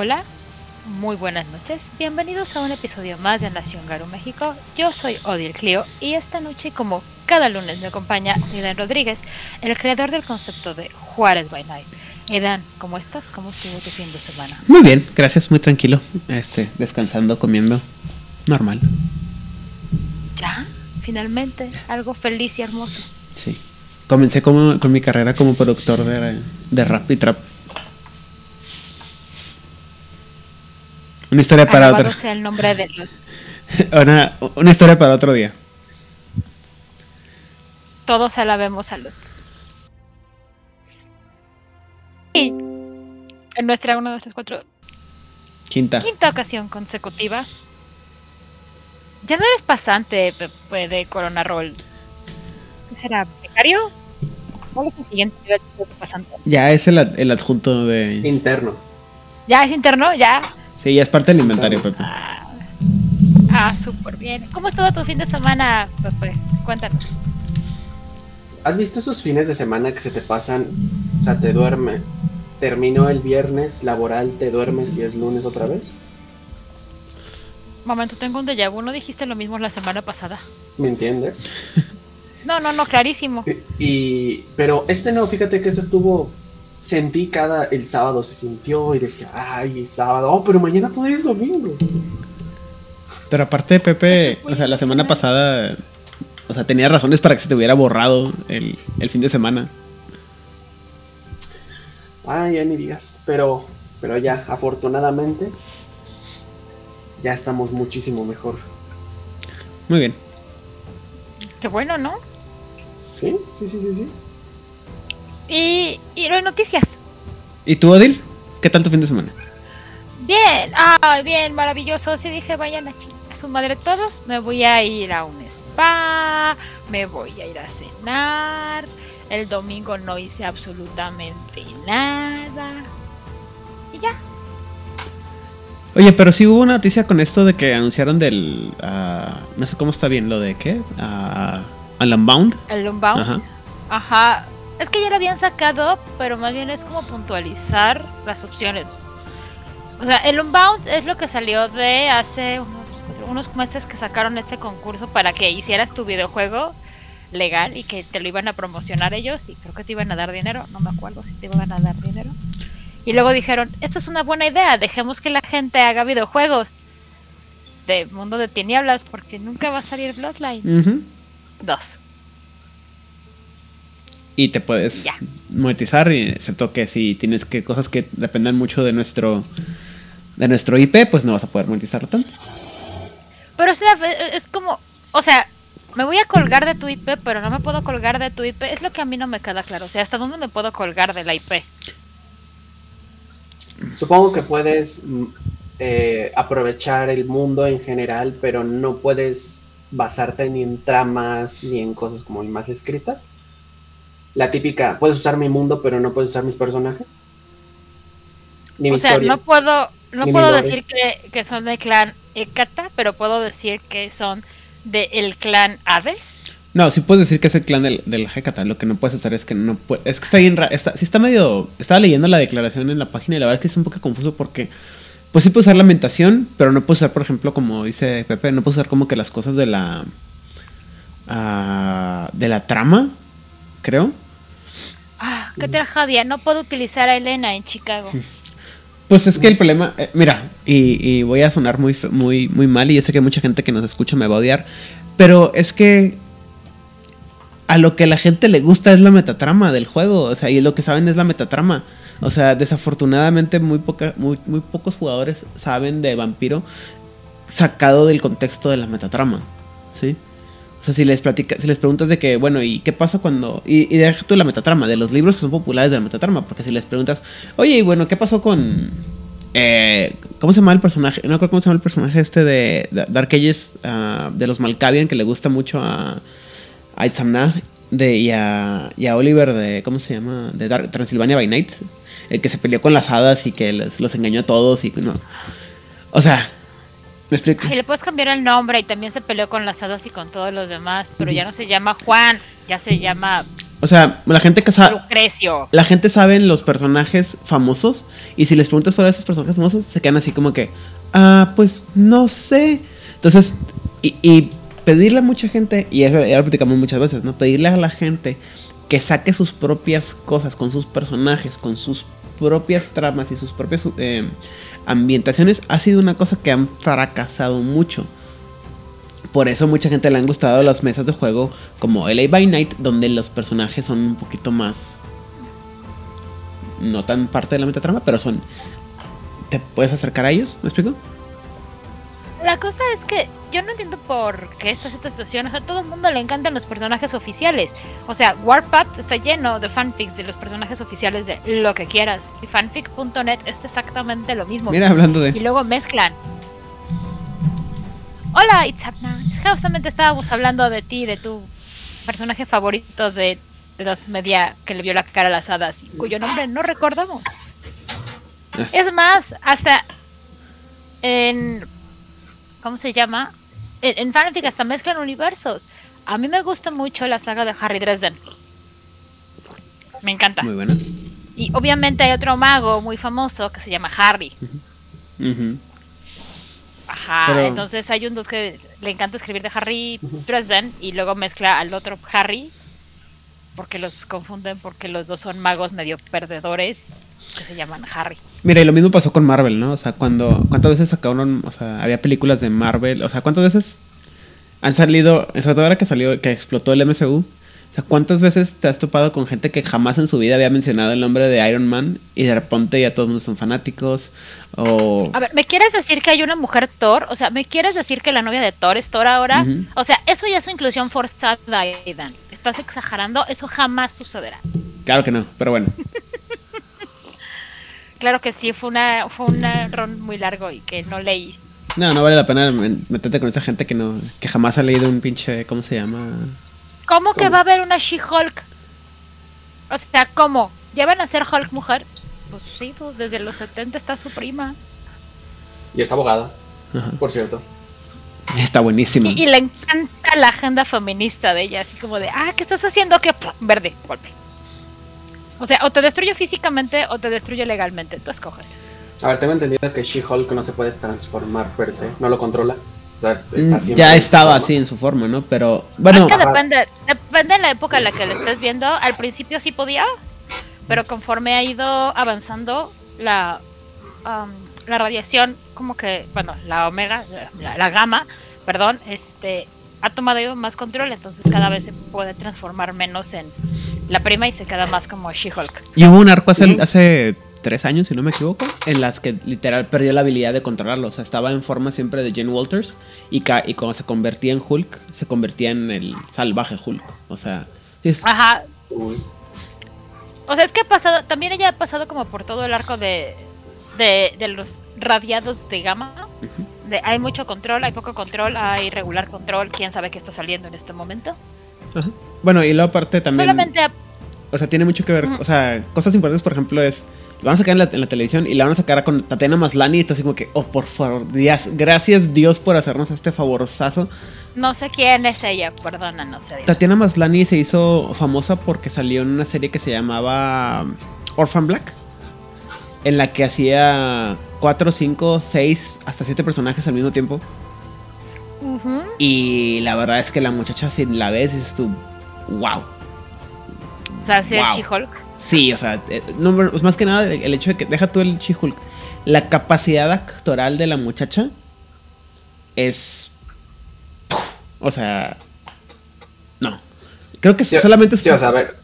Hola, muy buenas noches. Bienvenidos a un episodio más de Nación Garu México. Yo soy Odil Clio y esta noche, como cada lunes, me acompaña Edan Rodríguez, el creador del concepto de Juárez by Night. Edan, ¿cómo estás? ¿Cómo estuvo tu fin de semana? Muy bien, gracias, muy tranquilo. Este, descansando, comiendo. Normal. ¿Ya? Finalmente, algo feliz y hermoso. Sí. Comencé como, con mi carrera como productor de, de rap y trap. Una historia para Alabado otro. sea el nombre de los... Una, una historia para otro día. Todos alabemos salud. Y en nuestra una, dos, tres, cuatro, Quinta. quinta ocasión consecutiva. Ya no eres pasante de Corona Roll. ¿Qué será? ¿Becario? ¿Cuál es el siguiente nivel de pasante? Ya es el, ad- el adjunto de. Interno. ¿Ya es interno? ¿Ya? Sí, ya es parte del inventario, Pepe. Ah, ah súper bien. ¿Cómo estuvo tu fin de semana, Pepe? Cuéntanos. ¿Has visto esos fines de semana que se te pasan? O sea, te duerme. Terminó el viernes laboral, te duermes y es lunes otra vez. Momento, tengo un déjà vu. ¿No dijiste lo mismo la semana pasada? ¿Me entiendes? No, no, no, clarísimo. Y. Pero este no, fíjate que ese estuvo. Sentí cada. El sábado se sintió y decía, ay, sábado. Oh, pero mañana todavía es domingo. Pero aparte, Pepe, o sea, la semana pasada. O sea, tenía razones para que se te hubiera borrado el, el fin de semana. Ay, ya ni digas. Pero. Pero ya, afortunadamente. Ya estamos muchísimo mejor. Muy bien. Qué bueno, ¿no? ¿Sí? Sí, sí, sí, sí. Y, y las noticias. ¿Y tú, Odil? ¿Qué tal tu fin de semana? Bien, ah, bien, maravilloso. Sí dije, vayan a a su madre todos. Me voy a ir a un spa, me voy a ir a cenar. El domingo no hice absolutamente nada. Y ya. Oye, pero sí hubo una noticia con esto de que anunciaron del. ah, no sé cómo está bien lo de qué. Uh, Unbound. El Unbound. Ajá. Ajá. Es que ya lo habían sacado, pero más bien es como puntualizar las opciones. O sea, el Unbound es lo que salió de hace unos, unos meses que sacaron este concurso para que hicieras tu videojuego legal y que te lo iban a promocionar ellos y creo que te iban a dar dinero, no me acuerdo si te iban a dar dinero. Y luego dijeron, esto es una buena idea, dejemos que la gente haga videojuegos de mundo de tinieblas porque nunca va a salir Bloodlines. 2. Y te puedes monetizar, excepto que si tienes que cosas que dependen mucho de nuestro de nuestro IP, pues no vas a poder monetizarlo tanto. Pero o sea, e- es como, o sea, me voy a colgar de tu IP, pero no me puedo colgar de tu IP. Es lo que a mí no me queda claro. O sea, ¿hasta dónde me puedo colgar de la IP? Supongo que puedes mm, eh, aprovechar el mundo en general, pero no puedes basarte ni en tramas ni en cosas como más escritas. La típica, puedes usar mi mundo, pero no puedes usar mis personajes. Ni mi o sea, historia. no puedo, no puedo decir que, que son del clan Ekata, pero puedo decir que son del clan Hades. No, sí puedes decir que es el clan del, del Hecata. Lo que no puedes hacer es que no puedes. Es que está bien raro. Está, sí está medio. Estaba leyendo la declaración en la página y la verdad es que es un poco confuso porque. Pues sí puedes usar lamentación, pero no puedes usar, por ejemplo, como dice Pepe, no puedes usar como que las cosas de la. ah, de la trama, creo. Ah, qué tragedia. No puedo utilizar a Elena en Chicago. Pues es que el problema, eh, mira, y, y voy a sonar muy, muy, muy mal y yo sé que mucha gente que nos escucha me va a odiar, pero es que a lo que la gente le gusta es la metatrama del juego, o sea, y lo que saben es la metatrama. O sea, desafortunadamente muy, poca, muy, muy pocos jugadores saben de Vampiro sacado del contexto de la metatrama, ¿sí? Sea, si les platica, si les preguntas de que, bueno, ¿y qué pasa cuando...? Y, y deja tú la metatrama, de los libros que son populares de la metatrama, porque si les preguntas, oye, y bueno, ¿qué pasó con... eh, ¿Cómo se llama el personaje? No recuerdo cómo se llama el personaje este de, Dark Ages, ah, de los Malkavian, que le gusta mucho a, a Itzamna de, y, a, y a Oliver de... ¿Cómo se llama? De Dark, Transilvania by Night. El que se peleó con las hadas y que los engañó a todos y... No. O sea... ¿Me explico? Y le puedes cambiar el nombre y también se peleó con las hadas y con todos los demás, pero ya no se llama Juan, ya se llama O sea, la gente que sabe. Lucrecio. La gente sabe los personajes famosos. Y si les preguntas fuera de esos personajes famosos, se quedan así como que. Ah, pues no sé. Entonces, y, y pedirle a mucha gente, y eso ya lo platicamos muchas veces, ¿no? Pedirle a la gente que saque sus propias cosas con sus personajes, con sus propias tramas y sus propias eh, ambientaciones, ha sido una cosa que han fracasado mucho. Por eso mucha gente le han gustado las mesas de juego como LA by Night, donde los personajes son un poquito más. No tan parte de la metatrama, pero son. ¿Te puedes acercar a ellos? ¿Me explico? La cosa es que yo no entiendo por qué esta, esta situación. O sea, a todo el mundo le encantan los personajes oficiales. O sea, Warpath está lleno de fanfics de los personajes oficiales de lo que quieras. Y fanfic.net es exactamente lo mismo. Mira, hablando de. Y luego mezclan. Hola, It's Hapna. Justamente estábamos hablando de ti, de tu personaje favorito de, de Media que le vio la cara a las hadas y cuyo nombre no recordamos. Es más, hasta en. ¿Cómo se llama? En, en fanfic hasta mezclan universos. A mí me gusta mucho la saga de Harry Dresden. Me encanta. Muy buena. Y obviamente hay otro mago muy famoso que se llama Harry. Ajá, Pero- entonces hay un dude que le encanta escribir de Harry Dresden y luego mezcla al otro Harry porque los confunden porque los dos son magos medio perdedores que se llaman Harry. Mira, y lo mismo pasó con Marvel, ¿no? O sea, cuando. ¿Cuántas veces sacaron? O sea, había películas de Marvel. O sea, ¿cuántas veces han salido? Sobre todo ahora que salió, que explotó el MCU. O sea, ¿cuántas veces te has topado con gente que jamás en su vida había mencionado el nombre de Iron Man y de repente ya todos son fanáticos? O. A ver, ¿me quieres decir que hay una mujer Thor? O sea, ¿me quieres decir que la novia de Thor es Thor ahora? O sea, eso ya es su inclusión forzada, Aidan. Estás exagerando, eso jamás sucederá. Claro que no, pero bueno. Claro que sí, fue una fue un ron muy largo y que no leí. No, no vale la pena meterte con esa gente que no. que jamás ha leído un pinche. ¿Cómo se llama? ¿Cómo que va a haber una She-Hulk? O sea, ¿cómo? ¿Ya van a ser Hulk mujer? Pues sí, pues, desde los 70 está su prima. Y es abogada, Ajá. por cierto. Está buenísimo. Y, y le encanta la agenda feminista de ella, así como de, ah, ¿qué estás haciendo? ¿Qué? Pum, Verde, golpe. O sea, o te destruye físicamente o te destruye legalmente, tú escoges. A ver, tengo entendido que She-Hulk no se puede transformar per se, no lo controla. O sea, está Mm, ya estaba así en su forma, ¿no? Pero. Bueno. es que depende, depende de la época en la que lo estés viendo. Al principio sí podía, pero conforme ha ido avanzando la, am, la radiación, como que, bueno, la omega, la, la gamma, perdón, este ha tomado más control, entonces cada vez se puede transformar menos en la prima y se queda más como She-Hulk. Y hubo un arco hace, hace tres años, si no me equivoco, en las que literal perdió la habilidad de controlarlo. O sea, estaba en forma siempre de Jane Walters y, ca- y cuando se convertía en Hulk, se convertía en el salvaje Hulk. O sea, es- Ajá, Uy. O sea, es que ha pasado, también ella ha pasado como por todo el arco de, de, de los radiados de gamma. De, hay mucho control, hay poco control, hay regular control, quién sabe qué está saliendo en este momento. ajá. Bueno, y luego aparte también... Solamente a- O sea, tiene mucho que ver. O sea, cosas importantes, por ejemplo, es. Lo van a sacar en la, en la televisión y la van a sacar con Tatiana Maslani. Y está así como que, oh, por favor, Dios, gracias Dios por hacernos este favorosazo. no sé quién es ella, perdona, no sé. Tatiana Maslani se hizo famosa porque salió en una serie que se llamaba Orphan Black. En la que hacía 4, 5, 6, hasta 7 personajes al mismo tiempo. Y la verdad es que la muchacha, si la ves, dices tú, wow. O sea, si es Wow. She-Hulk. Sí, o sea, eh, no, pues más que nada el hecho de que, deja tú el She-Hulk, la capacidad actoral de la muchacha es... O sea... No. Creo que Sí, solamente. Sí, o sea, a ver,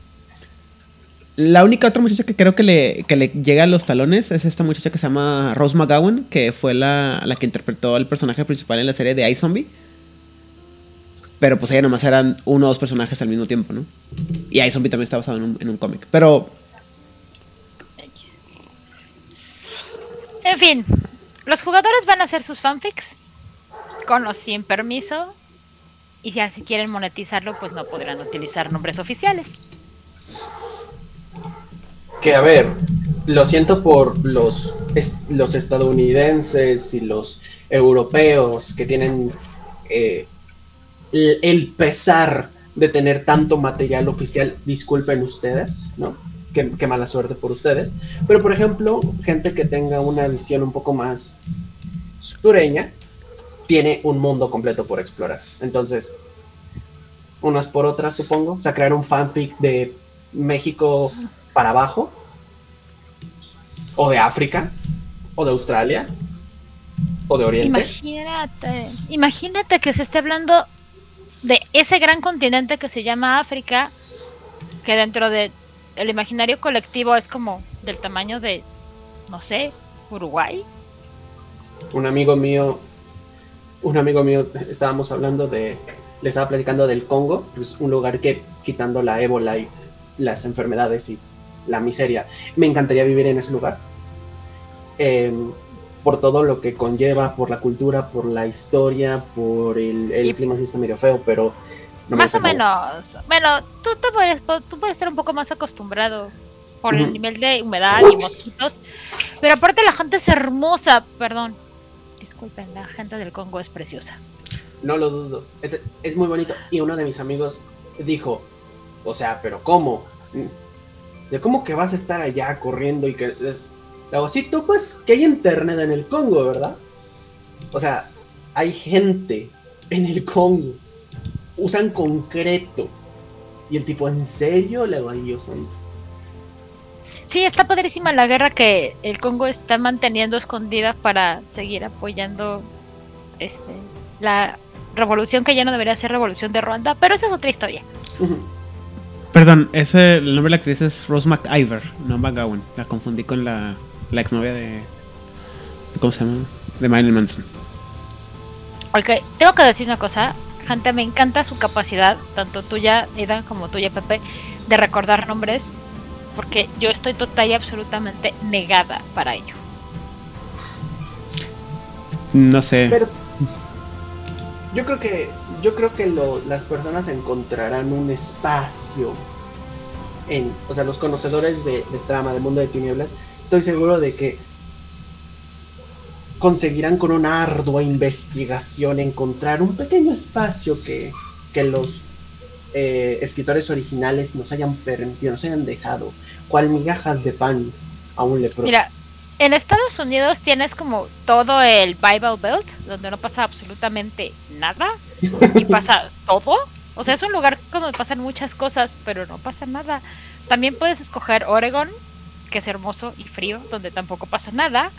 La única otra muchacha que creo que le, que le llega a los talones es esta muchacha que se llama Rose McGowan, que fue la, la que interpretó al personaje principal en la serie de iZombie. Pero pues ella nomás eran uno o dos personajes al mismo tiempo, ¿no? Y iZombie también está basado en un, en un cómic. Pero En fin, los jugadores van a hacer sus fanfics con o sin permiso. Y si quieren monetizarlo, pues no podrán utilizar nombres oficiales. Que a ver, lo siento por los, los estadounidenses y los europeos que tienen eh, el, el pesar de tener tanto material oficial, disculpen ustedes, ¿no? Qué, qué, mala suerte por ustedes. Pero, por ejemplo, gente que tenga una visión un poco más sureña, tiene un mundo completo por explorar. Entonces, unas por otras, supongo. O sea, crear un fanfic de México para abajo, o de África, o de Australia, o de Oriente. Imagínate, imagínate que se esté hablando de ese gran continente que se llama África, que dentro de el imaginario colectivo es como del tamaño de, no sé, Uruguay. Un amigo mío, un amigo mío, estábamos hablando de, le estaba platicando del Congo, pues un lugar que quitando la ébola y las enfermedades y la miseria, me encantaría vivir en ese lugar. Eh, por todo lo que conlleva, por la cultura, por la historia, por el, el Y- clima sí está medio feo, pero... no me más o menos. Bueno, tú, tú, puedes, tú puedes estar un poco más acostumbrado por el nivel de humedad y mosquitos. Pero aparte la gente es hermosa, perdón. Disculpen, la gente del Congo es preciosa. No lo dudo. Es, es muy bonito. Y uno de mis amigos dijo, o sea, pero ¿cómo? ¿De cómo que vas a estar allá corriendo y que... es-?" Luego, sí, tú pues que hay internet en el Congo, ¿verdad? O sea, hay gente en el Congo. Usan concreto. Y el tipo, ¿en serio? Le ay, Dios santo. Sí, está padrísima la guerra que el Congo está manteniendo escondida para seguir apoyando este la revolución que ya no debería ser revolución de Ruanda, pero esa es otra historia. Ujú. Perdón, ese, el nombre de la actriz es Rose McIver, no McGowan. La confundí con la, la exnovia de, de- ¿Cómo se llama? De Marilyn Manson. Ok, tengo que decir una cosa, gente, me encanta su capacidad, tanto tuya, Aidan, como tuya, Pepe, de recordar nombres, porque yo estoy total y absolutamente negada para ello. No sé. Pero yo creo que yo creo que lo- las personas encontrarán un espacio en, o sea, los conocedores de, trama de Mundo de Tinieblas, estoy seguro de que conseguirán con una ardua investigación encontrar un pequeño espacio que, que los eh, escritores originales nos hayan permitido, nos hayan dejado, cual migajas de pan a un leproso. En Estados Unidos tienes como todo el Bible Belt, donde no pasa absolutamente nada y pasa todo. O sea, es un lugar donde pasan muchas cosas, pero no pasa nada. También puedes escoger Oregon, que es hermoso y frío, donde tampoco pasa nada.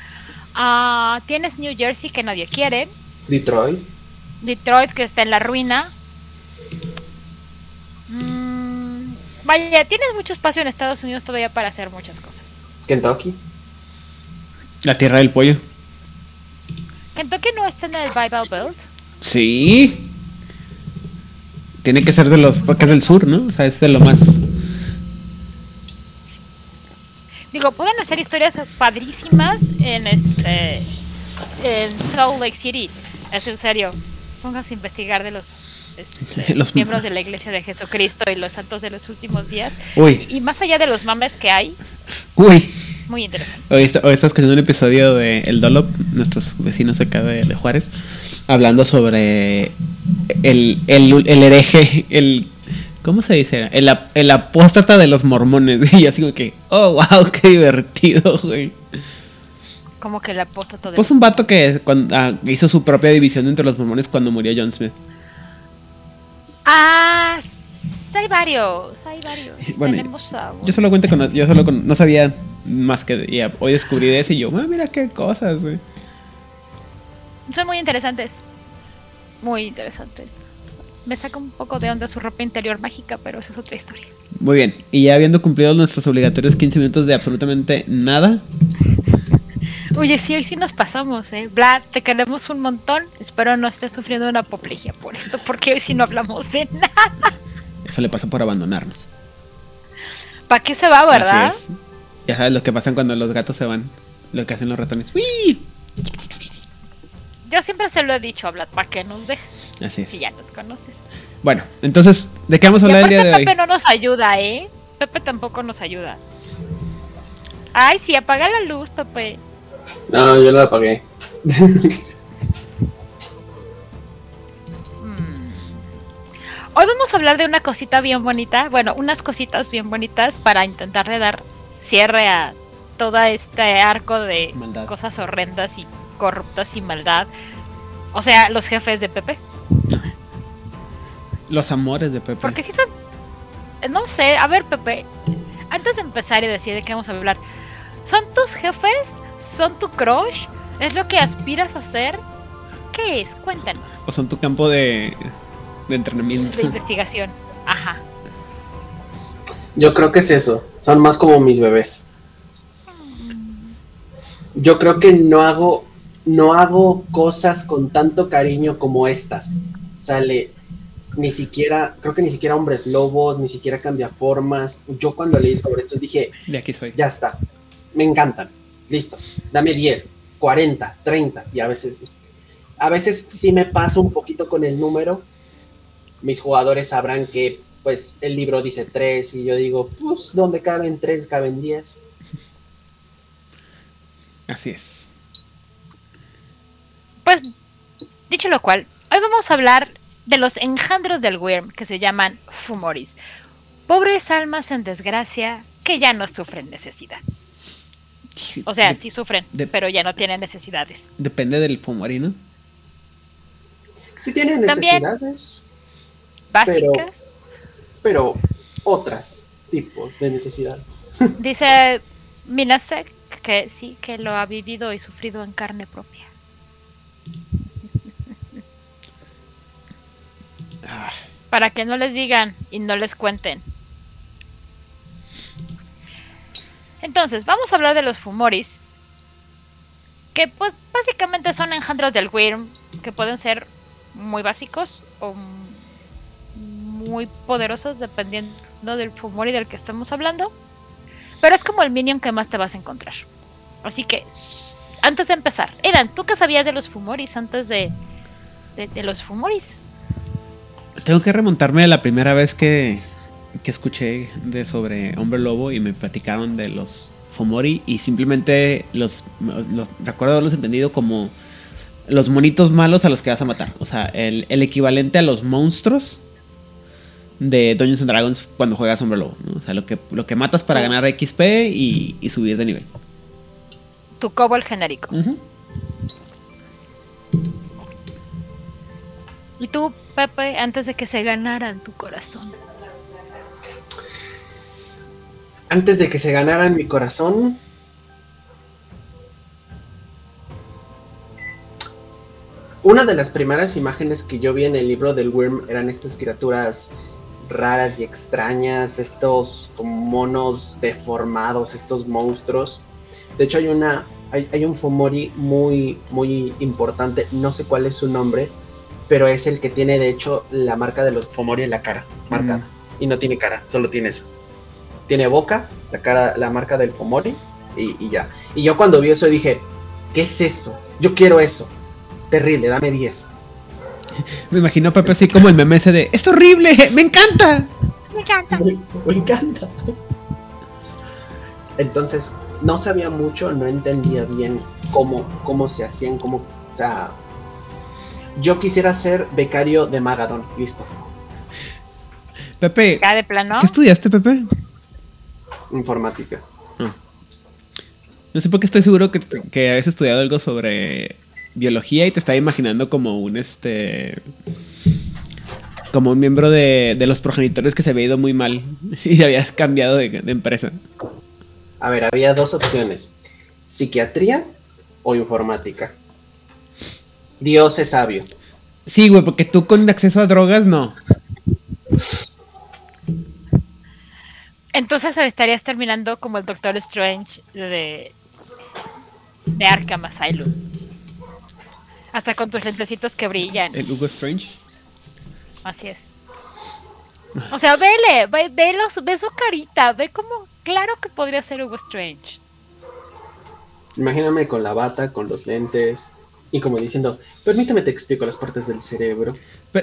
Ah, tienes New Jersey, que nadie quiere. Detroit, Detroit, que está en la ruina. Mm, vaya, tienes mucho espacio en Estados Unidos todavía para hacer muchas cosas. Kentucky. La tierra del pollo. Kentucky no está en el Bible Belt. Sí. Tiene que ser de los. Porque es del sur, ¿no? O sea, es de lo más. Digo, pueden hacer historias padrísimas en este en Salt Lake City. Es en serio. Pónganse a investigar de los, este, Los- miembros de la Iglesia de Jesucristo y los santos de los últimos días. Uy, Y más allá de los mames que hay, uy. Muy interesante. Hoy, está- hoy estaba escuchando un episodio de El Dolop, nuestros vecinos acá de, de Juárez, hablando sobre el, el, el hereje, el. ¿Cómo se dice? El, ap- el apóstata de los mormones. Y así como que, oh, wow, qué divertido, güey. Como que la apóstata de Pues un vato que cuando, ah, hizo su propia división entre los mormones cuando murió John Smith. Ah, hay varios, hay varios. Bueno, Tenemos a Yo solo cuento con, yo solo con- no sabía más que hoy descubrí de eso y yo, ah, mira qué cosas, güey. Son muy interesantes. Muy interesantes. Me saca un poco de onda su ropa interior mágica, pero eso es otra historia. Muy bien, y ya habiendo cumplido nuestros obligatorios 15 minutos de absolutamente nada, Oye, sí, hoy sí nos pasamos, ¿eh? Vlad, te queremos un montón. Espero no estés sufriendo una apoplejía por esto, porque hoy sí no hablamos de nada. eso le pasa por abandonarnos. ¿Para qué se va, verdad? Así es. Ya sabes lo que pasa cuando los gatos se van, lo que hacen los ratones. ¡Uy! Yo siempre se lo he dicho a Vlad, para que nos dejes, Así es. si ya nos conoces. Bueno, entonces, ¿de qué vamos a hablar el día de hoy? Pepe no nos ayuda, ¿eh? Pepe tampoco nos ayuda. Ay, sí, apaga la luz, Pepe. No, yo la apagué. Mm. Hoy vamos a hablar de una cosita bien bonita, bueno, unas cositas bien bonitas para intentarle dar cierre a todo este arco de Maldad. cosas horrendas y corruptas y maldad. O sea, los jefes de Pepe. Los amores de Pepe. Porque si son. No sé, a ver, Pepe. Antes de empezar y decir de qué vamos a hablar, ¿son tus jefes? ¿Son tu crush? ¿Es lo que aspiras a hacer? ¿Qué es? Cuéntanos. O son tu campo de, de entrenamiento. De investigación. Ajá. Yo creo que es eso. Son más como mis bebés. Yo creo que no hago, no hago cosas con tanto cariño como estas. O sea, le- ni siquiera, creo que ni siquiera hombres lobos, ni siquiera cambia formas. Yo cuando leí sobre estos dije, De aquí soy. ya está, me encantan. Listo, dame 10, 40, 30 y a veces es- a veces sí me paso un poquito con el número. Mis jugadores sabrán que pues el libro dice 3 y yo digo, pues donde caben 3 caben 10. Así es. Pues, dicho lo cual, hoy vamos a hablar de los engendros del Wyrm que se llaman Fumoris. Pobres almas en desgracia que ya no sufren necesidad. O sea, De- sí sufren, de- pero ya no tienen necesidades. Depende del fumarino. Sí tienen También- necesidades, Básicas. Pero otras tipos de necesidades. Dice Minasek que sí, que lo ha vivido y sufrido en carne propia. Ah, Para que no les digan y no les cuenten. Entonces, vamos a hablar de los Fumoris. Que pues básicamente son engendros del Wyrm. Que pueden ser muy básicos o muy poderosos dependiendo del Fumori del que estamos hablando. Pero es como el minion que más te vas a encontrar. Así que, antes de empezar, Edan, ¿tú qué sabías de los Fumoris antes de, de, los Fumoris? Tengo que remontarme a la primera vez que, que escuché de sobre Hombre Lobo y me platicaron de los Fomori y simplemente los, los recuerdo haberlos entendido como los monitos malos a los que vas a matar. O sea, el, el equivalente a los monstruos de Dungeons and Dragons cuando juegas Hombre Lobo. ¿no? O sea, lo que, lo que matas para ganar XP y, y subir de nivel. Tu Cobol genérico. Y tú, Pepe, antes de que se ganaran tu corazón. Antes de que se ganaran mi corazón, una de las primeras imágenes que yo vi en el libro del Worm eran estas criaturas raras y extrañas, estos como monos deformados, estos monstruos. De hecho hay una hay, hay un Fomori muy muy importante, no sé cuál es su nombre, pero es el que tiene de hecho la marca de los Fomori en la cara, marcada. Y no tiene cara, solo tiene eso. Tiene boca, la cara, la marca del Fomori y, y ya. Y yo cuando vi eso dije, ¿qué es eso? Yo quiero eso. Terrible, dame 10. Me imagino a Pepe así como el meme ese de ¡Es horrible! ¡Me encanta! Me encanta. Me, me encanta. Entonces, no sabía mucho, no entendía bien cómo, cómo se hacían, cómo, o sea, yo quisiera ser becario de Magadon, listo, Pepe, de plano. ¿qué estudiaste, Pepe? informática. No sé por qué estoy seguro que, que habías estudiado algo sobre biología y te estaba imaginando como un este. como un miembro de, de los progenitores que se había ido muy mal y habías cambiado de, de empresa. A ver, había dos opciones, psiquiatría o informática. Dios es sabio. Sí, güey, porque tú con acceso a drogas no. Entonces estarías terminando como el Doctor Strange de, de Arkham Asylum. Hasta con tus lentecitos que brillan. El Hugo Strange. Así es. O sea, vele, ve, ve los- ve su carita, ve como, claro que podría ser Hugo Strange. Imagíname con la bata, con los lentes y como diciendo, permíteme te explico las partes del cerebro.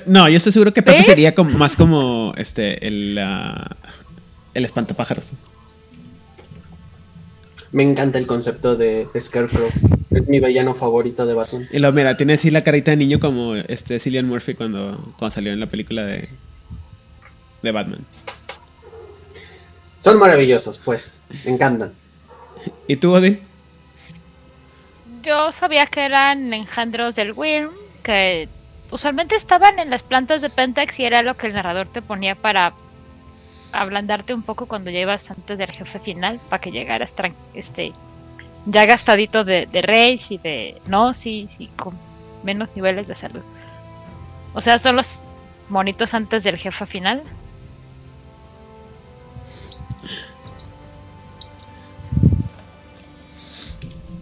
No, yo estoy seguro que Pepe ¿Ves? sería como- más como este el, ah, el espantapájaros. Me encanta el concepto de, Scarecrow. Es mi villano favorito de Batman. Y lo mira, tiene así la carita de niño como este Cillian Murphy cuando, cuando salió en la película de de Batman. Son maravillosos, pues. Me encantan. ¿Y tú, Odin? Yo sabía que eran engendros del Wyrm, que usualmente estaban en las plantas de Pentex y era lo que el narrador te ponía para ablandarte un poco cuando llevas antes del jefe final, para que llegaras este ya gastadito de, de Rage y de Gnosis y con menos niveles de salud. O sea, son los monitos antes del jefe final.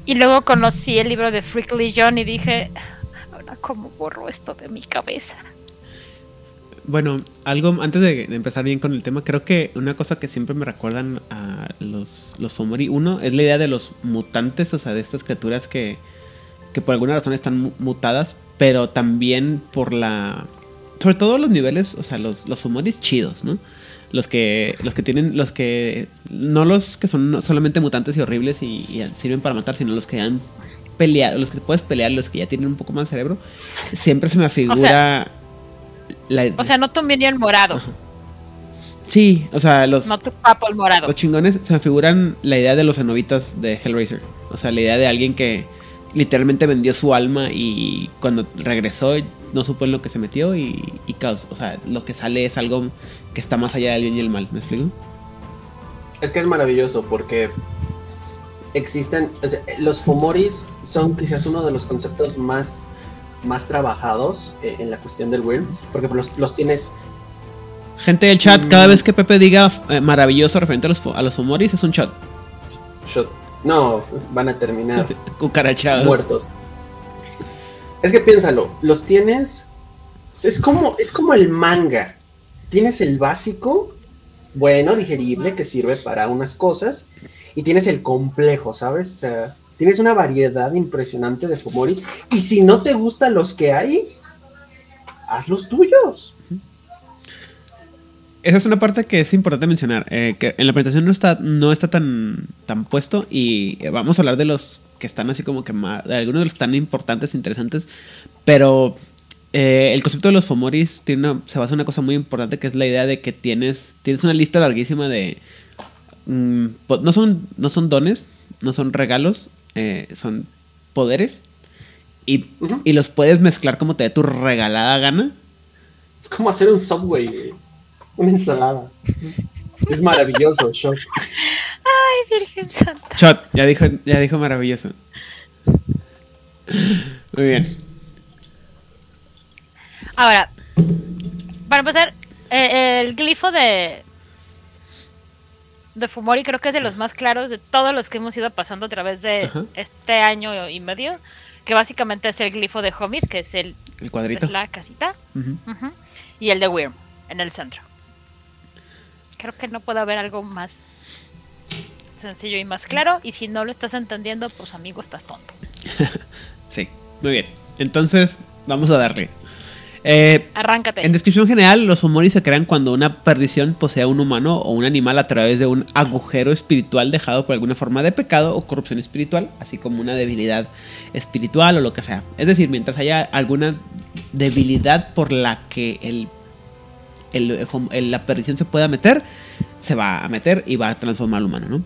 Y luego conocí el libro de Freak Legion y dije, ahora cómo borro esto de mi cabeza. Bueno, algo antes de empezar bien con el tema, creo que una cosa que siempre me recuerdan a los, los Fomori, uno, es la idea de los mutantes, o sea, de estas criaturas que, que por alguna razón están mutadas, pero también por la... Sobre todo los niveles, o sea, los, los chidos, ¿no? Los que, los que tienen, los que, no los que son solamente mutantes y horribles y, sirven para matar, sino los que han peleado, los que puedes pelear, los que ya tienen un poco más de cerebro, siempre se me. O sea, no tu el morado. Sí, o sea, los. No tu papo el morado. Los chingones se figuran la idea de los anovitas de Hellraiser. O sea, la idea de alguien que literalmente vendió su alma y cuando regresó no supo en lo que se metió y, y caos. O sea, lo que sale es algo que está más allá del bien y el mal. ¿Me explico? Es que es maravilloso porque existen. los Fumoris son quizás uno de los conceptos más más trabajados eh, en la cuestión del Wyrm, porque los, los tienes... Gente del chat, cada mm. vez que Pepe diga eh, maravilloso referente a los, a los humoris, es un shot. Shot. No, van a terminar cucarachados. Muertos. Es que piénsalo, los tienes. Es como, es como el manga. Tienes el básico, bueno, digerible, que sirve para unas cosas. Y tienes el complejo, ¿sabes? O sea, Tienes una variedad impresionante de Fumoris. Y si no te gustan los que hay, haz los tuyos. Esa es una parte que es importante mencionar. Eh, que en la presentación no está, no está tan, tan puesto. Y vamos a hablar de los que están así como que más. De algunos de los tan importantes, interesantes. Pero eh, el concepto de los Fomoris tiene se basa en una cosa muy importante que es la idea de que tienes, tienes una lista larguísima de. Mm, no, son, no son dones, no son regalos, eh, son poderes y, los puedes mezclar como te dé tu regalada gana. Es como hacer un subway, una ensalada. Es, maravilloso, Shot. Ay, Virgen Santa. Shot, ya dijo, ya dijo maravilloso. Muy bien. Ahora, para empezar, eh, el glifo de, de Fumori creo que es de los más claros de todos los que hemos ido pasando a través de este año y medio, que básicamente es el glifo de Homid, que es el, el cuadrito, la casita, y el de Wyrm en el centro. Creo que no puede haber algo más sencillo y más claro, y si no lo estás entendiendo, pues amigo, estás tonto. sí, muy bien. Entonces, vamos a darle. Eh, Arráncate. En descripción general, los Fomori se crean cuando una perdición posee a un humano o un animal a través de un agujero espiritual dejado por alguna forma de pecado o corrupción espiritual, así como una debilidad espiritual o lo que sea. Es decir, mientras haya alguna debilidad por la que el, la perdición se pueda meter, se va a meter y va a transformar al humano, ¿no?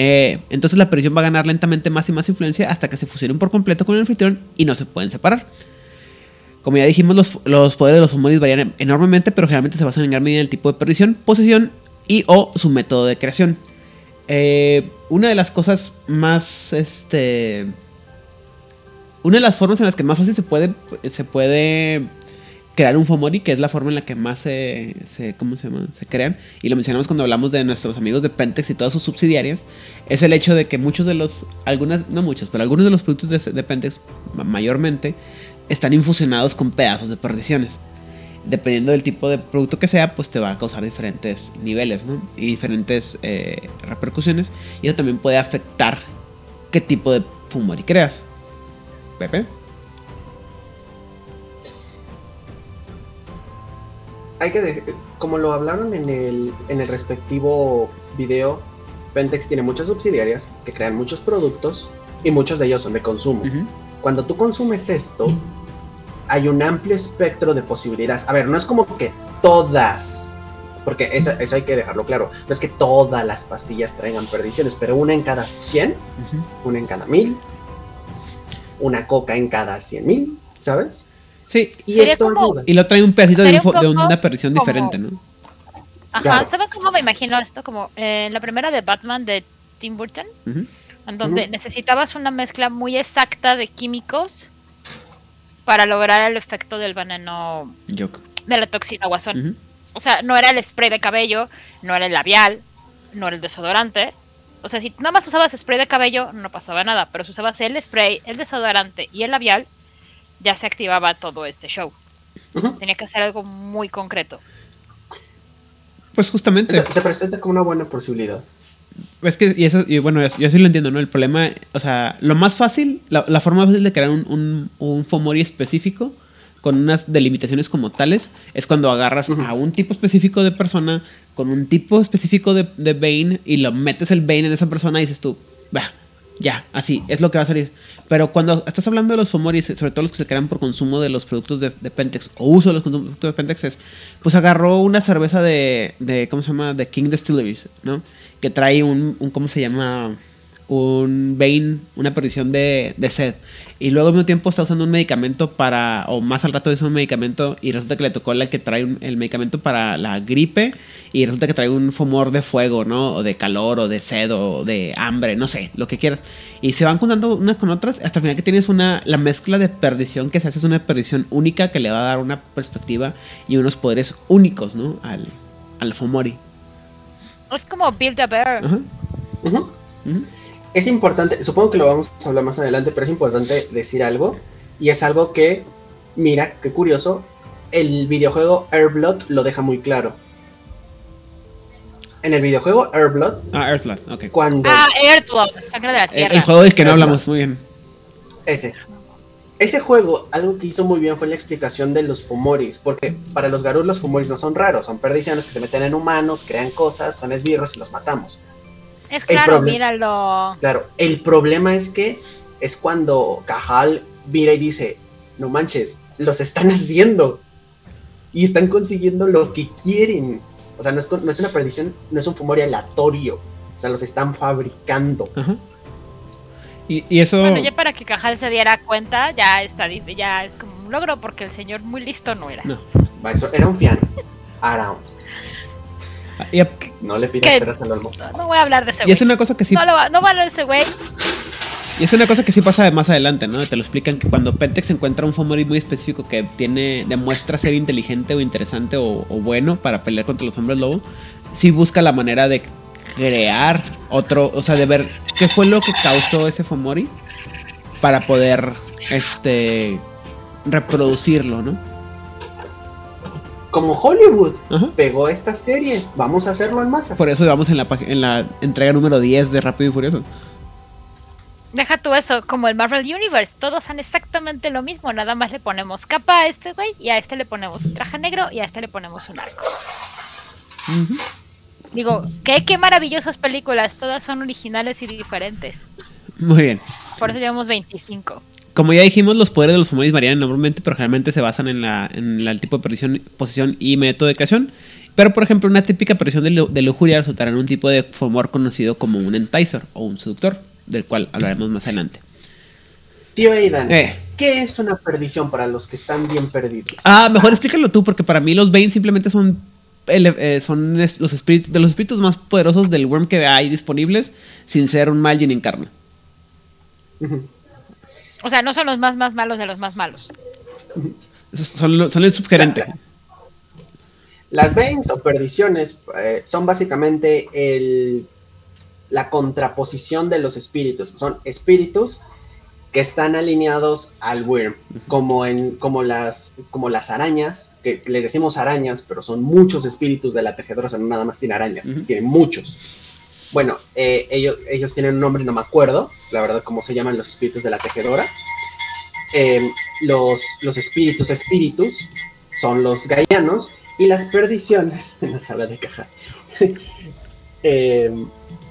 Eh, entonces la perdición va a ganar lentamente más y más influencia hasta que se fusionen por completo con el anfitrión y no se pueden separar. Como ya dijimos, los, poderes de los Fumoris varían enormemente, pero generalmente se basan en gran medida en el tipo de perdición, posesión y o su método de creación. Eh, una de las cosas más, este... Una de las formas en las que más fácil se puede, se puede crear un Fomori, que es la forma en la que más se, ¿cómo se, llama? se crean, y lo mencionamos cuando hablamos de nuestros amigos de Pentex y todas sus subsidiarias, es el hecho de que muchos de los, algunas, no muchos, pero algunos de los productos de, de Pentex, mayormente, están infusionados con pedazos de perdiciones. Dependiendo del tipo de producto que sea, pues te va a causar diferentes niveles ¿no? y diferentes eh, repercusiones. Y eso también puede afectar qué tipo de Fumori creas. Pepe. Hay que, como lo hablaron en el, en el respectivo video, Pentex tiene muchas subsidiarias que crean muchos productos y muchos de ellos son de consumo. Cuando tú consumes esto, hay un amplio espectro de posibilidades. A ver, no es como que todas, Porque eso, eso hay que dejarlo claro. No es que todas las pastillas traigan perdiciones, pero una en cada 100, Ujú. una en cada 1000, una coca en cada 100 mil, ¿sabes? Sí, Y esto como- ayuda. y lo trae un pedacito de, un un una perdición como- diferente, ¿no? Ajá, Claro. ¿saben cómo me imagino esto? Como eh, en la primera de Batman de Tim Burton, en donde necesitabas una mezcla muy exacta de químicos para lograr el efecto del veneno de la toxina guasón. O sea, no era el spray de cabello, no era el labial, no era el desodorante. O sea, si nada más usabas spray de cabello, no pasaba nada. Pero si usabas el spray, el desodorante y el labial, ya se activaba todo este show. Ujú. Tenía que hacer algo muy concreto. Pues justamente. Se presenta como una buena posibilidad. Es que, y eso, y bueno, yo sí lo entiendo, ¿no? El problema, o sea, lo más fácil, la, la forma fácil de crear un, un, un Fomori específico con unas delimitaciones como tales es cuando agarras Ujú. a un tipo específico de persona con un tipo específico de, de Bane y lo metes el Bane en esa persona y dices tú, va, ya, así, es lo que va a salir. Pero cuando estás hablando de los Fomoris, sobre todo los que se crean por consumo de los productos de, de Pentex o uso de los productos de Pentex, es, pues agarró una cerveza de, de, ¿cómo se llama? De King Distilleries, ¿no? Que trae un, un ¿cómo se llama? Un Bane, una perdición de, de sed. Y luego al mismo tiempo está usando un medicamento para, o más al rato hizo un medicamento y resulta que le tocó la que trae un- el medicamento para la gripe y resulta que trae un fomor de fuego, ¿no? O de calor, o de sed, o de hambre, no sé, lo que quieras. Y se van juntando unas con otras hasta el final que tienes una, la mezcla de perdición que se hace es una perdición única que le va a dar una perspectiva y unos poderes únicos, ¿no? Al, al Fomori. Es como Build a Bear. Es importante, supongo que lo vamos a hablar más adelante, pero es importante decir algo. Y es algo que, mira, qué curioso, el videojuego Airblood lo deja muy claro. En el videojuego Airblood, Ah, Earthblood, ok. cuando... Ah, Earthblood, sangre de la El, tierra. el juego del que no Earthblood. hablamos, muy bien. Ese. Ese juego, algo que hizo muy bien fue la explicación de los fumoris, porque para los Garus los fumoris no son raros, son perdiciones que se meten en humanos, crean cosas, son esbirros y los matamos. Es claro, míralo. Claro, el problema es que es cuando Cajal mira y dice, no manches, los están haciendo y están consiguiendo lo que quieren. O sea, no es, con- no es una perdición, no es un fumori aleatorio, o sea, los están fabricando. Ajá. Y, y eso. Bueno, ya para que Cajal se diera cuenta, ya está, ya es como un logro porque el señor muy listo no era. No. Va, Eso era un fiano. Around. y, No le pidas peras al olmo. No, no voy a hablar de ese y güey. es una cosa que sí No, lo va- no voy a hablar de ese güey. Y es una cosa que sí pasa de más adelante, ¿no? Te lo explican que cuando Pentex encuentra un Fomori muy específico que tiene, demuestra ser inteligente o interesante o, o bueno para pelear contra los hombres lobo, sí busca la manera de crear otro, o sea, de ver qué fue lo que causó ese Fomori para poder, este, reproducirlo, ¿no? Como Hollywood Ajá. pegó esta serie, vamos a hacerlo en masa. Por eso vamos en la, en la entrega número 10 de Rápido y Furioso. Deja tú eso, como el Marvel Universe, todos son exactamente lo mismo, nada más le ponemos capa a este güey y a este le ponemos un traje negro y a este le ponemos un arco. Digo, qué, qué maravillosas películas, todas son originales y diferentes. Muy bien. Por eso llevamos 25. Como ya dijimos, los poderes de los Fomoris varían enormemente, pero generalmente se basan en, la, en la- el tipo de perdición, posición y método de creación. Pero, por ejemplo, una típica perdición de, lu- de lujuria resultará en un tipo de Fomor conocido como un enticer o un seductor, del cual hablaremos más adelante. Tío Aidan, Eh. ¿qué es una perdición para los que están bien perdidos? Ah, mejor explícalo tú, porque para mí los Bane simplemente son, eh, son los espíritus, de los espíritus más poderosos del Worm que hay disponibles, sin ser un Malgin en carne. Ujú. O sea, no son los más más malos de los más malos. Son, lo- son el subgerente. Las Banes o perdiciones eh, son básicamente el, la contraposición de los espíritus. Son espíritus que están alineados al Wyrm, como, en, como, las, como las arañas, que les decimos arañas, pero son muchos espíritus de la tejedora, o sea, no nada más tiene arañas, Ujú. tienen muchos. Bueno, eh, ellos, ellos tienen un nombre, no me acuerdo, la verdad, cómo se llaman los espíritus de la tejedora. Eh, los, los espíritus espíritus son los gaianos y las perdiciones en la sala de caja. Eh,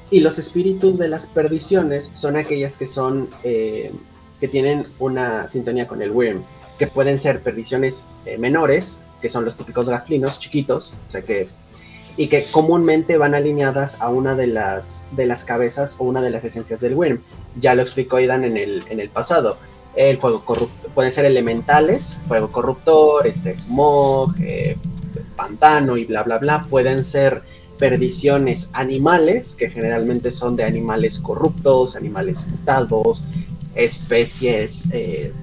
y los espíritus de las perdiciones son aquellas que son eh, que tienen una sintonía con el Wyrm, que pueden ser perdiciones eh, menores, que son los típicos gaflinos chiquitos, o sea que y que comúnmente van alineadas a una de las, de las cabezas o una de las esencias del Wyrm. Ya lo explicó Aidan en el, en el pasado. El fuego corrupto pueden ser elementales, fuego corruptor, este smog, eh, pantano y bla bla bla. Pueden ser perdiciones animales, que generalmente son de animales corruptos, animales mutados, especies eh,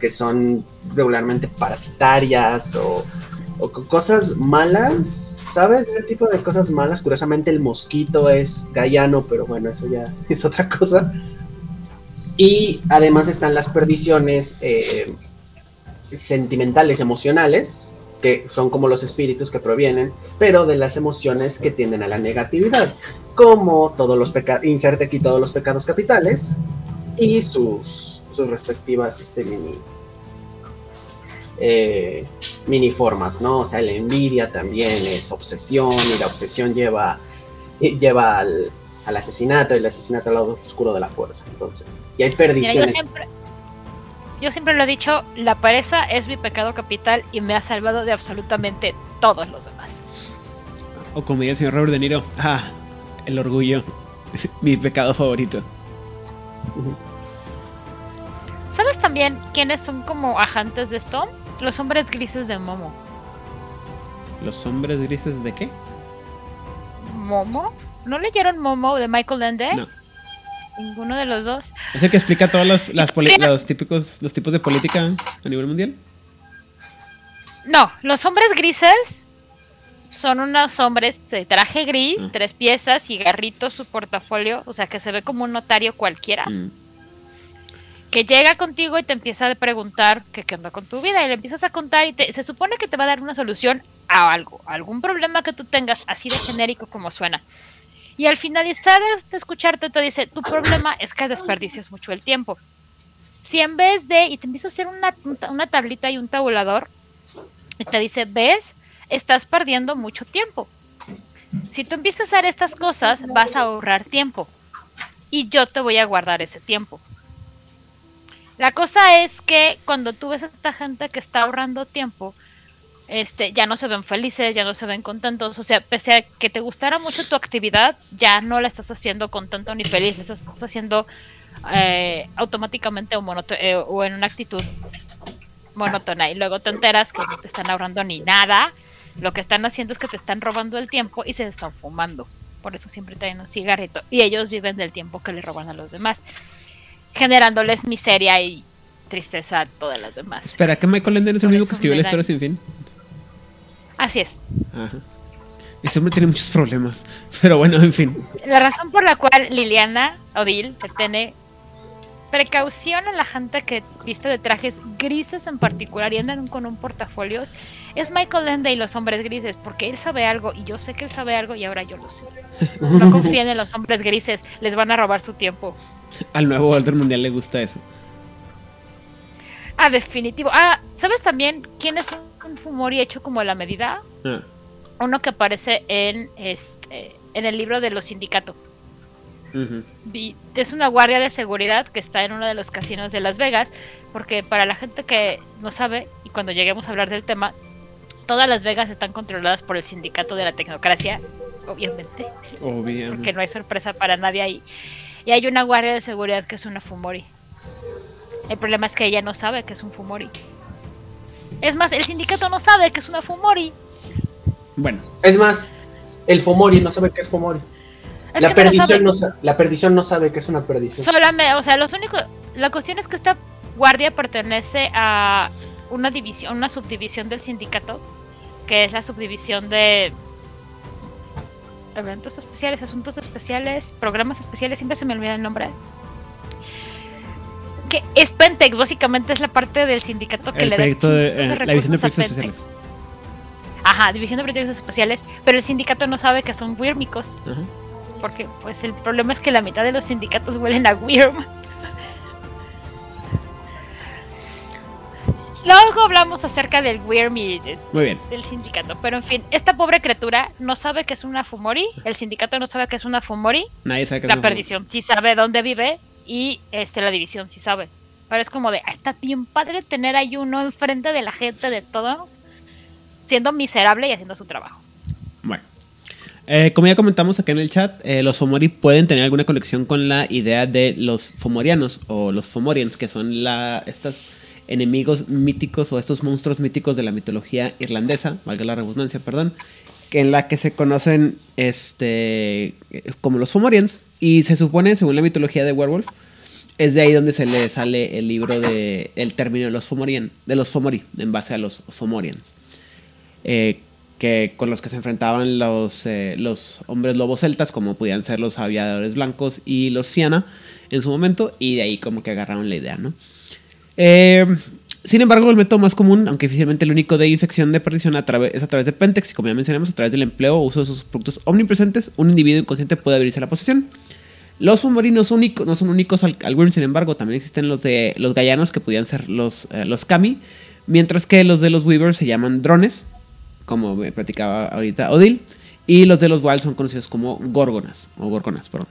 que son regularmente parasitarias o, cosas malas, ¿sabes? Ese tipo de cosas malas. Curiosamente el mosquito es gallano, pero bueno, eso ya es otra cosa. Y además están las perdiciones eh, sentimentales, emocionales, que son como los espíritus que provienen, pero de las emociones que tienden a la negatividad, como todos los pecados, inserte aquí todos los pecados capitales y sus, sus respectivas este, mini, eh, mini formas, ¿no? O sea, la envidia también es obsesión y la obsesión lleva, lleva al, al asesinato y el asesinato al lado oscuro de la fuerza. Entonces, y hay perdiciones. Yo, siempre, lo he dicho, la pereza es mi pecado capital y me ha salvado de absolutamente todos los demás. O como diría el señor Robert De Niro, ah, el orgullo, mi pecado favorito. ¿Sabes también quiénes son como ajantes de esto? Los hombres grises de Momo. ¿Los hombres grises de qué? ¿Momo? ¿No leyeron Momo de Michael Ende? No. Ninguno de los dos. ¿Es el que explica todos los, los, típicos, los tipos de política a nivel mundial? No, los hombres grises son unos hombres de traje gris, ah. tres piezas, cigarritos, su portafolio, o sea que se ve como un notario cualquiera. Mm. Que llega contigo y te empieza a preguntar qué, qué onda con tu vida y le empiezas a contar y se supone que te va a dar una solución a algo, algún problema que tú tengas, así de genérico como suena. Y al finalizar de escucharte te dice, tu problema es que desperdicias mucho el tiempo. Si en vez de, y te empieza a hacer una, una tablita y un tabulador, y te dice, ves, estás perdiendo mucho tiempo. Si tú empiezas a hacer estas cosas, vas a ahorrar tiempo. Y yo te voy a guardar ese tiempo. La cosa es que cuando tú ves a esta gente que está ahorrando tiempo, este, ya no se ven felices, ya no se ven contentos. O sea, pese a que te gustara mucho tu actividad, ya no la estás haciendo contento ni feliz, la estás haciendo eh, automáticamente o, eh, o en una actitud monótona. Y luego te enteras que no te están ahorrando ni nada. Lo que están haciendo es que te están robando el tiempo y se están fumando. Por eso siempre traen un cigarrito. Y ellos viven del tiempo que le roban a los demás. Generándoles miseria y tristeza a todas las demás. Espera, que Michael Enden es el único que escribió la historia sin fin. Así es. Ajá. Ese hombre tiene muchos problemas. Pero bueno, en fin. La razón por la cual Liliana Odil tiene precaución a la gente que viste de trajes grises en particular y andan con un portafolio es Michael Ende y los hombres grises, porque él sabe algo y yo sé que él sabe algo y ahora yo lo sé. No confíen en los hombres grises, les van a robar su tiempo. Al nuevo Walter Mundial le gusta eso. Ah, definitivo. Ah, ¿sabes también quién es un Fumori hecho como a la medida? Ah. Uno que aparece en este en el libro de los sindicatos. Es una guardia de seguridad que está en uno de los casinos de Las Vegas, porque para la gente que no sabe, y cuando lleguemos a hablar del tema, todas Las Vegas están controladas por el sindicato de la tecnocracia, obviamente. obviamente. Porque no hay sorpresa para nadie ahí. Y hay una guardia de seguridad que es una Fumori. El problema es que ella no sabe que es un Fumori. Es más, el sindicato no sabe que es una Fumori. Bueno. Es más, el Fumori no sabe que es Fumori. la, perdición no la perdición no sabe que es una perdición. Solamente, o sea, los únicos. La cuestión es que esta guardia pertenece a una división, una subdivisión del sindicato, que es la subdivisión de eventos especiales, asuntos especiales, programas especiales, siempre se me olvida el nombre que es Pentex, básicamente es la parte del sindicato que le da de, eh, la división de proyectos especiales. Ajá, división de proyectos especiales, pero el sindicato no sabe que son Wyrmicos. Porque pues el problema es que la mitad de los sindicatos huelen a Wyrm. Luego hablamos acerca del Wyrm y del sindicato. Pero en fin, esta pobre criatura no sabe que es una Fumori. El sindicato no sabe que es una Fumori. Nadie sabe que La perdición. Sí sabe dónde vive, y este la división, si sabe. Pero es como de, ah, está bien padre tener ahí uno enfrente de la gente de todos, siendo miserable y haciendo su trabajo. Bueno, Eh, como ya comentamos acá en el chat, eh, los Fomori pueden tener alguna conexión con la idea de los Fomorianos o los Fomorians, que son la, estos enemigos míticos o estos monstruos míticos de la mitología irlandesa, valga la redundancia, perdón, en la que se conocen este, como los Fomorians. Y se supone, según la mitología de Werewolf, es de ahí donde se le sale el libro de el término de los Fomorian, de los Fomori, en base a los Fomorians. Eh, que con los que se enfrentaban los, eh, los hombres lobos celtas, como podían ser los aviadores blancos y los Fiana en su momento, y de ahí como que agarraron la idea, ¿no? Eh, sin embargo, el método más común, aunque oficialmente el único de infección de perdición a es a través de Pentex, y como ya mencionamos, a través del empleo o uso de sus productos omnipresentes, un individuo inconsciente puede abrirse a la posesión. Los fomorinos únicos, no son únicos al, al sin embargo, también existen los de los gallanos que podían ser los, eh, los kami, mientras que los de los weavers se llaman drones, como me platicaba ahorita Odil, y los de los wild son conocidos como gorgonas, o gorgonas, perdón.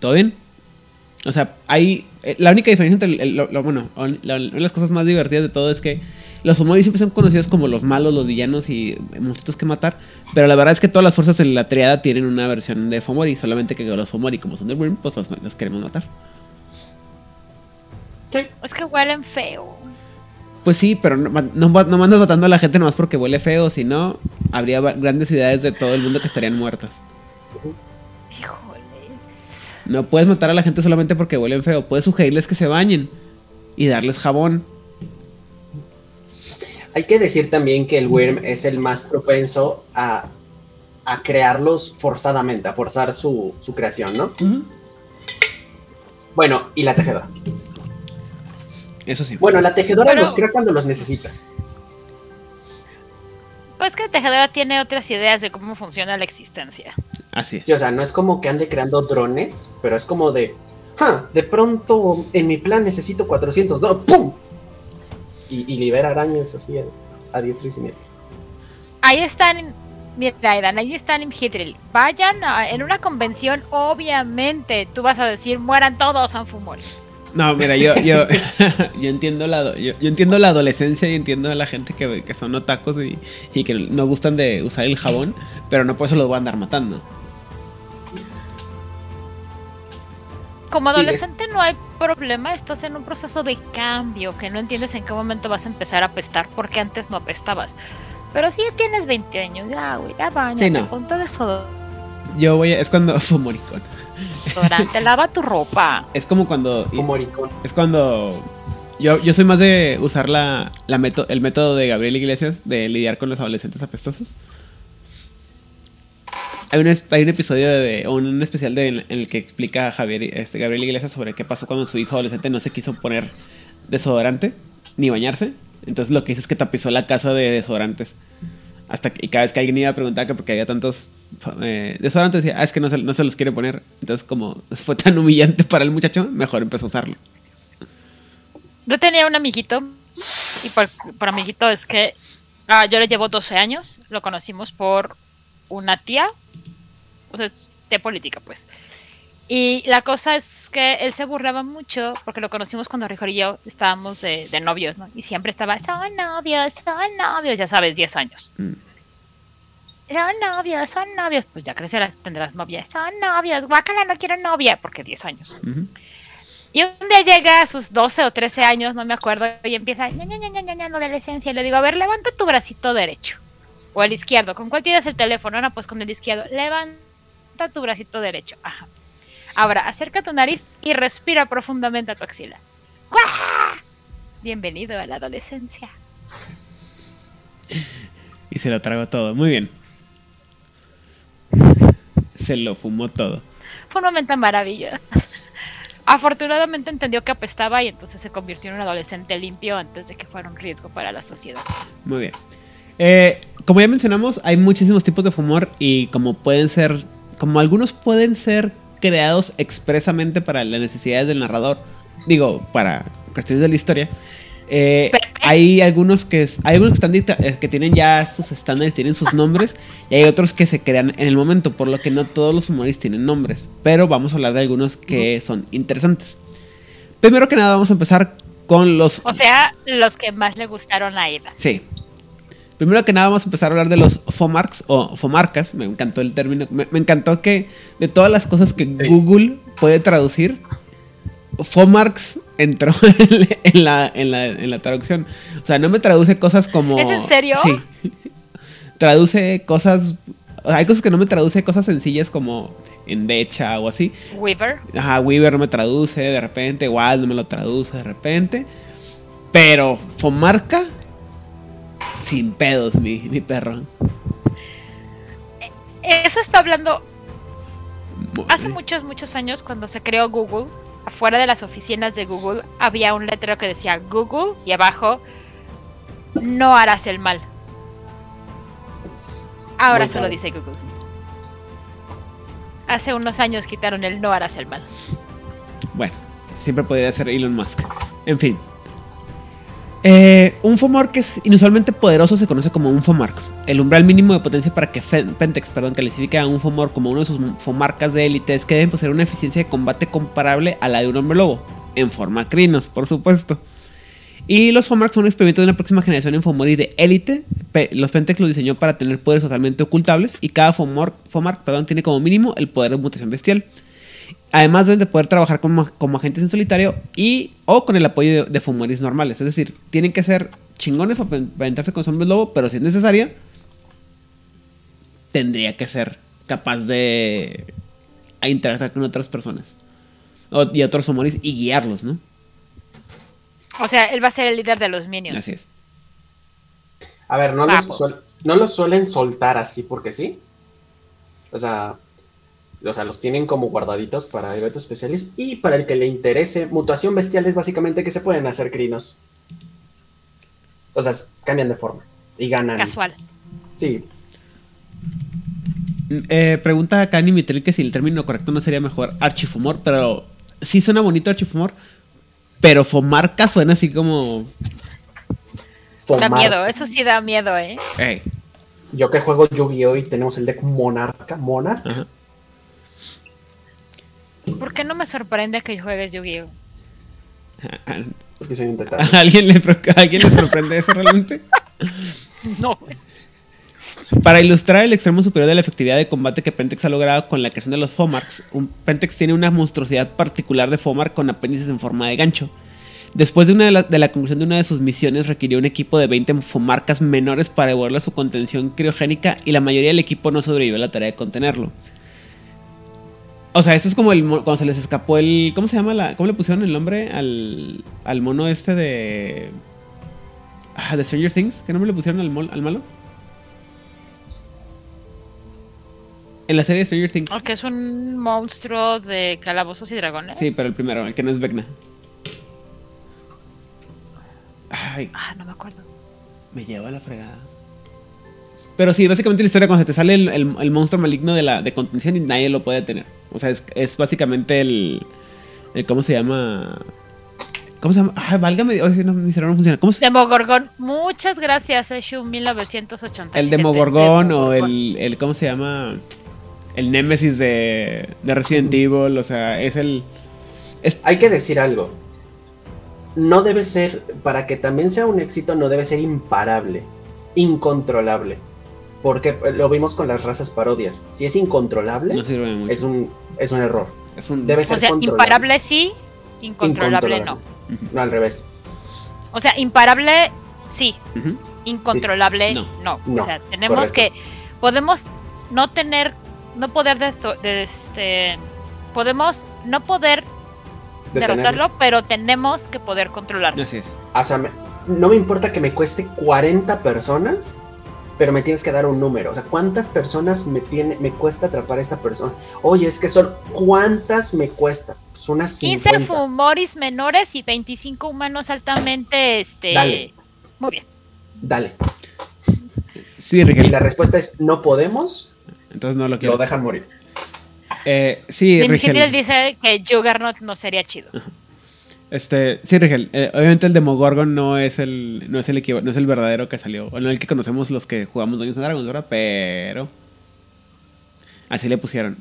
¿Todo bien? O sea, hay. Eh, la única diferencia entre. lo, bueno, una de las cosas más divertidas de todo es que los Fomori siempre son conocidos como los malos, los villanos y monstruos que matar. Pero la verdad es que todas las fuerzas en la triada tienen una versión de Fomori. Solamente que los Fomori, como son de Wyrm, pues los, queremos matar. Sí. Es que huelen feo. Pues sí, pero no, no, mandas matando a la gente nomás porque huele feo. Si no, habría grandes ciudades de todo el mundo que estarían muertas. No puedes matar a la gente solamente porque huelen feo. Puedes sugerirles que se bañen y darles jabón. Hay que decir también que el Worm es el más propenso a, crearlos forzadamente, a forzar su, creación, ¿no? Bueno, y la tejedora. Eso sí. Bueno, la tejedora los crea cuando los necesita. Pues que la tejedora tiene otras ideas de cómo funciona la existencia. Así Sí, o sea, no es como que ande creando drones, pero es como de, ah, de pronto en mi plan necesito 400, no, ¡pum! Y, libera arañas así a, diestra y siniestra. Ahí están, mira, Aidan, ahí están en Vayan en una convención, obviamente, tú vas a decir, mueran todos, Anfumori. No, mira, yo, yo, yo entiendo la yo, entiendo la adolescencia y entiendo a la gente que, que son otacos y, y, que no gustan de usar el jabón, pero no por eso los voy a andar matando. Como adolescente no hay problema, estás en un proceso de cambio que no entiendes en qué momento vas a empezar a apestar porque antes no apestabas. Pero si ya tienes 20 años, ya, güey, ya baña, sí, no. ponte de sodo. Yo voy a, es cuando fumoricón. Te lava tu ropa. Es como cuando fumoricón. Es cuando yo, yo soy más de usar la, la el método de Gabriel Iglesias de lidiar con los adolescentes apestosos. Hay un, episodio de, un especial de, en el que explica a Javier, este, Gabriel Iglesias sobre qué pasó cuando su hijo adolescente no se quiso poner desodorante ni bañarse. Entonces lo que hizo es que tapizó la casa de desodorantes. Hasta y cada vez que alguien iba a preguntar que porque había tantos eh, desodorantes, decía, ah, es que no se, no se los quiere poner. Entonces, como fue tan humillante para el muchacho, mejor empezó a usarlo. Yo tenía un amiguito, y por, por amiguito es que ah, yo le llevo 12 años, lo conocimos por una tía o sea, de política, pues. Y la cosa es que él se burlaba mucho porque lo conocimos cuando Rijor y yo estábamos de, novios, ¿no? Y siempre estaba, son novios, son novios, ya sabes, 10 años. Mm. Son novios, son novios. Pues ya crecerás, tendrás novia. Son novios, guácala, no quiero novia, porque 10 años. Y un día llega a sus 12 o 13 años, no me acuerdo, y empieza, ña, ña, ña, ña, ña, no adolescencia. Y le digo, a ver, levanta tu bracito derecho. O el izquierdo. ¿Con cuál tienes el teléfono? No, pues con el izquierdo. Levanta tu bracito derecho. Ajá. Ahora, acerca tu nariz y respira profundamente a tu axila. Bienvenido a la adolescencia. Y se lo trago todo. Muy bien. Se lo fumó todo. Fue un momento maravilloso. Afortunadamente entendió que apestaba y entonces se convirtió en un adolescente limpio antes de que fuera un riesgo para la sociedad. Muy bien. Eh, como ya mencionamos, hay muchísimos tipos de fumor y como pueden ser como algunos pueden ser creados expresamente para las necesidades del narrador, digo, para cuestiones de la historia, eh, hay algunos que hay algunos que están eh, que tienen ya sus estándares, tienen sus nombres y hay otros que se crean en el momento, por lo que no todos los humores tienen nombres, pero vamos a hablar de algunos que son interesantes. Primero que nada vamos a empezar con los O sea, los que más le gustaron a Ida. Sí. Primero que nada vamos a empezar a hablar de los FOMARCs o FOMARCas. Me encantó el término. Me, me encantó que de todas las cosas que Sí. Google puede traducir, FOMARCs entró en la, en, la, en la traducción. O sea, no me traduce cosas como... ¿Es en serio? Sí. Traduce cosas... o sea, hay cosas que no me traduce, cosas sencillas como endecha o así. Weaver. Ajá, Weaver no me traduce de repente, Wild no me lo traduce de repente. Pero Fomarca, sin pedos, mi, mi perro. Eso está hablando hace muchos, muchos años cuando se creó Google. Afuera de las oficinas de Google había un letrero que decía Google y abajo no harás el mal. Ahora Muy solo dice Google. Hace unos años quitaron el no harás el mal. Bueno, siempre podría ser Elon Musk. En fin. Eh, un que es inusualmente poderoso se conoce como un FOMARC. El umbral mínimo de potencia para que Pentex perdón, califique a un FOMARC como uno de sus FOMARCas de élite es que deben poseer una eficiencia de combate comparable a la de un hombre lobo. En forma crinos, por supuesto. Y los FOMARCs son un experimento de una próxima generación en FOMORI de élite. Los Pentex los diseñó para tener poderes totalmente ocultables y cada FOMARC, perdón, tiene como mínimo el poder de mutación bestial. Además deben de poder trabajar como, como agentes en solitario y o con el apoyo de, de normales. Es decir, tienen que ser chingones para aventarse con hombres lobo, pero si es necesaria, tendría que ser capaz de a interactuar con otras personas. O- y otros Fumoris y guiarlos, ¿no? O sea, él va a ser el líder de los minions. Así es. A ver, ¿no los, suel- ¿no los suelen soltar así porque sí? O sea, o sea, los tienen como guardaditos para eventos especiales. Y para el que le interese, mutación bestial es básicamente que se pueden hacer crinos. O sea, cambian de forma y ganan. Casual. Sí, Mm, eh, pregunta a Kani Mitril que si el término correcto no sería mejor archifumor, pero sí suena bonito archifumor, pero fomarca suena así como... Da Fomar. miedo, eso sí da miedo, ¿eh? Yo que juego Yu-Gi-Oh! y tenemos el deck Monarca. Monarca. ajá. ¿Por qué no me sorprende que juegues Yu-Gi-Oh? Porque se intenta. ¿A alguien le, pro- a alguien le sorprende eso realmente? No. Para ilustrar el extremo superior de la efectividad de combate que Pentex ha logrado con la creación de los Fomarks, un Pentex tiene una monstruosidad particular de Fomark con apéndices en forma de gancho. Después de, una de, la, de la conclusión de una de sus misiones, requirió un equipo de 20 Fomarcas menores para devolverle su contención criogénica y la mayoría del equipo no sobrevivió a la tarea de contenerlo. O sea, eso es como el cuando se les escapó el. ¿Cómo se llama? La, ¿Cómo le pusieron el nombre al, al mono este de. Ah, de Stranger Things? ¿Qué nombre le pusieron al, mol- al malo? En la serie de Stranger Things. Porque es un monstruo de calabozos y dragones. Sí, pero el primero, el que no es Vecna. Ay, Ah, no me acuerdo. me lleva a la fregada. Pero sí, básicamente la historia cuando se te sale el, el- el monstruo maligno de la de contención y nadie lo puede detener. O sea, es, es básicamente el, el. ¿Cómo se llama? ¿Cómo se llama? Ay, válgame. Oye, no, mi cerebro no funciona. ¿Cómo se Demogorgon. Muchas gracias, Eshu 1980. El Demogorgon o el, el. ¿Cómo se llama? El Némesis de, de Resident Evil. O sea, es el. es- Hay que decir algo. No debe ser, para que también sea un éxito, no debe ser imparable, incontrolable. Porque lo vimos con las razas parodias. Si es incontrolable, no sirve de mucho. es un, es un error. Es un. Debe O ser sea, controlable. imparable sí, incontrolable no. No, al revés. O sea, imparable sí, incontrolable No. no. No, O sea, tenemos correcto. que podemos no tener no poder de esto de este podemos no poder Detenerlo. derrotarlo, pero tenemos que poder controlarlo. Así es. O sea, me- no me importa que me cueste 40 personas, pero me tienes que dar un número. O sea, ¿cuántas personas me, tiene, me cuesta atrapar a esta persona? Oye, es que son. ¿Cuántas me cuesta? Pues unas 15 50. fumoris menores y 25 humanos altamente este Dale. Muy bien. Dale. Sí, Si Rigel. la respuesta es no podemos, Entonces no lo quiero. lo dejan morir. Eh, sí, Jim Rigel. Dice que Juggernaut no sería chido. Este, sí, Rigel. eh, obviamente el Demogorgon no es el, no es el no es el verdadero que salió. O no el que conocemos los que jugamos Dungeons and Dragons, ¿verdad? Pero. Así le pusieron.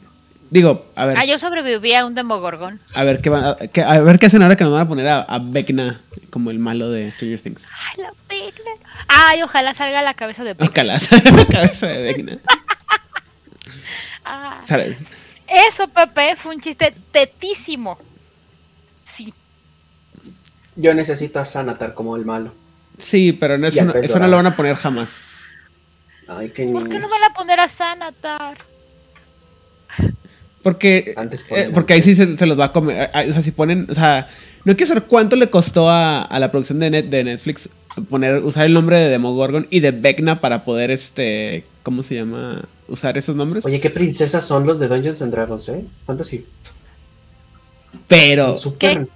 Digo, a ver. Ah, yo sobreviví a un Demogorgon. A ver qué van a, ver qué hacen ahora que nos van a poner a, a Vecna como el malo de Stranger Things. Ay, la Vecna. Ay, ojalá salga la cabeza de Vecna. Ojalá salga la cabeza de Vecna. Ah, eso, Pepe, fue un chiste tetísimo. Yo necesito a Sanatar como el malo. Sí, pero no, eso, no, eso no lo van a poner jamás. Ay, qué ¿Por qué no van a poner a Sanatar? Porque, Antes eh, porque ahí sí se, se los va a comer. O sea, si ponen. O sea, no quiero saber cuánto le costó a, a la producción de, Net, de Netflix poner, usar el nombre de Demogorgon y de Vecna para poder, este. ¿Cómo se llama? Usar esos nombres. Oye, qué princesas son los de Dungeons and Dragons, ¿eh? Fantasy. pero. Son súper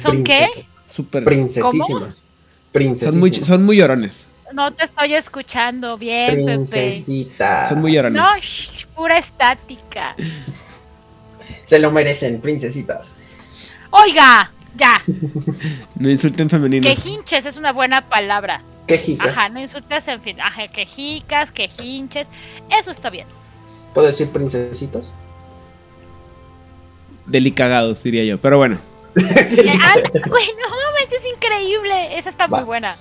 ¿Son qué? Súper. Princesísimas. Princesísimas. Son muy, son muy llorones. No te estoy escuchando bien, Pepe. Princesitas. Son muy llorones. No, pura estática. Se lo merecen, princesitas. Oiga, ya. No insulten femenino. Que hinches es una buena palabra. Qué jicas. Ajá, no insultes en fin. Ajá, que jicas, que hinches. Eso está bien. ¿Puedo decir princesitos? Delicagados, diría yo. Pero bueno. Eh, ah, güey, no mames, es increíble. Esa está muy buena.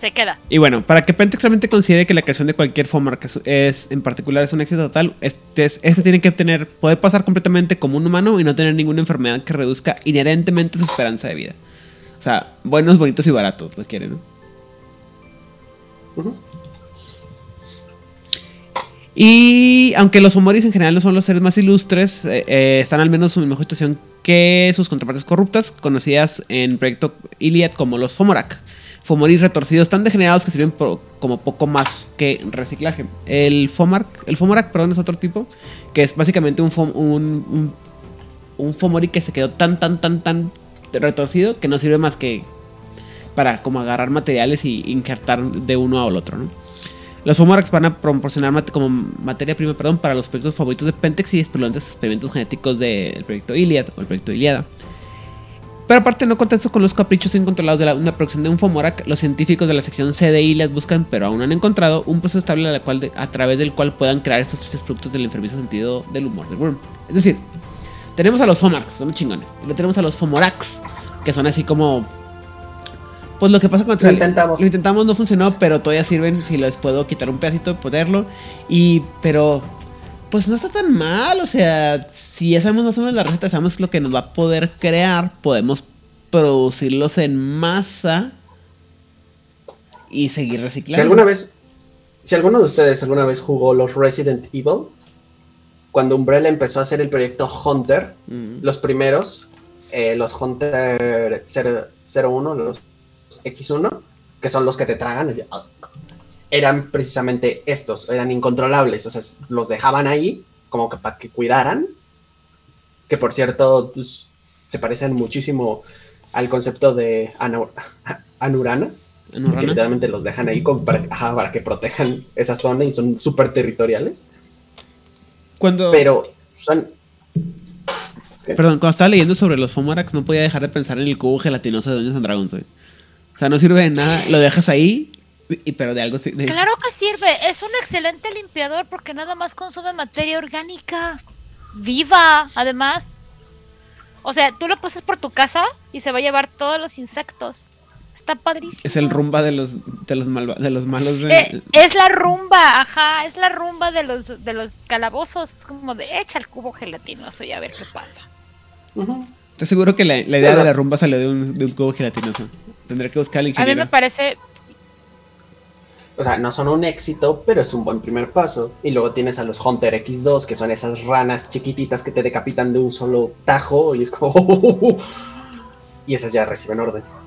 Se queda. Y bueno, para que Pentex realmente considere que la creación de cualquier Fomark es, es- en particular es un éxito total, este, es- este tiene que obtener, poder pasar completamente como un humano y no tener ninguna enfermedad que reduzca inherentemente su esperanza de vida. O sea, buenos, bonitos y baratos, lo quieren, ¿no? Y aunque los Fomoris en general no son los seres más ilustres, eh, eh, están al menos en mejor situación que sus contrapartes corruptas, conocidas en proyecto Iliad como los Fomorak. Fomoris retorcidos tan degenerados que sirven por- como poco más que reciclaje. El Fomark, el Fomorak, perdón, es otro tipo, que es básicamente un, fom- un, un, que se quedó tan, tan, tan, tan retorcido que no sirve más que para como agarrar materiales y injertar de uno al otro, ¿no? Los Fomorax van a proporcionar como materia prima perdón, para los proyectos favoritos de Pentex y espeluznantes experimentos genéticos del proyecto Iliad o el proyecto Iliada. Pero aparte, no contentos con los caprichos incontrolados de la, una producción de un Fomorak, los científicos de la sección C de Iliad buscan, pero aún no han encontrado, un proceso estable a, de- través del cual puedan crear estos tristes productos del enfermizo sentido del humor del Worm. Es decir, tenemos a los Fomarks, son chingones. Y tenemos a los Fomorax, que son así como. Pues lo que pasa cuando Lo intentamos. Lo intentamos, no funcionó, pero todavía sirven si les puedo quitar un pedacito, ponerlo. Y. Pero. Pues no está tan mal, o sea, si ya sabemos más o menos la receta, sabemos lo que nos va a poder crear, podemos producirlos en masa y seguir reciclando. Si alguna vez, si alguno de ustedes alguna vez jugó los Resident Evil, cuando Umbrella empezó a hacer el proyecto Hunter, Mm. los primeros, eh, los Hunter 0- 01, los X1, que son los que te tragan, ah, eran precisamente estos, eran incontrolables, o sea, los dejaban ahí como que para que cuidaran, que por cierto pues, se parecen muchísimo al concepto de Ana- Anurana, que literalmente los dejan ahí como para, ajá, para que protejan esa zona y son súper territoriales, Cuando, pero son... Perdón, cuando estaba leyendo sobre los Fomorax no podía dejar de pensar en el cubo gelatinoso de Dungeons and Dragons, güey. O sea, no sirve de nada, lo dejas ahí, y, pero de algo... Claro que sirve. Es un excelente limpiador porque nada más consume materia orgánica. Viva, además. O sea, tú lo pasas por tu casa y se va a llevar todos los insectos. Está padrísimo. Es el rumba de los, de los, malva- de los malos de... Eh, es la rumba, ajá, es la rumba de los de los calabozos, es como de echa el cubo gelatinoso y a ver qué pasa. Estoy seguro que la, la idea Sí, de la rumba salió de un, de un cubo gelatinoso. Tendré que buscar al A mí ingeniero. me parece O sea, no son un éxito, pero es un buen primer paso. Y luego tienes a los Hunter X2, que son esas ranas chiquititas que te decapitan de un solo tajo. Y es como. y esas ya reciben órdenes.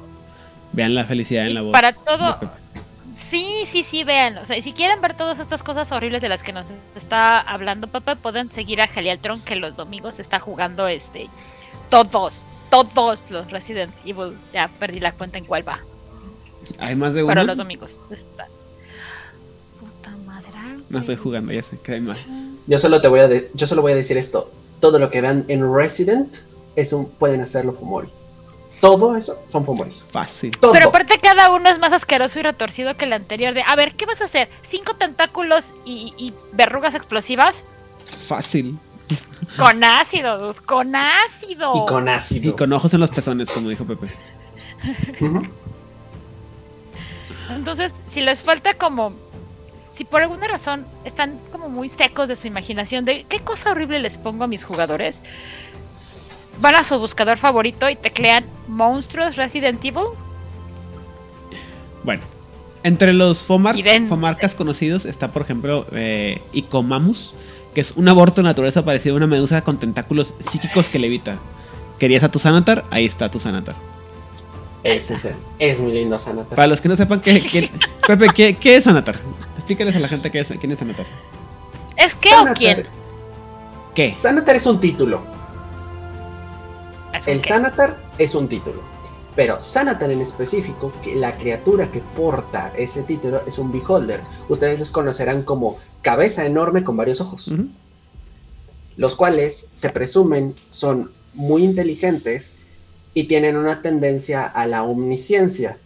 Vean la felicidad en la voz. para todo. Sí, sí, sí, vean. O sea, y si quieren ver todas estas cosas horribles de las que nos está hablando Pepe, pueden seguir a Gelialtron que los domingos está jugando este todos, todos los Resident Evil. Ya perdí la cuenta en cuál va. Hay más de uno. Pero los domingos está. Puta madre. No estoy jugando, ya sé, que hay más. Yo solo te voy a de- yo solo voy a decir esto. Todo lo que vean en Resident es un, pueden hacerlo Fumori. Todo eso son Fumoris. Fácil. Todo. Pero aparte cada uno es más asqueroso y retorcido que el anterior de, a ver, ¿qué vas a hacer? ¿Cinco tentáculos y, y verrugas explosivas? Fácil. Con ácido, dude, con ácido. y con ácido. Y con ojos en los pezones, como dijo Pepe. Entonces, si les falta como. Si por alguna razón están como muy secos de su imaginación de qué cosa horrible les pongo a mis jugadores, van a su buscador favorito y teclean monstruos Resident Evil. Bueno, entre los fomar- fomarcas conocidos está, por ejemplo, eh, Icomamus, que es un aborto de naturaleza parecido a una medusa con tentáculos psíquicos que levita. ¿Querías a tu Sanatar? Ahí está tu Sanatar. Es, ese, es mi lindo Sanatar. Para los que no sepan, ¿qué, qué- Pepe, ¿qué, qué es Sanatar? Explícales a la gente qué es, quién es Sanatar. ¿Es que o Sanatar- quién? ¿Qué? Sanatar es un título. Es un El qué. Sanatar es un título. Pero Sanatar en específico, que la criatura que porta ese título es un Beholder. Ustedes les conocerán como cabeza enorme con varios ojos, los cuales se presumen son muy inteligentes y tienen una tendencia a la omnisciencia,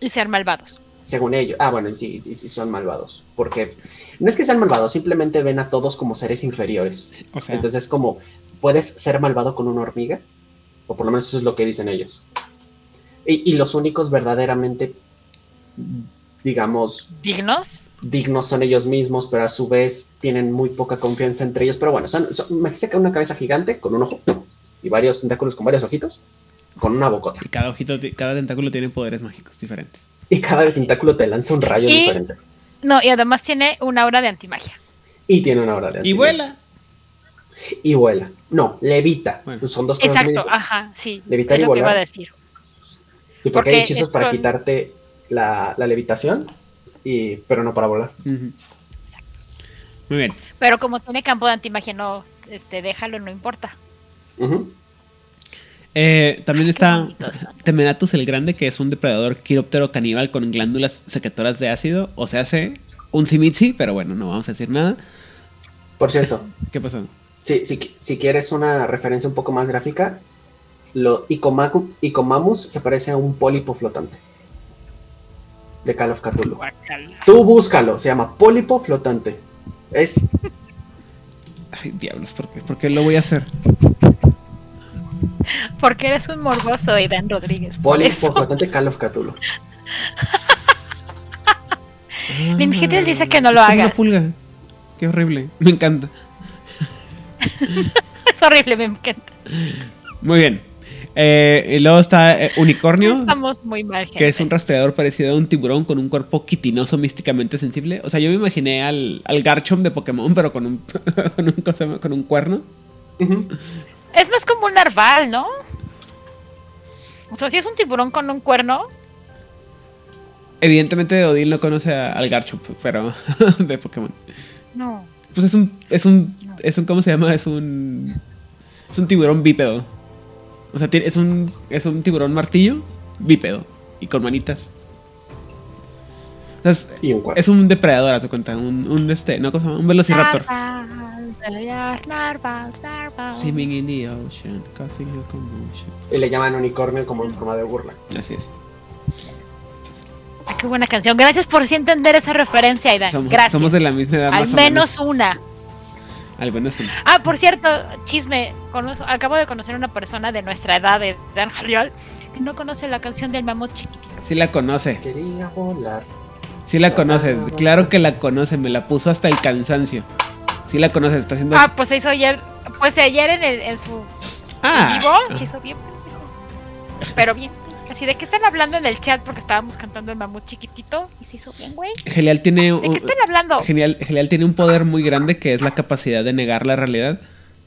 Y ser malvados. según ellos. Ah, bueno, y sí, y sí son malvados. Porque no es que sean malvados, simplemente ven a todos como seres inferiores. O sea, Entonces, como, ¿puedes ser malvado con una hormiga? O por lo menos eso es lo que dicen ellos. Y, y los únicos verdaderamente, digamos, ¿Dignos? Dignos son ellos mismos, pero a su vez tienen muy poca confianza entre ellos. Pero bueno, son, son, que una cabeza gigante con un ojo y varios tentáculos con varios ojitos, con una bocota. y cada ojito, cada tentáculo tiene poderes mágicos diferentes. Y cada tentáculo te lanza un rayo Y- diferente. No, y además tiene una aura de antimagia. Y tiene una hora de Y antimagia. vuela. Y vuela. No, levita. Bueno. Son dos cosas muy Exacto, ajá, sí. Levitar es y lo que iba a volar. decir. Sí, porque, Porque hay hechizos para con- quitarte la, la levitación, y, pero no para volar. Muy bien. Pero como tiene campo de antimagia, no, este, déjalo, no importa. Eh, también Qué está. Temeratus el Grande, que es un depredador quiróptero caníbal con glándulas secretoras de ácido. O sea, hace un simitsi, pero bueno, no vamos a decir nada. Por cierto, ¿Qué pasó? si, si, si quieres una referencia un poco más gráfica, lo Icomacu- Icomamus se parece a un pólipo flotante de Call of Cthulhu. Tú búscalo, se llama pólipo flotante. Es Ay, diablos, ¿por qué, ¿Por qué lo voy a hacer? Porque eres un morboso, Aidan Rodríguez. Por pólipo flotante Call of Cthulhu. Ninjitel dice que no lo como Una hagas. pulga. Qué horrible. Me encanta. Es horrible, me encanta. Muy bien. Eh, y luego está eh, Unicornio, Estamos muy mal, gente. que es un rastreador parecido a un tiburón con un cuerpo quitinoso místicamente sensible. O sea, yo me imaginé al, al Garchomp de Pokémon, pero con un, con un, con un cuerno. Es más como un narval, ¿no? O sea, si es un tiburón con un cuerno, Evidentemente Odil no conoce a- al Garchomp, pero de Pokémon. no. Pues es un, es un, es un, ¿cómo se llama? Es un, es un tiburón bípedo. O sea, tiene- es un, es un tiburón martillo bípedo y con manitas. O sea, es, Y un cuarto. es un depredador, a tu cuenta, un, un este, no, ¿cómo se llama? Un velociraptor. Swimming in the ocean, causing a commotion. Y le llaman unicornio como en forma de burla. Así es. Ah, qué buena canción. Gracias por sí entender esa referencia, Aidan. Somos, Gracias. somos de la misma edad. Al más o menos una. Al menos una. Ah, por cierto, chisme. conozco- acabo de conocer a una persona de nuestra edad, de Dan Jaliol, que no conoce la canción del mamut chiquitito. Sí la conoce. Quería volar. Sí la conoce. Claro que la conoce. Me la puso hasta el cansancio. Sí la conoce. Está haciendo. Ah, pues se hizo ayer. Pues ayer en, el, en su Ah. vivo se hizo bien. Pero bien. Así de qué están hablando en el chat porque estábamos cantando el mamut chiquitito y se hizo bien, güey. Genial tiene ¿De un, qué están hablando? Genial, Genial tiene un poder muy grande que es la capacidad de negar la realidad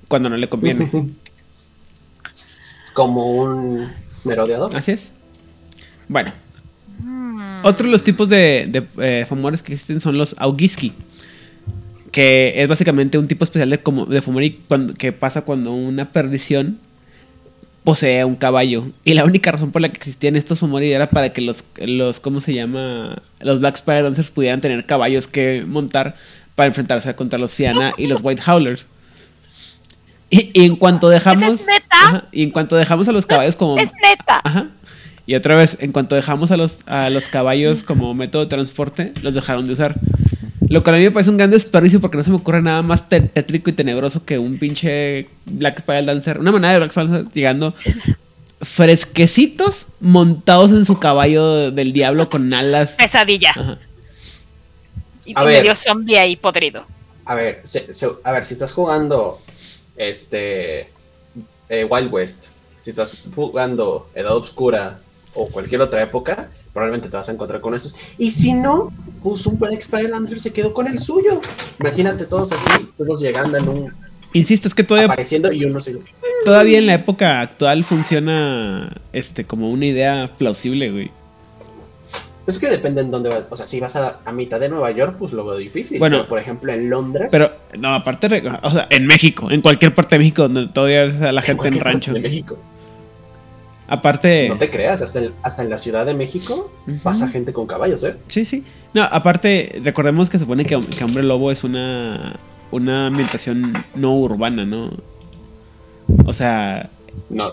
cuando no le conviene. como un merodeador. Así es. Bueno, Mm. otro de los tipos de, de eh, fomores que existen son los Augiski. Que es básicamente un tipo especial de, como, de fomori cuando- que pasa cuando una perdición posee un caballo. Y la única razón por la que existían estos fomori era para que los, los ¿cómo se llama? Los Black Spider Dancers pudieran tener caballos que montar para enfrentarse contra los Fiana y los White Howlers. Y, y en cuanto dejamos... ¿Eso es neta? Ajá, y en cuanto dejamos a los caballos como... Es neta. Ajá. Y otra vez, en cuanto dejamos a los, a los caballos como método de transporte, los dejaron de usar. Lo cual a mí me parece un gran desperdicio porque no se me ocurre nada más te- tétrico y tenebroso que un pinche Black Spiral Dancer, una manada de Black Spiral Dancer llegando fresquecitos montados en su caballo del diablo con alas. Pesadilla. Ajá. Y, A ver. medio zombie ahí podrido. A ver, se- se- a ver, si estás jugando este eh, Wild West, si estás jugando Edad Obscura o cualquier otra época, probablemente te vas a encontrar con esos. Y si no, pues un Landry se quedó con el suyo. Imagínate todos así, todos llegando en un Insisto, es que todavía, apareciendo y uno se todavía en la época actual funciona este como una idea plausible, güey. Es que depende en dónde vas. O sea, si vas a, a mitad de Nueva York, pues lo veo difícil. Bueno. Pero, por ejemplo, en Londres. Pero, no, aparte, o sea, en México, en cualquier parte de México donde todavía ves a la gente en rancho. De México. Aparte. No te creas, hasta, en- hasta en la Ciudad de México pasa gente con caballos, ¿eh? Sí, sí. No, aparte, recordemos que se supone que, que Hombre Lobo es una, una ambientación no urbana, ¿no? O sea, No.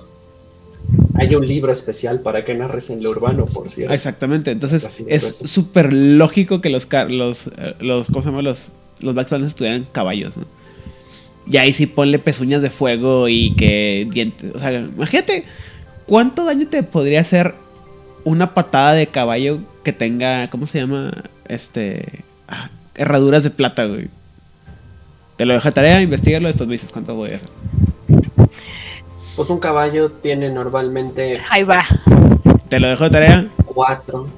Hay un libro especial para que narres en lo urbano, por cierto. exactamente. Entonces, Así es súper lógico que los, los, eh, los, ¿cómo se llama? Los, los Black Swans tuvieran caballos, ¿no? Y ahí sí ponle pezuñas de fuego y que dientes. O sea, imagínate cuánto daño te podría hacer una patada de caballo que tenga, ¿cómo se llama? Este. ah, herraduras de plata, güey. Te lo dejo de tarea, investigalo, después me dices cuánto voy a hacer. Pues un caballo tiene normalmente Ahí va. Te lo dejo de tarea. cuatro.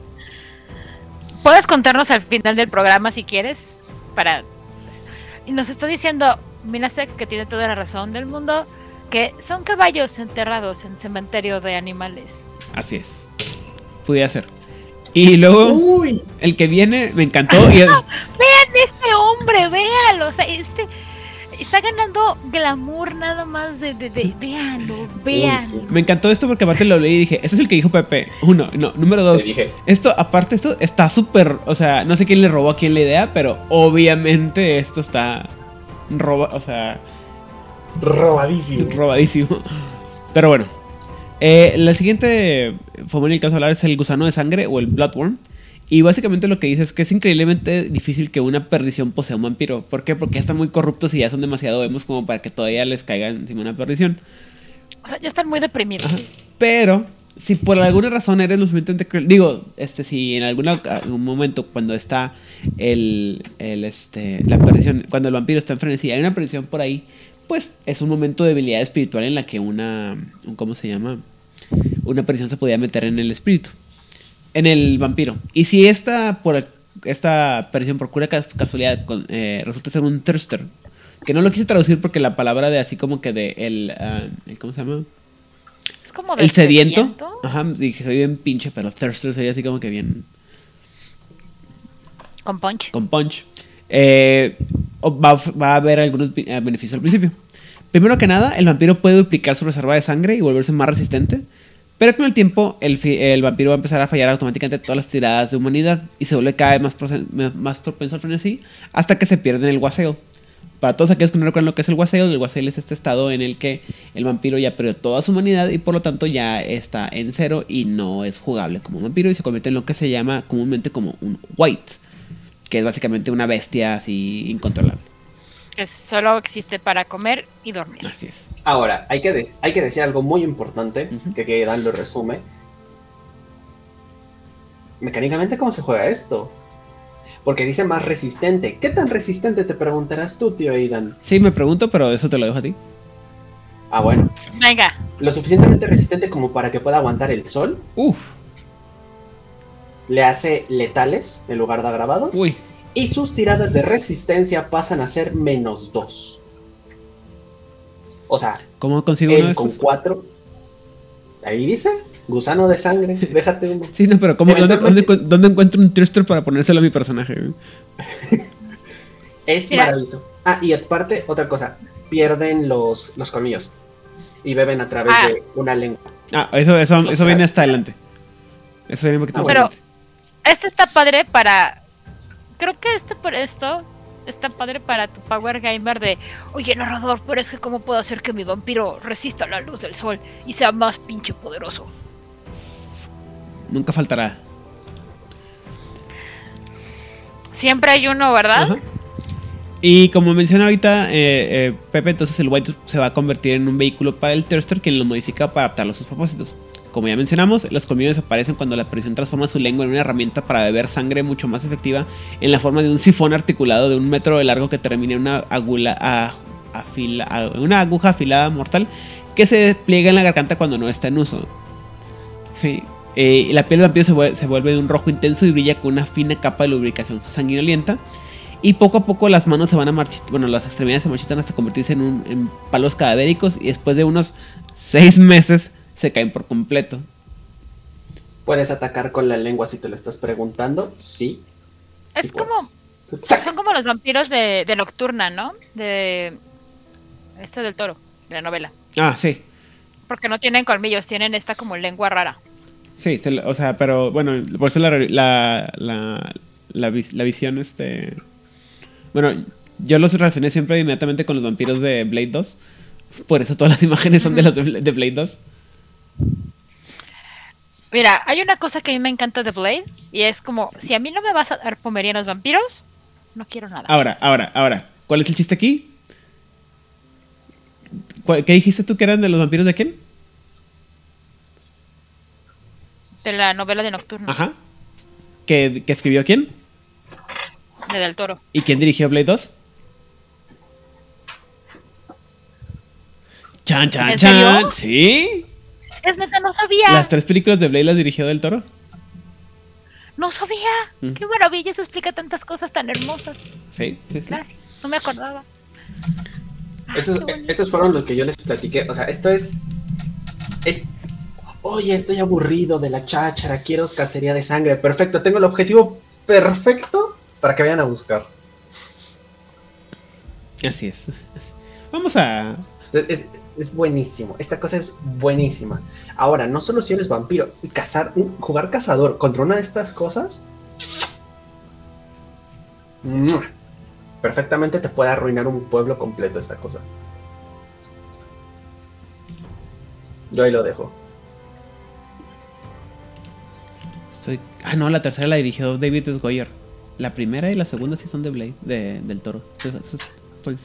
Puedes contarnos al final del programa si quieres. Para. Y nos está diciendo Minasek, que tiene toda la razón del mundo, que son caballos enterrados en cementerio de animales. Así es. Pudiera ser. Y luego, Uy, el que viene me encantó. Y Vean este hombre, véalo. O sea, este. Está ganando glamour nada más de. de, de véanlo, véanlo. sí. me encantó esto porque aparte lo leí y dije, ese es el que dijo Pepe. Uno, no, número dos. dije. Esto, aparte, esto está súper. O sea, no sé quién le robó a quién la idea, pero obviamente esto está. Roba, o sea, Robadísimo. robadísimo. Pero bueno. Eh, la siguiente fomento el caso de hablar es el gusano de sangre o el bloodworm. Y básicamente lo que dice es que es increíblemente difícil que una perdición posea un vampiro. ¿Por qué? Porque ya están muy corruptos y ya son demasiado vemos como para que todavía les caiga encima una perdición. O sea, ya están muy deprimidos. Ajá. Pero, si por alguna razón eres lo suficientemente cruel, digo, este, si en alguna, algún momento cuando está el, el, este, la perdición, cuando el vampiro está en frenesí, hay una perdición por ahí, pues es un momento de debilidad espiritual en la que una, un- ¿cómo se llama? Una perdición se podía meter en el espíritu, en el vampiro. Y si esta, por esta perdición por casualidad con- eh, resulta ser un thirster, que no lo quise traducir porque la palabra de así como que de el, ah, ¿cómo se llama? Es como de El sediento. Ajá, dije, soy bien pinche, pero Thirster soy así como que bien Con punch. con punch. Eh, va, a haber algunos eh, beneficios al principio. Primero que nada, el vampiro puede duplicar su reserva de sangre y volverse más resistente. Pero con el tiempo, el, vampiro va a empezar a fallar automáticamente todas las tiradas de humanidad y se vuelve cada vez más, más propenso al frenesí hasta que se pierde en el wassail. Para todos aquellos que no recuerdan lo que es el wassail, el wassail es este estado en el que el vampiro ya perdió toda su humanidad y por lo tanto ya está en cero y no es jugable como vampiro y se convierte en lo que se llama comúnmente como un white, que es básicamente una bestia así incontrolable. Que solo existe para comer y dormir. Así es. Ahora, hay que, de- hay que decir algo muy importante, que, que Dan lo resume. Mecánicamente, ¿cómo se juega esto? Porque dice más resistente. ¿Qué tan resistente te preguntarás tú, tío Aidan? Sí, me pregunto, pero eso te lo dejo a ti. Ah, bueno. Venga. Lo suficientemente resistente como para que pueda aguantar el sol. Uf, Le hace letales en lugar de agravados. uy. Y sus tiradas de resistencia pasan a ser menos 2. O sea, ¿Cómo consigo uno de él con estos? 4. Ahí dice, gusano de sangre, déjate uno. Sí, no, pero ¿cómo, dónde, dónde, dónde encuentro un thruster para ponérselo a mi personaje? Es Mira. maravilloso. Ah, y aparte, otra cosa, pierden los, los colmillos. Y beben a través Ah. de una lengua. Ah, eso, eso, eso sea, viene hasta adelante. Eso viene un poquito Ah, más Pero- adelante. Este está padre para. Creo que este por esto está padre para tu Power Gamer de. Oye, narrador, pero es que cómo puedo hacer que mi vampiro resista la luz del sol y sea más pinche poderoso. Nunca faltará. Siempre hay uno, ¿verdad? Ajá. Y como menciona ahorita eh, eh, Pepe, entonces el White se va a convertir en un vehículo para el Thirster quien lo modifica para adaptarlo a sus propósitos. Como ya mencionamos, los colmillos aparecen cuando la presión transforma su lengua en una herramienta para beber sangre mucho más efectiva en la forma de un sifón articulado de un metro de largo que termina en una, agula, afila, una aguja afilada mortal que se despliega en la garganta cuando no está en uso. Sí. Eh, la piel del vampiro se vuelve, de un rojo intenso y brilla con una fina capa de lubricación sanguinolienta. Y poco a poco las manos se van a marchitar, bueno, las extremidades se marchitan hasta convertirse en, en palos cadavéricos y después de unos 6 meses se caen por completo. ¿Puedes atacar con la lengua si te lo estás preguntando? Sí. Es como. Son como los vampiros de, Nocturna, ¿no? De. Este del toro, de la novela. Ah, sí. Porque no tienen colmillos, tienen esta como lengua rara. Sí, o sea, pero bueno, por eso la, la, la, la, visión, este. Bueno, yo los relacioné siempre inmediatamente con los vampiros de Blade 2. Por eso todas las imágenes son de los de Blade 2. Mira, hay una cosa que a mí me encanta de Blade y es como, si a mí no me vas a dar pomerianos vampiros, no quiero nada. Ahora, ahora, ahora, ¿cuál es el chiste aquí? ¿Qué dijiste tú que eran de los vampiros de quién? De la novela de Nocturno. Ajá. ¿Que, escribió quién? De Del Toro. ¿Y quién dirigió Blade 2? Chan, chan, chan. ¿Sí? Es neta, no sabía. ¿Las tres películas de Blade las dirigió Del Toro? No sabía. Mm. Qué maravilla, eso explica tantas cosas tan hermosas. Sí, sí, sí. Gracias, no me acordaba. estos fueron los que yo les platiqué. O sea, esto es. es Oye, estoy aburrido de la cháchara, quiero cacería de sangre. Perfecto, tengo el objetivo perfecto para que vayan a buscar. Así es. Vamos a. Es, es buenísimo. Esta cosa es buenísima. Ahora, no solo si eres vampiro, cazar, jugar cazador contra una de estas cosas. Perfectamente te puede arruinar un pueblo completo esta cosa. Yo ahí lo dejo. Estoy... Ah, no, la tercera la dirigió David Goyer. La primera y la segunda sí son de Blade, de, del toro. estoy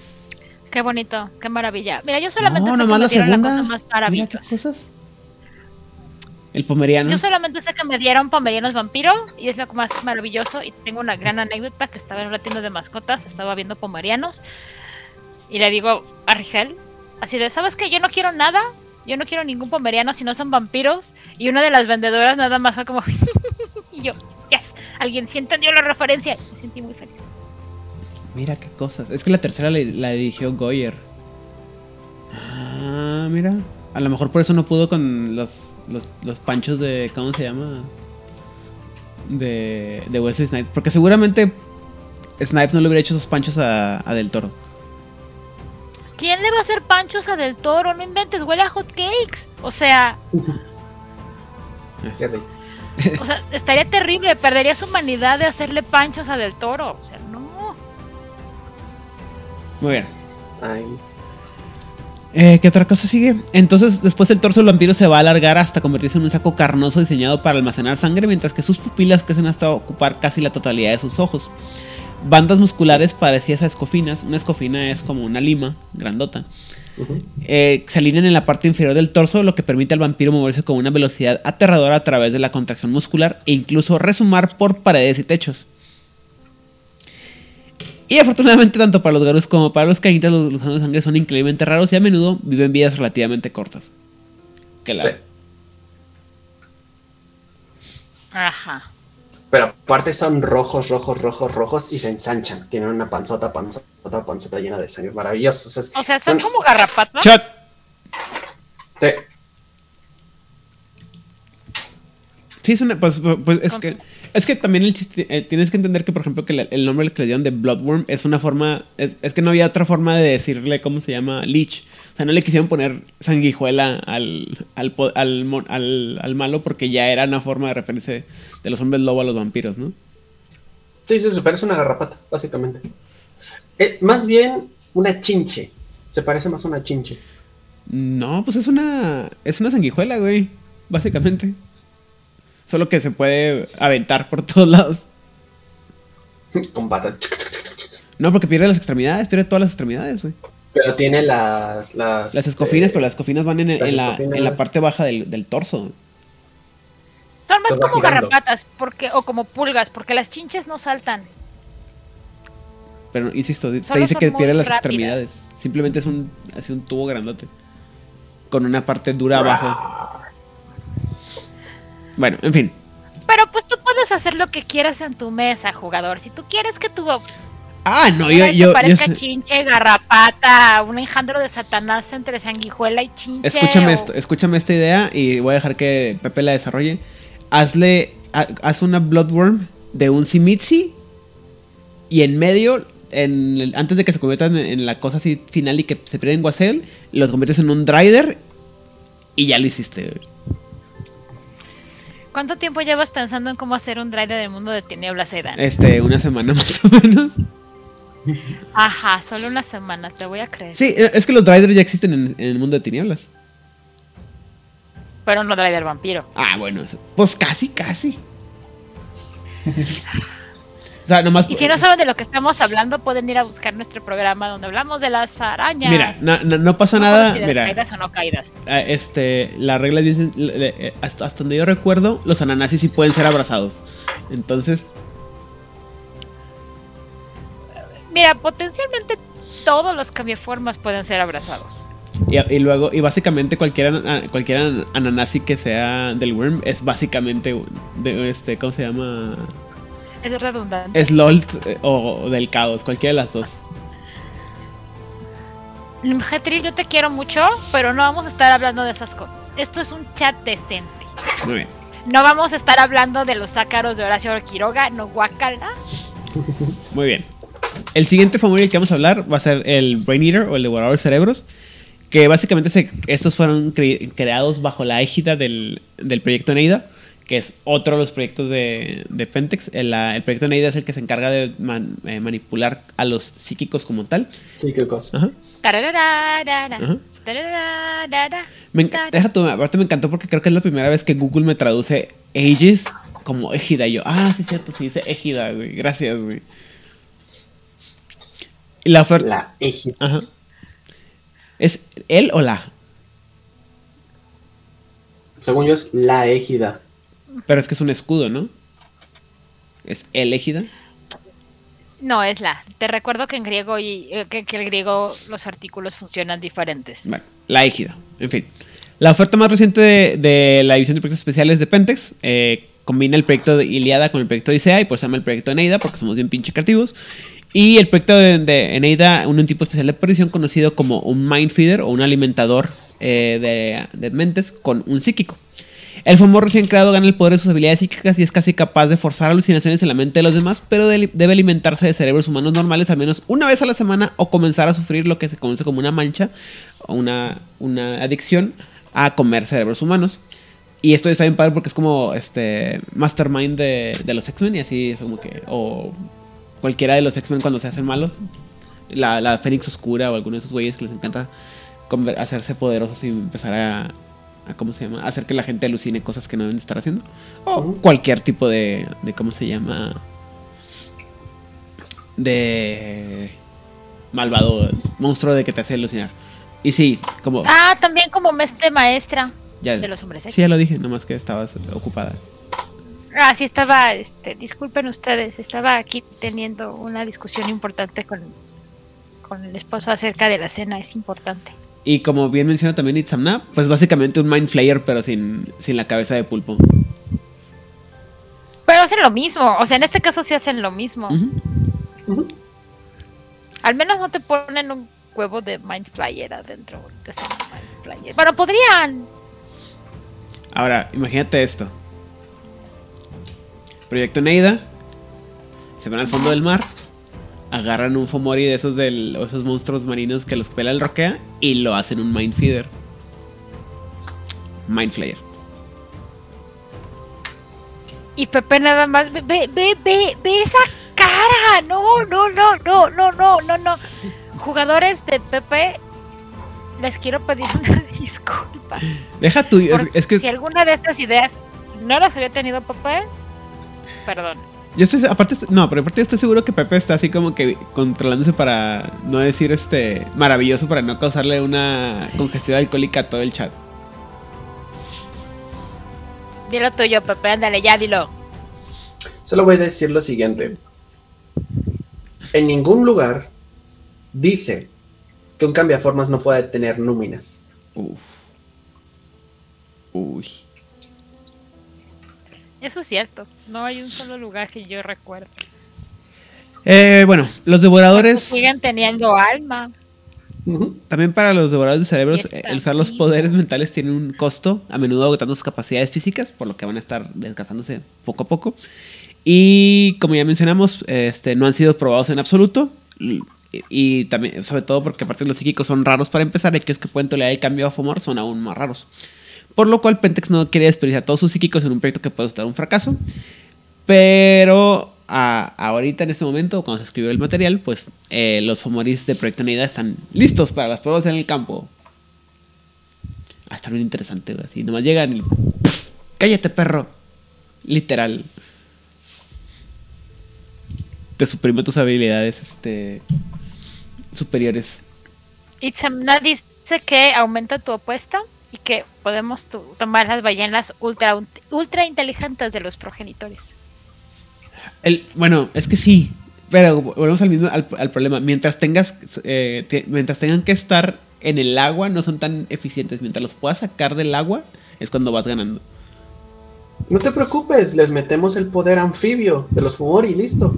Qué bonito, qué maravilla. Mira, yo solamente sé que me dieron la cosa más maravillosa. cosas. El pomeriano. Yo solamente sé que me dieron pomerianos vampiro y es lo más maravilloso. Y tengo una gran anécdota que estaba en una tienda de mascotas, estaba viendo pomerianos y le digo a Rigel, así de, ¿sabes qué? Yo no quiero nada, yo no quiero ningún pomeriano si no son vampiros. Y una de las vendedoras nada más fue como, y yo, yes, alguien sí entendió la referencia. Me sentí muy feliz. Mira qué cosas. Es que la tercera la, dirigió Goyer. Ah, mira. A lo mejor por eso no pudo con los, los, panchos de. ¿Cómo se llama? De, de Wesley Snipes. Porque seguramente Snipes no le hubiera hecho esos panchos a, Del Toro. ¿Quién le va a hacer panchos a Del Toro? No inventes, huele a hot cakes. O sea. o sea, estaría terrible. Perdería su humanidad de hacerle panchos a Del Toro. O sea, no. Muy bien. Eh, ¿Qué otra cosa sigue? Entonces, después el torso del vampiro se va a alargar hasta convertirse en un saco carnoso diseñado para almacenar sangre, mientras que sus pupilas crecen hasta ocupar casi la totalidad de sus ojos. Bandas musculares parecidas a escofinas. Una escofina es como una lima grandota. Eh, se alinean en la parte inferior del torso, lo que permite al vampiro moverse con una velocidad aterradora a través de la contracción muscular e incluso resumar por paredes y techos. Y afortunadamente, tanto para los garus como para los cañitas, los gusanos de sangre son increíblemente raros y a menudo viven vidas relativamente cortas. Que la... Ajá. Pero aparte son rojos, rojos, rojos, rojos y se ensanchan. Tienen una panzota, panzota, panzota llena de sangre. Maravilloso. O sea, son, como garrapatas. Sí. Sí, es una. Pues, pues es que. Es que también el chiste, eh, tienes que entender que, por ejemplo, que el nombre que le dieron de Bloodworm es una forma. Es, que no había otra forma de decirle cómo se llama Leech. O sea, no le quisieron poner sanguijuela al, al, al, al, malo porque ya era una forma de referirse de los hombres lobo a los vampiros, ¿no? Sí, sí, se parece a una garrapata, básicamente. Eh, más bien una chinche. Se parece más a una chinche. No, pues es una. Es una sanguijuela, güey. Básicamente. Solo que se puede aventar por todos lados. Con patas. No, porque pierde las extremidades, pierde todas las extremidades, güey. Pero tiene las. Las, Las escofinas, este, pero las escofinas van en, las en la, escofinas. en la parte baja del, del torso. Son más como girando. garrapatas porque, o como pulgas, porque las chinches no saltan. Pero insisto, te Solo dice son que pierde las rápidas. extremidades. Simplemente es un, así un tubo grandote. Con una parte dura abajo. Bueno, en fin. Pero pues tú puedes hacer lo que quieras en tu mesa, jugador. Si tú quieres que tu Ah, no, yo, yo, que parezca yo- chinche, garrapata, un enjandro de Satanás entre sanguijuela y chinche. Escúchame o- esto, escúchame esta idea y voy a dejar que Pepe la desarrolle. Hazle, ha- haz una Bloodworm de un Simitsi y en medio, en el- antes de que se conviertan en, en la cosa así final y que se pierden en Guasel, los conviertes en un Drider y ya lo hiciste. ¿Cuánto tiempo llevas pensando en cómo hacer un drive del mundo de tinieblas, Aidan? Este, una semana más o menos. Ajá, solo una semana, te voy a creer. Sí, eh, es que los Driders ya existen en, en el mundo de tinieblas. Pero no driver vampiro. Ah, bueno, eso- pues casi, casi. o sea, nomás. Y si no saben de lo que estamos hablando, pueden ir a buscar nuestro programa donde hablamos de las arañas. Mira, no, no- no pasa nada. conocidas, Mira, Caídas o no caídas. Ah, Este, la regla es bien eh, hasta, hasta donde yo recuerdo, los ananasis sí pueden ser abrazados. Entonces, Mira, potencialmente todos los cambiaformas pueden ser abrazados. y, y luego, y básicamente cualquier, cualquier an- ananasi que sea del worm es básicamente de este, ¿cómo se llama? Es redundante. Es LOL eh, o, o del caos, cualquiera de las dos. Getril, yo te quiero mucho, pero no vamos a estar hablando de esas cosas. Esto es un chat decente. Muy bien. No vamos a estar hablando de los ácaros de Horacio Quiroga, no guacala. Muy bien. El siguiente famoso del que vamos a hablar va a ser el Brain Eater o el devorador de cerebros. Que básicamente se- estos fueron cre- creados bajo la égida del, del proyecto Neida, que es otro de los proyectos de, de Pentex. El, la- el proyecto Neida es el que se encarga de man- eh, manipular a los psíquicos como tal. Ajá, ajá. Me enc- deja tú, aparte me encantó porque creo que es la primera vez que Google me traduce Aegis como égida. Y yo, ah, sí, cierto, sí dice égida, güey. Gracias, güey. Y la oferta. La égida. Ajá. ¿Es él o la? Según yo es la égida. Pero es que es un escudo, ¿no? ¿Es el égida? No, es la. Te recuerdo que en griego y eh, que, que el griego los artículos funcionan diferentes. Bueno, la égida. En fin. La oferta más reciente de, de la división de proyectos especiales de Pentex eh, combina el proyecto de Iliada con el proyecto de Isea y pues se llama el proyecto Eneida porque somos bien pinche creativos. Y el proyecto de, de Eneida, un, un tipo especial de prisión conocido como un mind feeder o un alimentador eh, de, de mentes con un psíquico. El FOMO recién creado gana el poder de sus habilidades psíquicas y es casi capaz de forzar alucinaciones en la mente de los demás, pero de- debe alimentarse de cerebros humanos normales al menos una vez a la semana o comenzar a sufrir lo que se conoce como una mancha o una, adicción a comer cerebros humanos. Y esto está bien padre porque es como este mastermind de, los X-Men y así es como que... O cualquiera de los X-Men cuando se hacen malos. La, la Fénix Oscura o alguno de esos güeyes que les encanta hacerse poderosos y empezar a, a, ¿Cómo se llama? Hacer que la gente alucine cosas que no deben de estar haciendo. O cualquier tipo de, de... ¿Cómo se llama? De... Malvado, monstruo de que te hace alucinar. Y sí, como... Ah, también como este maestra ya, de los hombres X. sí, ya lo dije, nomás que estabas ocupada. Ah, sí, estaba, este, disculpen ustedes, estaba aquí teniendo una discusión importante con, con el esposo acerca de la cena, es importante. Y como bien menciona también Itzamna, pues básicamente un Mind Flayer, pero sin, sin la cabeza de pulpo. Pero hacen lo mismo, o sea, en este caso sí hacen lo mismo. Al menos no te ponen un huevo de Mind Flayer adentro de ese Mind Flayer. Bueno, podrían. Ahora, imagínate esto. Proyecto Neida. Se van al fondo del mar. Agarran un Fomori de esos, del, esos monstruos marinos que los pela el roquea. Y lo hacen un Mind Feeder. Mind Flayer. Y Pepe nada más, ve, ve, ve, ve, esa cara. No, no, no, no, no, no, no, no. Jugadores de Pepe, les quiero pedir una disculpa. Deja tu. Es que. si alguna de estas ideas no las había tenido Pepe, perdón. Yo estoy, aparte, no, pero aparte yo estoy seguro que Pepe está así como que controlándose para no decir este maravilloso para no causarle una congestión alcohólica a todo el chat. Dilo tuyo, Pepe, ándale, ya dilo. Solo voy a decir lo siguiente. En ningún lugar dice que un cambiaformas no puede tener núminas. Uf. Uy. Eso es cierto. No hay un solo lugar que yo recuerde. Eh, bueno, los devoradores. Siguen teniendo alma. También para los devoradores de cerebros, eh, el usar los poderes mentales tiene un costo, a menudo agotando sus capacidades físicas, por lo que van a estar desgastándose poco a poco. Y como ya mencionamos, este, no han sido probados en absoluto. Y, y también, sobre todo porque aparte los psíquicos son raros para empezar, y aquellos que pueden tolerar el cambio a FOMOR son aún más raros. Por lo cual Pentex no quiere desperdiciar todos sus psíquicos en un proyecto que puede estar un fracaso. Pero a- ahorita, en este momento, cuando se escribió el material, pues eh, los Fomoris de Proyecto Neida están listos para las pruebas en el campo. Ah, está bien interesante, güey. Así nomás llegan y. ¡Cállate, perro! Literal. Te suprime tus habilidades este, superiores. Itzamna dice que aumenta tu apuesta y que podemos tomar las ballenas ultra, ultra inteligentes de los progenitores. El, bueno, es que sí. Pero volvemos al mismo al, al problema. Mientras tengas. eh, te- mientras tengan que estar en el agua, no son tan eficientes. Mientras los puedas sacar del agua, es cuando vas ganando. No te preocupes, les metemos el poder anfibio de los Fumori y listo.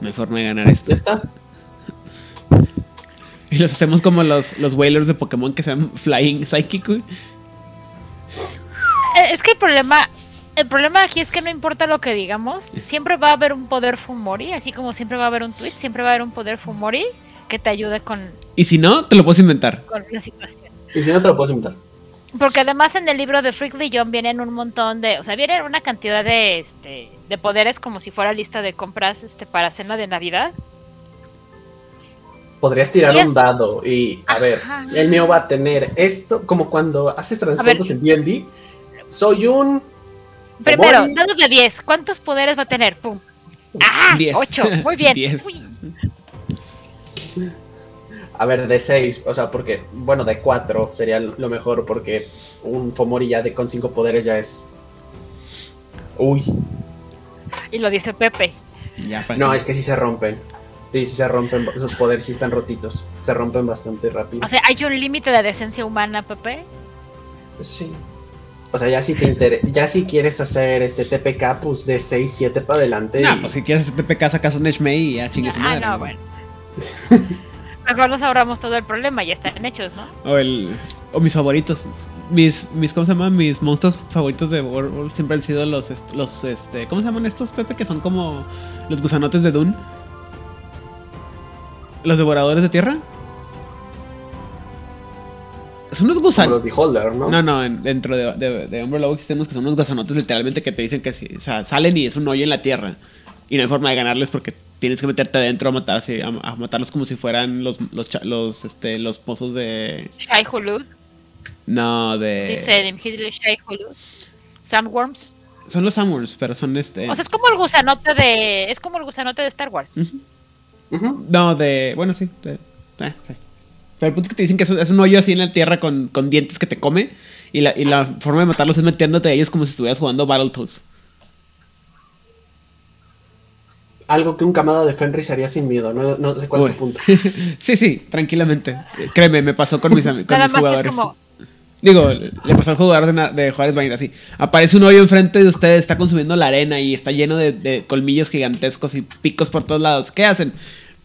No hay forma de ganar esto. Ya está. Y los hacemos como los, los whalers de Pokémon que sean Flying Psychic. Eh, Es que el problema, el problema aquí es que no importa lo que digamos, siempre va a haber un poder Fumori, así como siempre va a haber un tweet, siempre va a haber un poder Fumori que te ayude con, Y si no, te lo puedes inventar. con la situación. Y si no te lo puedes invitar. Porque además en el libro de Freakly John vienen un montón de, o sea, vienen una cantidad de este de poderes como si fuera lista de compras este para cena de Navidad. Podrías tirar es- un dado y, a ver, el mío va a tener esto, como cuando haces trasfondos en D&D. Soy un... Primero, Fomori. dado de 10, ¿cuántos poderes va a tener? Pum. Ah, Diez. 8, muy bien. Diez. Uy, A ver, de 6, o sea, porque, bueno, de 4 sería lo mejor, porque un Fomori ya de con 5 poderes ya es... Uy, Y lo dice Pepe. Ya, no, es que sí se rompen. Sí, sí se rompen, sus poderes sí están rotitos. Se rompen bastante rápido. O sea, hay un límite de decencia humana, Pepe. Sí. O sea, ya si te inter- ya si quieres hacer este TPK, pues de 6, 7 para adelante. No, y- pues si quieres hacer TPK, sacas un Eshmei y ya chingue su ah, madre. no, güey. bueno. Mejor nos ahorramos todo el problema, ya están hechos, ¿no? O el. O mis favoritos. Mis, mis, ¿cómo se llama? Mis monstruos favoritos de World siempre han sido los, los, este, ¿cómo se llaman estos, Pepe? Que son como los gusanotes de Dune. Los devoradores de tierra. Son unos como gusanos. los Beholder, ¿no? No, no, en- dentro de, de, de Hombre Lobo existen unos que son unos gusanotes literalmente que te dicen que si, o sea, salen y es un hoyo en la tierra. Y no hay forma de ganarles porque tienes que meterte adentro a matarse, a, a matarlos como si fueran los, los, cha- los, este, los pozos de... Shai Hulud, No, de... dice Dim Hitler Shai Hulud. Sandworms. Son los Samuels, pero son este... O sea, es como el gusanote de. Es como el gusanote de Star Wars. No, de... Bueno, sí. de- eh, sí. Pero el punto es que te dicen que es, es un hoyo así en la tierra con, con dientes que te come. Y la, y la forma de matarlos es metiéndote a ellos como si estuvieras jugando Battletoads. Algo que un camada de Fenris haría sin miedo. No, no sé cuál Uy. es tu punto. Sí, sí, tranquilamente. Créeme, me pasó con mis, con Nada mis más jugadores. es como. Digo, le pasó al jugador de, de Juárez Bañera así. Aparece un hoyo enfrente de ustedes, está consumiendo la arena y está lleno de, de colmillos gigantescos y picos por todos lados. ¿Qué hacen?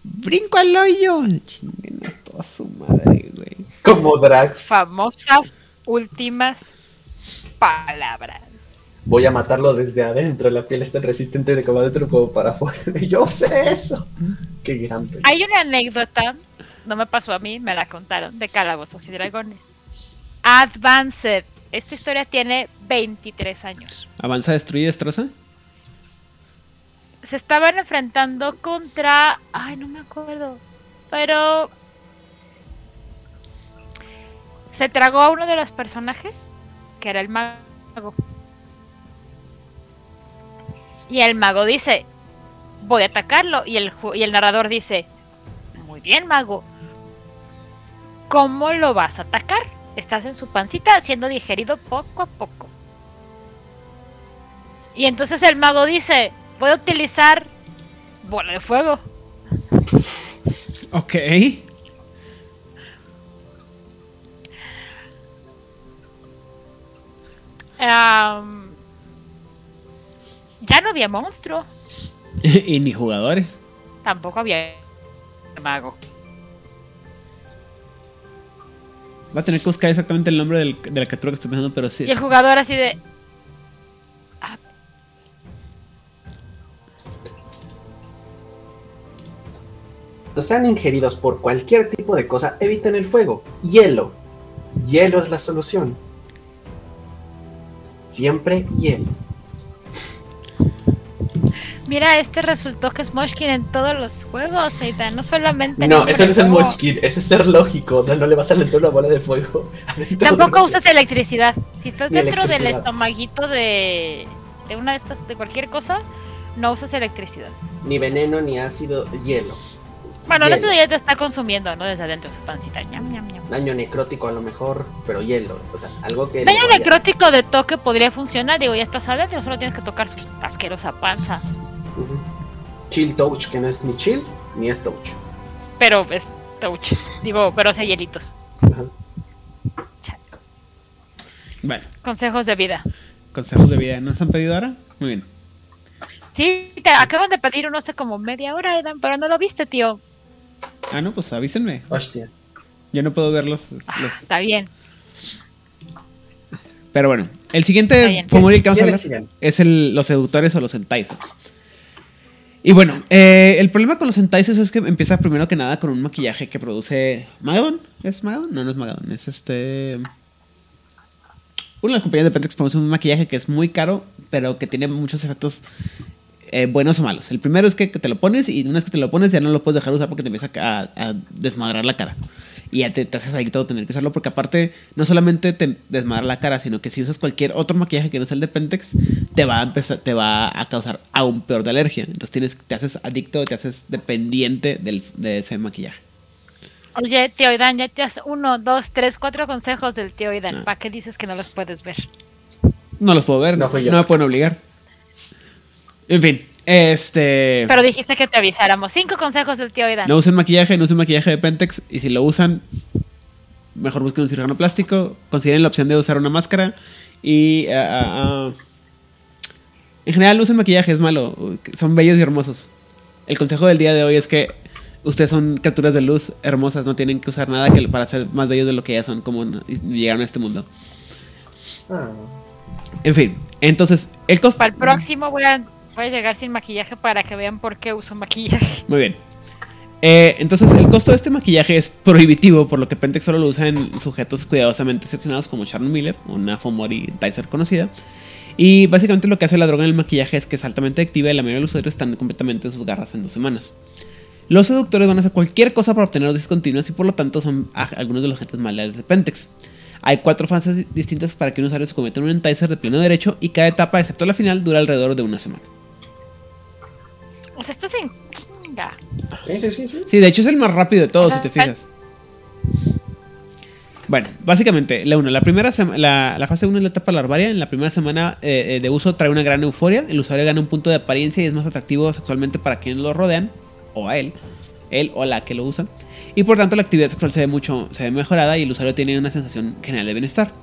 Brinco al hoyo. Chinguen a toda su madre, güey. Como Drax. Famosas últimas palabras. Voy a matarlo desde adentro. La piel es tan resistente de como adentro como para afuera. Yo sé eso. Qué gran película. Hay una anécdota, no me pasó a mí, me la contaron, de Calabozos y Dragones. Advanced. Esta historia tiene 23 años. Avanza, destruye, destroza. Se estaban enfrentando contra. Ay, no me acuerdo. Pero. Se tragó a uno de los personajes, que era el mago. Y el mago dice, voy a atacarlo. Y el, y el narrador dice, muy bien, mago. ¿Cómo lo vas a atacar? Estás en su pancita siendo digerido poco a poco. Y entonces el mago dice, voy a utilizar bola de fuego. Ok. ya no había monstruo. y ni jugadores. Tampoco había mago. Va a tener que buscar exactamente el nombre de la criatura que estoy pensando, pero sí. Y el jugador así de... sean ingeridos por cualquier tipo de cosa, eviten el fuego. Hielo. Hielo es la solución. Siempre hielo. Mira, este resultó que es Moshkin en todos los juegos, Neita, no solamente. No, eso no es el Moshkin, eso es ser lógico, o sea, no le vas a lanzar una bola de fuego. Tampoco usas electricidad. Si estás dentro del estomaguito de, de una de estas, de cualquier cosa, no usas electricidad. Ni veneno, ni ácido, hielo. Bueno, el ácido ya te está consumiendo, ¿no? Desde adentro de su pancita. Daño necrótico a lo mejor, pero hielo. O sea, algo que. Daño necrótico de toque podría funcionar. Digo, ya estás adentro, solo tienes que tocar su asquerosa panza. Chill touch, que no es ni chill ni es touch. Pero es touch. Digo, pero hace hielitos. Bueno. Consejos de vida. Consejos de vida. ¿No se han pedido ahora? Muy bien. Sí, te acaban de pedir uno hace como media hora, Edan, pero no lo viste, tío. Ah, no, pues avísenme. Hostia. Yo no puedo verlos. Ah, está bien. Pero bueno, el siguiente Fomori que vamos a hablar es el, los seductores o los enticers. Y bueno, eh, el problema con los enticers es que empieza primero que nada con un maquillaje que produce Magadon. ¿Es Magadon? No, no es Magadon, es este... Una de las compañías de Pentex produce un maquillaje que es muy caro, pero que tiene muchos efectos eh, buenos o malos. El primero es que, te lo pones y una vez que te lo pones ya no lo puedes dejar usar porque te empieza a, desmadrar la cara. Y ya te, haces ahí todo tener que usarlo porque aparte no solamente te desmadra la cara, sino que si usas cualquier otro maquillaje que no sea el de Pentex, te va a empezar, te va a causar aún peor de alergia. Entonces tienes, te haces adicto, te haces dependiente de ese maquillaje. Oye, tío Idan, ya te has uno, dos, tres, cuatro consejos del tío Idan. Ah. ¿Para qué dices que no los puedes ver? No los puedo ver, no, no me pueden obligar. En fin, este. Pero dijiste que te avisáramos. Cinco consejos del tío Idan. No usen maquillaje, no usen maquillaje de Pentex. Y si lo usan, mejor busquen un cirujano plástico. Consideren la opción de usar una máscara. Y. Ah, ah, ah, en general, no usen maquillaje, es malo. Son bellos y hermosos. El consejo del día de hoy es que ustedes son criaturas de luz hermosas, no tienen que usar nada que para ser más bellos de lo que ya son, como llegaron a este mundo. En fin, entonces, el costo. Para el próximo voy a Puedes llegar sin maquillaje para que vean por qué uso maquillaje. Muy bien. Eh, entonces, el costo de este maquillaje es prohibitivo, por lo que Pentex solo lo usa en sujetos cuidadosamente excepcionados como Sharon Miller, una Fomori Dicer conocida. Y básicamente lo que hace la droga en el maquillaje es que es altamente activa y la mayoría de los usuarios están completamente en sus garras en dos semanas. Los seductores van a hacer cualquier cosa para obtener dosis y por lo tanto son algunos de los agentes males de Pentex. Hay cuatro fases distintas para que un usuario se cometa un enticer de pleno derecho y cada etapa, excepto la final, dura alrededor de una semana. O sea, estás en chinga. Sí, sí, sí, sí. Sí, de hecho es el más rápido de todos, si te fijas. Bueno, básicamente, la una, la primera la, la, fase 1 es la etapa larvaria. En la primera semana eh, eh, de uso trae una gran euforia. El usuario gana un punto de apariencia y es más atractivo sexualmente para quienes lo rodean, o a él, él o la que lo usa. Y por tanto la actividad sexual se ve mucho, se ve mejorada y el usuario tiene una sensación general de bienestar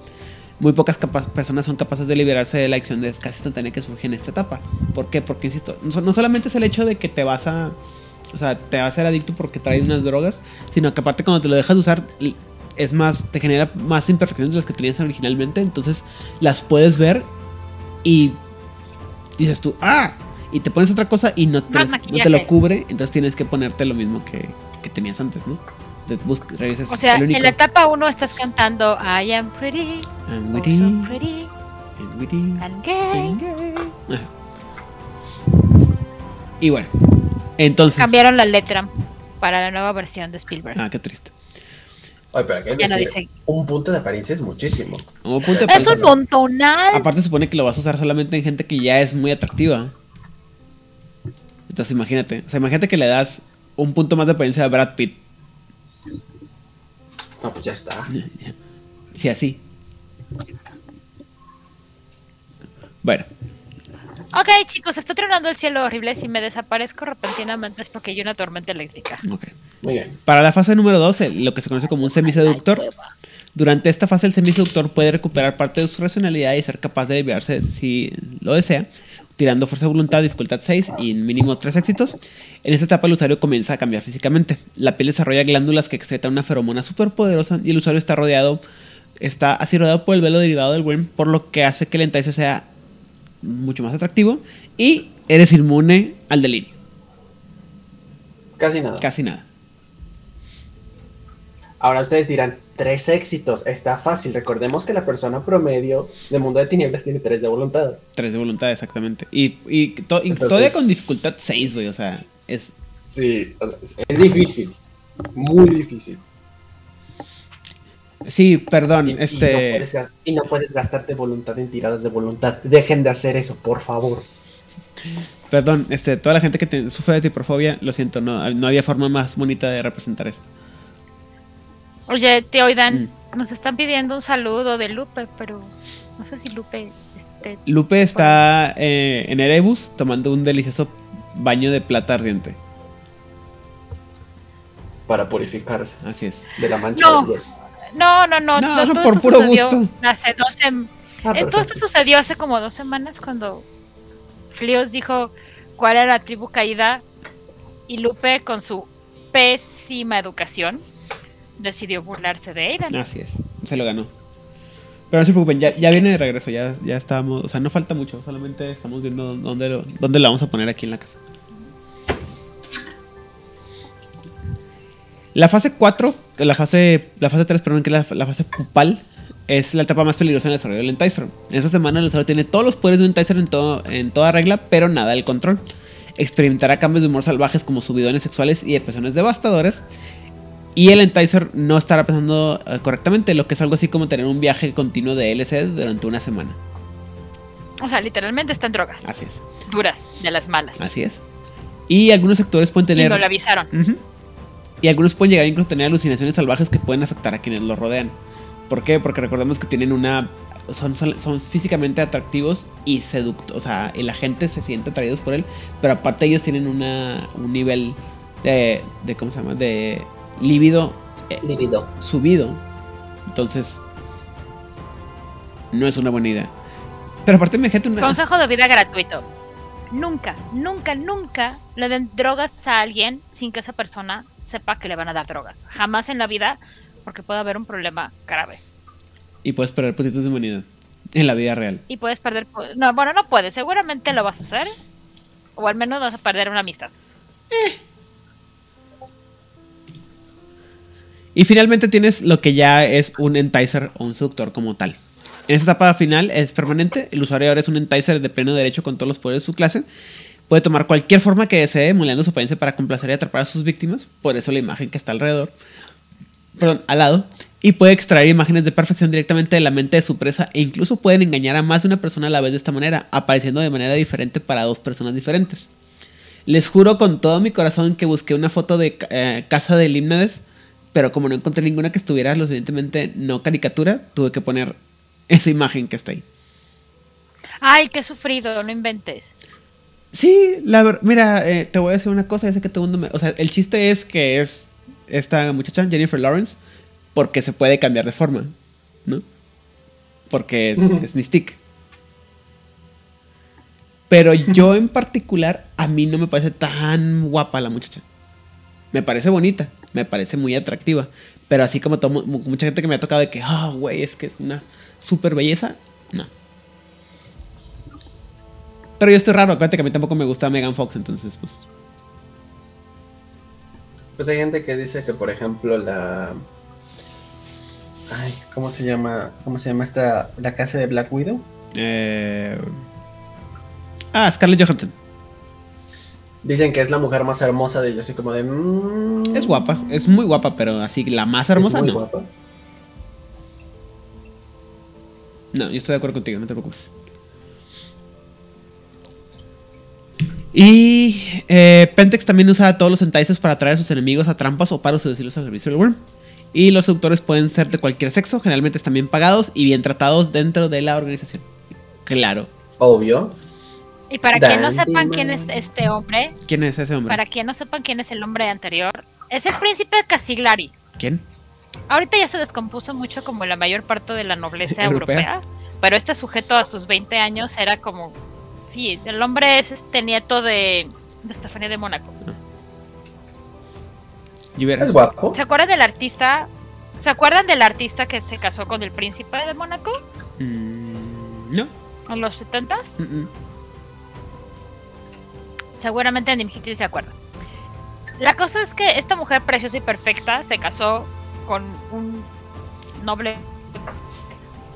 muy pocas personas son capaces de liberarse de la acción de casi instantánea que surge en esta etapa. ¿Por qué? Porque, insisto, no, solamente es el hecho de que te vas a... O sea, te vas a ser adicto porque traes unas drogas, sino que aparte cuando te lo dejas de usar, es más, te genera más imperfecciones de las que tenías originalmente, entonces las puedes ver y dices tú, ah, y te pones otra cosa y no te, no te lo cubre, entonces tienes que ponerte lo mismo que, que tenías antes, ¿no? O sea, en la etapa 1 estás cantando I am pretty, I'm oh, witty, so pretty, and witty, and gay. Y bueno, entonces. Cambiaron la letra para la nueva versión de Spielberg. Ah, qué triste. Ay, pero aquí no dice... un punto de apariencia es muchísimo. Un punto de es un montonal. Aparte, se supone que lo vas a usar solamente en gente que ya es muy atractiva. Entonces imagínate, o sea, imagínate que le das un punto más de apariencia a Brad Pitt. No, pues ya está. Sí, así. Bueno, Ok, chicos, está tronando el cielo horrible. Si me desaparezco repentinamente es porque hay una tormenta eléctrica. ok. Muy bien. Para la fase número 2, el- lo que se conoce como un semiseductor, durante esta fase el semiseductor puede recuperar parte de su racionalidad y ser capaz de desviarse si lo desea, tirando fuerza de voluntad, dificultad 6 y mínimo 3 éxitos. En esta etapa el usuario comienza a cambiar físicamente. La piel desarrolla glándulas que excretan una feromona superpoderosa y el usuario está rodeado, está así rodeado por el velo derivado del worm, por lo que hace que el enticer sea mucho más atractivo y eres inmune al delirio. Casi nada. Casi nada. Ahora ustedes dirán, tres éxitos, está fácil. Recordemos que la persona promedio de Mundo de Tinieblas tiene tres de voluntad. 3 de voluntad, exactamente. Y, y, to- Entonces- todavía con dificultad 6, güey. O sea, es. Sí, es- difícil. Muy difícil. Sí, perdón. Y, y no este. puedes, y no puedes gastarte voluntad en tiradas de voluntad. Dejen de hacer eso, por favor. Perdón, este, toda la gente que te- sufre de tiprofobia, lo siento, no, no había forma más bonita de representar esto. Oye, te oigan, Mm. nos están pidiendo un saludo de Lupe, pero no sé si Lupe este, Lupe está eh, en Erebus tomando un delicioso baño de plata ardiente. Para purificarse Así es. de la mancha No. hielo. No, no, no, No, no, todo por esto puro gusto. Hace dos sem- Ah, Eh, Todo esto sucedió hace como dos semanas cuando Flios dijo cuál era la tribu caída y Lupe con su pésima educación decidió burlarse de Aidan. Así es. Se lo ganó. Pero no se preocupen, ya, ya viene de regreso, ya, ya estamos, o sea, no falta mucho, solamente estamos viendo dónde lo, dónde lo vamos a poner aquí en la casa. La fase 4, que la fase, la fase 3, perdón, que es la, la fase pupal, es la etapa más peligrosa en el desarrollo del Enticer. En esta semana el usuario tiene todos los poderes de un Enticer en, todo, en toda regla, pero nada del control. Experimentará cambios de humor salvajes como subidones sexuales y depresiones devastadoras. Y el Enticer no estará pensando eh, correctamente, lo que es algo así como tener un viaje continuo de LSD durante una semana. O sea, literalmente está en drogas Así es, duras, de las malas. así es. Y algunos sectores pueden Y tener... no le avisaron. Y algunos pueden llegar incluso a tener alucinaciones salvajes que pueden afectar a quienes los rodean. ¿Por qué? Porque recordemos que tienen una... Son, son, son físicamente atractivos y seductos. O sea, y la gente se siente atraídos por él. Pero aparte ellos tienen una, un nivel de, de... ¿Cómo se llama? De líbido eh, Libido. subido. Entonces... No es una buena idea. Pero aparte me gente una... Consejo de vida gratuito. Nunca, nunca, nunca le den drogas a alguien sin que esa persona sepa que le van a dar drogas. Jamás en la vida, porque puede haber un problema grave. Y puedes perder puntitos de humanidad. En la vida real. Y puedes perder... po- No, bueno, no puedes. Seguramente lo vas a hacer. O al menos vas a perder una amistad. Y finalmente tienes lo que ya es un enticer o un seductor como tal. En esta etapa final es permanente. El usuario ahora es un enticer de pleno derecho con todos los poderes de su clase. Puede tomar cualquier forma que desee, moldeando su apariencia para complacer y atrapar a sus víctimas. Por eso la imagen que está alrededor. Perdón, al lado. Y puede extraer imágenes de perfección directamente de la mente de su presa. E incluso pueden engañar a más de una persona a la vez de esta manera, apareciendo de manera diferente para dos personas diferentes. Les juro con todo mi corazón que busqué una foto de eh, casa de Limnades, pero como no encontré ninguna que estuviera lo suficientemente no caricatura, tuve que poner esa imagen que está ahí. Ay, qué sufrido, no inventes. Sí, la verdad, mira, eh, te voy a decir una cosa, ya sé que todo el mundo me... O sea, el chiste es que es esta muchacha, Jennifer Lawrence, porque se puede cambiar de forma, ¿no? Porque es, Ujú. es Mystique. Pero yo en particular, a mí no me parece tan guapa la muchacha. Me parece bonita, me parece muy atractiva. Pero así como todo mucha gente que me ha tocado de que, ah, güey, es que es una super belleza, no. Pero yo estoy raro, acuérdate que a mí tampoco me gusta Megan Fox, entonces pues... Pues hay gente que dice que, por ejemplo, la. Ay, ¿cómo se llama? ¿Cómo se llama esta? La casa de Black Widow. Eh... Ah, Scarlett Johansson. Dicen que es la mujer más hermosa de ellos, así como de. mm, Es guapa, es muy guapa, pero así la más es hermosa muy no. guapa. No, yo estoy de acuerdo contigo, no te preocupes. Y eh, Pentex también usa todos los entices para atraer a sus enemigos a trampas o para seducirlos al servicio del Worm. Y los seductores pueden ser de cualquier sexo, generalmente están bien pagados y bien tratados dentro de la organización. Claro. Obvio. Y para quien no sepan quién es man. este hombre, ¿Quién es ese hombre? para quien no sepan quién es el hombre anterior, es el príncipe Casiglari. ¿Quién? Ahorita ya se descompuso mucho como la mayor parte de la nobleza Europea. europea, pero este sujeto a sus 20 años era como, sí, el hombre es este nieto de, de Estefanía de Mónaco. Hubiera- Es guapo. ¿Se acuerdan del artista? ¿Se acuerdan del artista que se casó con el príncipe de Mónaco Mm, no. en los 70s? Mm, mm. Seguramente Andy Hitler se acuerda. La cosa es que esta mujer preciosa y perfecta se casó con un noble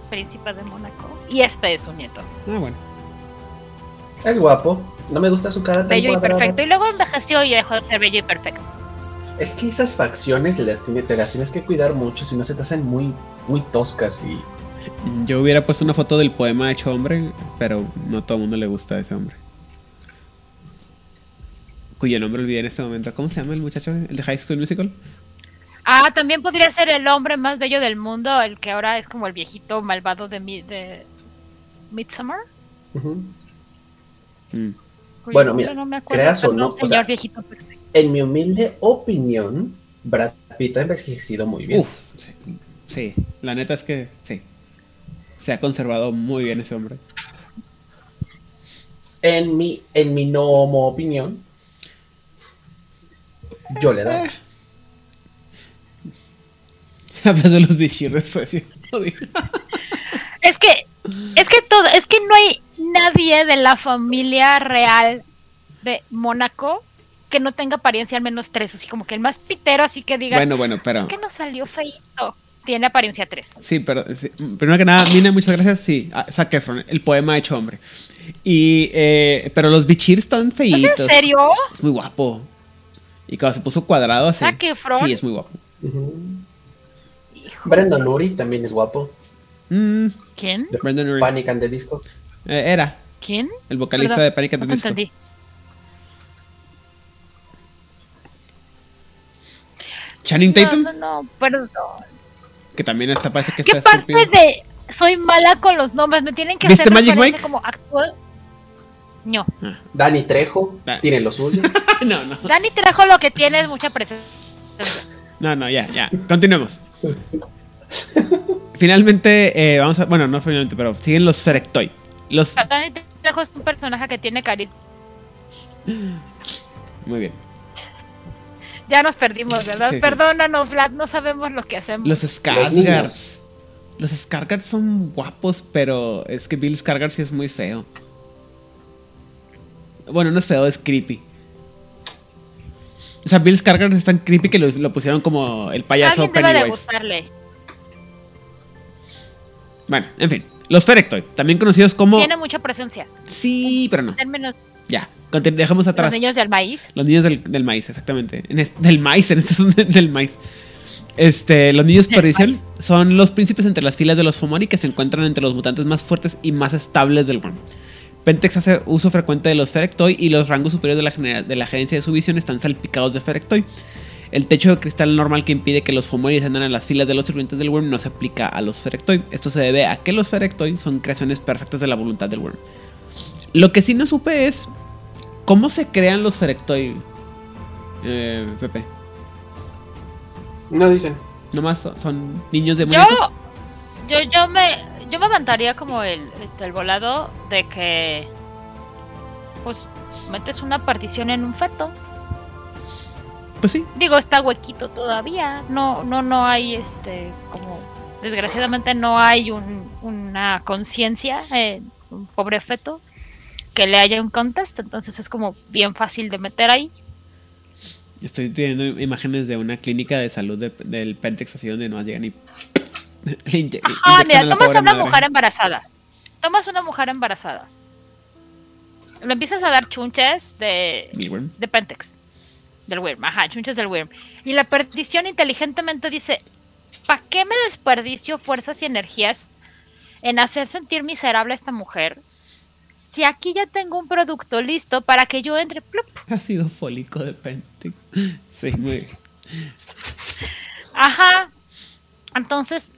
príncipe de Mónaco y este es su nieto. Ah, bueno. Es guapo. No me gusta su cara tan Bello y perfecto. Y luego envejeció y dejó de ser bello y perfecto. Es que esas facciones las tiene- te las tienes que cuidar mucho, si no se te hacen muy, muy toscas y Yo hubiera puesto una foto del poema hecho hombre, pero no a todo el mundo le gusta ese hombre. Cuyo nombre olvidé en este momento. ¿Cómo se llama el muchacho? ¿El de High School Musical? Ah, también podría ser el hombre más bello del mundo, el que ahora es como el viejito malvado de, mi, de Midsommar. Mm. Bueno, mira, no me acuerdo, creas o no, o señor sea, viejito perfecto. En mi humilde opinión, Brad Pitt ha envejecido muy bien. Uf, sí, sí, la neta es que sí. Se ha conservado muy bien ese hombre. En mi, en mi no homo opinión, yo le da. Hablas de los bichir de Suecia. Es que, es que todo, es que no hay nadie de la familia real de Mónaco que no tenga apariencia al menos tres, así como que el más pitero, así que diga, Bueno, bueno, pero. es que no salió feito. Tiene apariencia tres. Sí, pero sí, primero que nada, Mina, muchas gracias. Sí, a- Zac Efron, el poema hecho hombre. Y, eh, pero los bichir están ¿Es feitos. en serio? Es muy guapo. Y cuando se puso cuadrado así. Sí, es muy guapo. Hijo, Brandon Urie también es guapo. Mm, ¿Quién? De Brandon Urie. Panic and the Disco. Eh, era ¿Quién? el vocalista Perdón, de Panic! at the No Disco. entendí. Channing Tatum, No, no, no, perdón. que también está, parece que ¿Qué está parte estúpido. de soy mala con los nombres? ¿Me tienen que ¿Viste hacer Magic Mike? como actual? No. Danny Trejo Ah. tiene lo suyo. no, no, Dani trajo lo que tiene es mucha presencia. no, no, ya, ya. Continuemos. Finalmente, eh, vamos a. Bueno, no finalmente, pero siguen los Ferectoy. Los. Dani trajo es un personaje que tiene carisma. Muy bien. Ya nos perdimos, ¿verdad? Sí, sí. Perdónanos, Vlad, no sabemos lo que hacemos. Los Skarsgård. Los Skarsgård son guapos, pero es que Bill Skarsgård sí es muy feo. Bueno, no es feo, es creepy. O sea, Bill Skarsgård es tan creepy que lo, lo pusieron como el payaso Alguien debe de Pennywise. gustarle. Bueno, en fin. Los Ferectoy, también conocidos como... Tiene mucha presencia. Sí, pero no. Términos Ya, dejamos los atrás. niños del maíz. Los niños del, del maíz, exactamente. En es- del maíz, en este del maíz. Este, los niños perdición son los príncipes entre las filas de los Fomori que se encuentran entre los mutantes más fuertes y más estables del Worm. Pentex hace uso frecuente de los Ferectoy y los rangos superiores de la, genera- de la gerencia de su visión están salpicados de Ferectoy. El techo de cristal normal que impide que los Fomori ascendan a las filas de los sirvientes del Worm no se aplica a los Ferectoy. Esto se debe a que los Ferectoy son creaciones perfectas de la voluntad del Worm. Lo que sí no supe es cómo se crean los Ferectoy, eh, Pepe. No dicen. Nomás son, son niños de Yo, muñecos. yo, yo me, yo me aventaría como el, este, el volado de que, pues, metes una partición en un feto. Pues sí. Digo, está huequito todavía. No, no, no hay este, como, desgraciadamente no hay un, una conciencia en un pobre feto que le haya un contest. Entonces es como bien fácil de meter ahí. Estoy viendo imágenes de una clínica de salud de- del Pentex así donde no llegan y. Ajá, mira, a tomas a una madre. mujer embarazada. Tomas una mujer embarazada. Le empiezas a dar chunches de, Milworm. de Pentex. Del Worm, ajá, chunches del Worm. Y la perdición inteligentemente dice, ¿para qué me desperdicio fuerzas y energías en hacer sentir miserable a esta mujer? si aquí ya tengo un producto listo para que yo entre? Plup. Ácido fólico de Pentex. Sí, bien. Ajá. Entonces,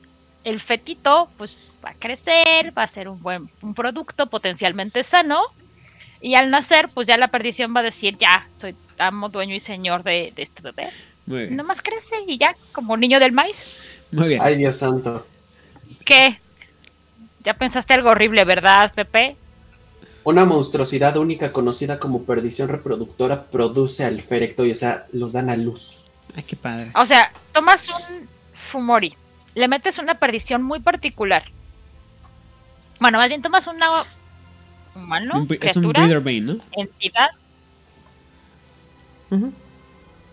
el fetito, pues va a crecer, va a ser un buen un producto potencialmente sano. Y al nacer, pues ya la perdición va a decir, ya, soy amo, dueño y señor de, de este bebé. Muy bien. Nomás crece y ya, como niño del maíz. Muy bien. Ay, Dios santo. ¿Qué? Ya pensaste algo horrible, ¿verdad, Pepe? Una monstruosidad única conocida como perdición reproductora produce al ferecto y, o sea, los dan a luz. Ay, qué padre. O sea, tomas un Fumori, le metes una perdición muy particular. Bueno, más bien tomas una humano, Un bre- es un criatura, breeder bane, ¿no? entidad.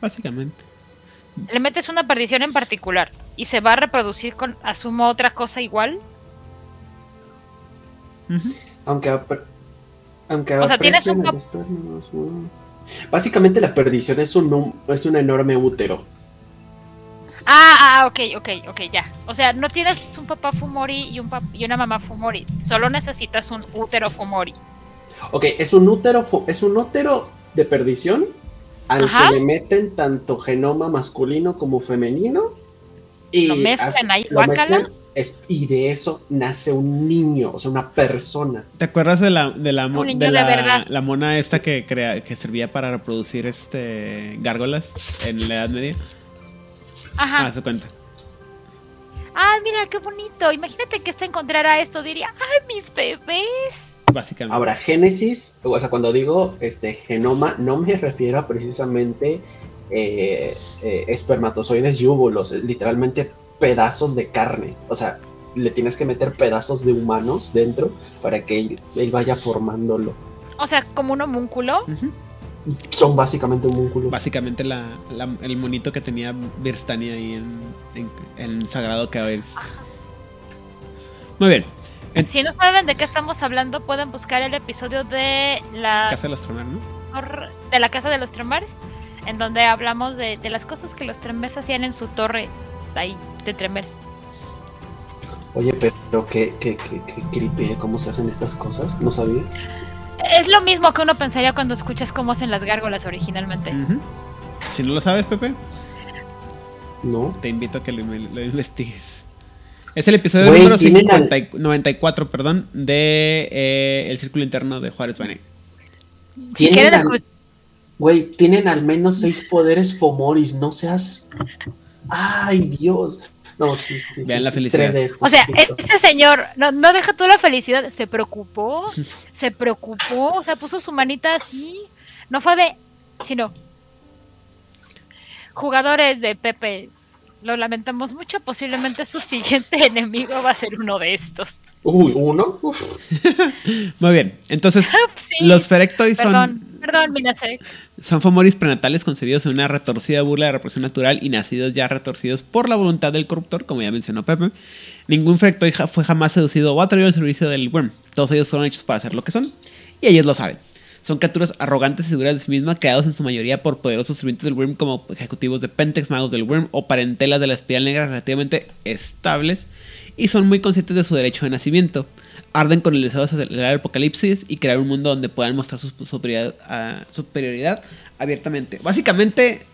Básicamente. le metes una perdición en particular y se va a reproducir con, asumo, otra cosa igual. Aunque, aunque O sea, tienes un Básicamente la perdición es un, es un enorme útero. Ah, ah, ok, ok, ok, ya. O sea, no tienes un papá Fumori y, un pap- y una mamá Fumori. Solo necesitas un útero Fumori. Ok, es un útero, es un útero de perdición al Ajá. que le meten tanto genoma masculino como femenino. Y Lo mezclan ahí, lo guácala. mezclan, es- y de eso nace un niño, o sea, una persona. ¿Te acuerdas de la, de la, de de la, verdad. la mona esta que, crea, que servía para reproducir este gárgolas en la Edad Media? Ah, Ajá. se cuenta. Ah, mira, qué bonito. Imagínate que se encontrara esto, diría, ay, mis bebés. Básicamente. Ahora, génesis, o sea, cuando digo este genoma, no me refiero a precisamente eh, eh, espermatozoides y óvulos, literalmente pedazos de carne. O sea, le tienes que meter pedazos de humanos dentro para que él, él vaya formándolo. O sea, como un homúnculo. Ujú. Son básicamente homúnculos. Básicamente la, la- el monito que tenía Birstania ahí en, en, en Sagrado Caballos. Muy bien. Si no saben de qué estamos hablando, pueden buscar el episodio de la, Casa de los Tremar, ¿no? de la Casa de los Tremores, en donde hablamos de, de las cosas que los Tremers hacían en su torre ahí de Tremers. Oye, pero qué, qué, qué, qué creepy, ¿eh? ¿Cómo se hacen estas cosas? No sabía. Es lo mismo que uno pensaría cuando escuchas cómo hacen las gárgolas originalmente. Si no lo sabes, Pepe, No. te invito a que lo, lo investigues. Es el episodio número tienen al- 50 y- 94, perdón, de eh, El Círculo Interno de Juárez Bane. Si Tienen quieren Güey, tienen al menos seis poderes Fomoris, no seas. Ay, Dios. No, sí, sí, Vean sí, la sí, felicidad. Tres de estos. O sea, justo. este señor no, no deja tú la felicidad, se preocupó, se preocupó, o sea, puso su manita así. No fue de, sino jugadores de Pepe. Lo lamentamos mucho, posiblemente su siguiente enemigo va a ser uno de estos. Uy, uno. Uf. Muy bien, entonces Sí, los Ferectoids perdón, son, perdón, Minasek. son fomoris prenatales concebidos en una retorcida burla de reproducción natural y nacidos ya retorcidos por la voluntad del corruptor, como ya mencionó Pepe. Ningún Ferectoid ja- fue jamás seducido o atraído al servicio del Worm. Todos ellos fueron hechos para ser lo que son, y ellos lo saben. Son criaturas arrogantes y seguras de sí mismas, creados en su mayoría por poderosos sirvientes del Worm como ejecutivos de Pentex, magos del Worm o parentelas de la espiral negra relativamente estables y son muy conscientes de su derecho de nacimiento. Arden con el deseo de acelerar el apocalipsis y crear un mundo donde puedan mostrar su superioridad, ah, abiertamente. Básicamente,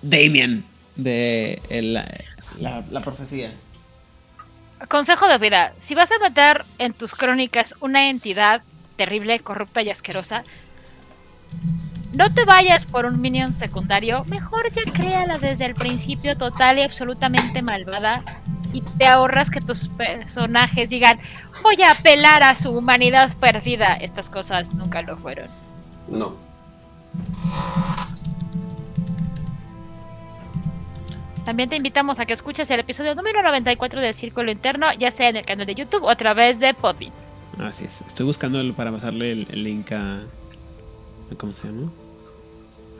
Damien de la, profecía. Consejo de vida, si vas a meter en tus crónicas una entidad terrible, corrupta y asquerosa, no te vayas por un minion secundario, mejor ya créala desde el principio total y absolutamente malvada y te ahorras que tus personajes digan, voy a apelar a su humanidad perdida. Estas cosas nunca lo fueron. No. También te invitamos a que escuches el episodio número 94 del Círculo Interno, ya sea en el canal de YouTube o a través de Podbean. Así es. Estoy buscando el- para pasarle el, el link a. ¿Cómo se llama?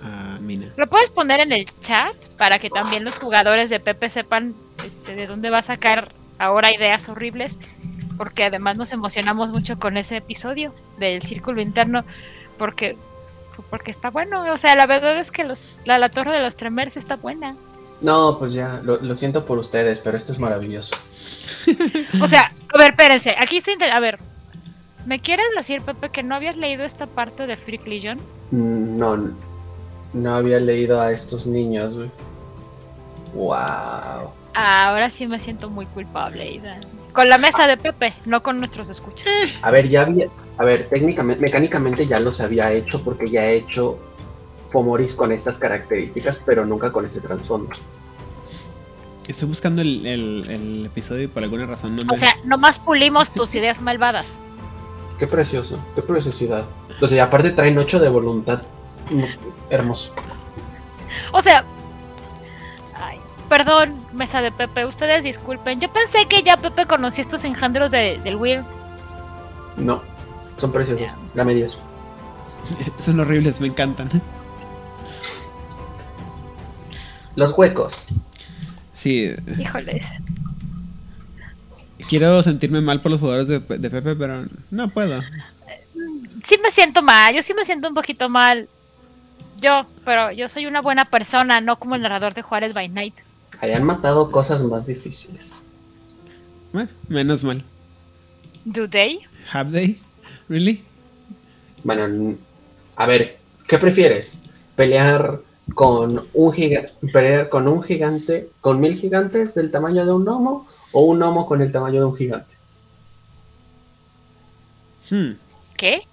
A Mina. Lo puedes poner en el chat para que también los jugadores de Pepe sepan este, de dónde va a sacar ahora ideas horribles, porque además nos emocionamos mucho con ese episodio del Círculo Interno, porque porque está bueno. O sea, la verdad es que los, la, la Torre de los Tremers está buena. No, pues ya, lo, lo siento por ustedes, pero esto es maravilloso. O sea, a ver, espérense. Aquí está. inter- A ver. ¿Me quieres decir, Pepe, que no habías leído esta parte de Freak Legion? No, no había leído a estos niños, güey. Wow. Ahora sí me siento muy culpable, Aidan. Con la mesa de Pepe, no con nuestros escuchas. A ver, ya había. A ver, técnicamente, mecánicamente ya los había hecho porque ya he hecho Fomoris con estas características, pero nunca con ese trasfondo. Estoy buscando el, el- el episodio y por alguna razón no me... O sea, nomás pulimos tus ideas malvadas. Qué precioso, qué preciosidad. O sea, y aparte traen 8 de voluntad. Mm, Hermoso. O sea. Ay, perdón, mesa de Pepe, ustedes disculpen. Yo pensé que ya Pepe conocía estos engendros de, del Weird. No, son preciosos. Dame 10. Son horribles, me encantan. Los huecos. Sí, Híjoles. Quiero sentirme mal por los jugadores de, de Pepe, pero no puedo. Sí me siento mal, yo sí me siento un poquito mal. Yo, pero yo soy una buena persona, no como el narrador de Juárez by Night. Hayan matado cosas más difíciles. Bueno, menos mal. Do they? Have they? Really? Bueno, a ver, ¿qué prefieres? ¿Pelear con un gigante, pelear con un gigante, con mil gigantes del tamaño de un gnomo o un gnomo con el tamaño de un gigante? Hmm. ¿Qué?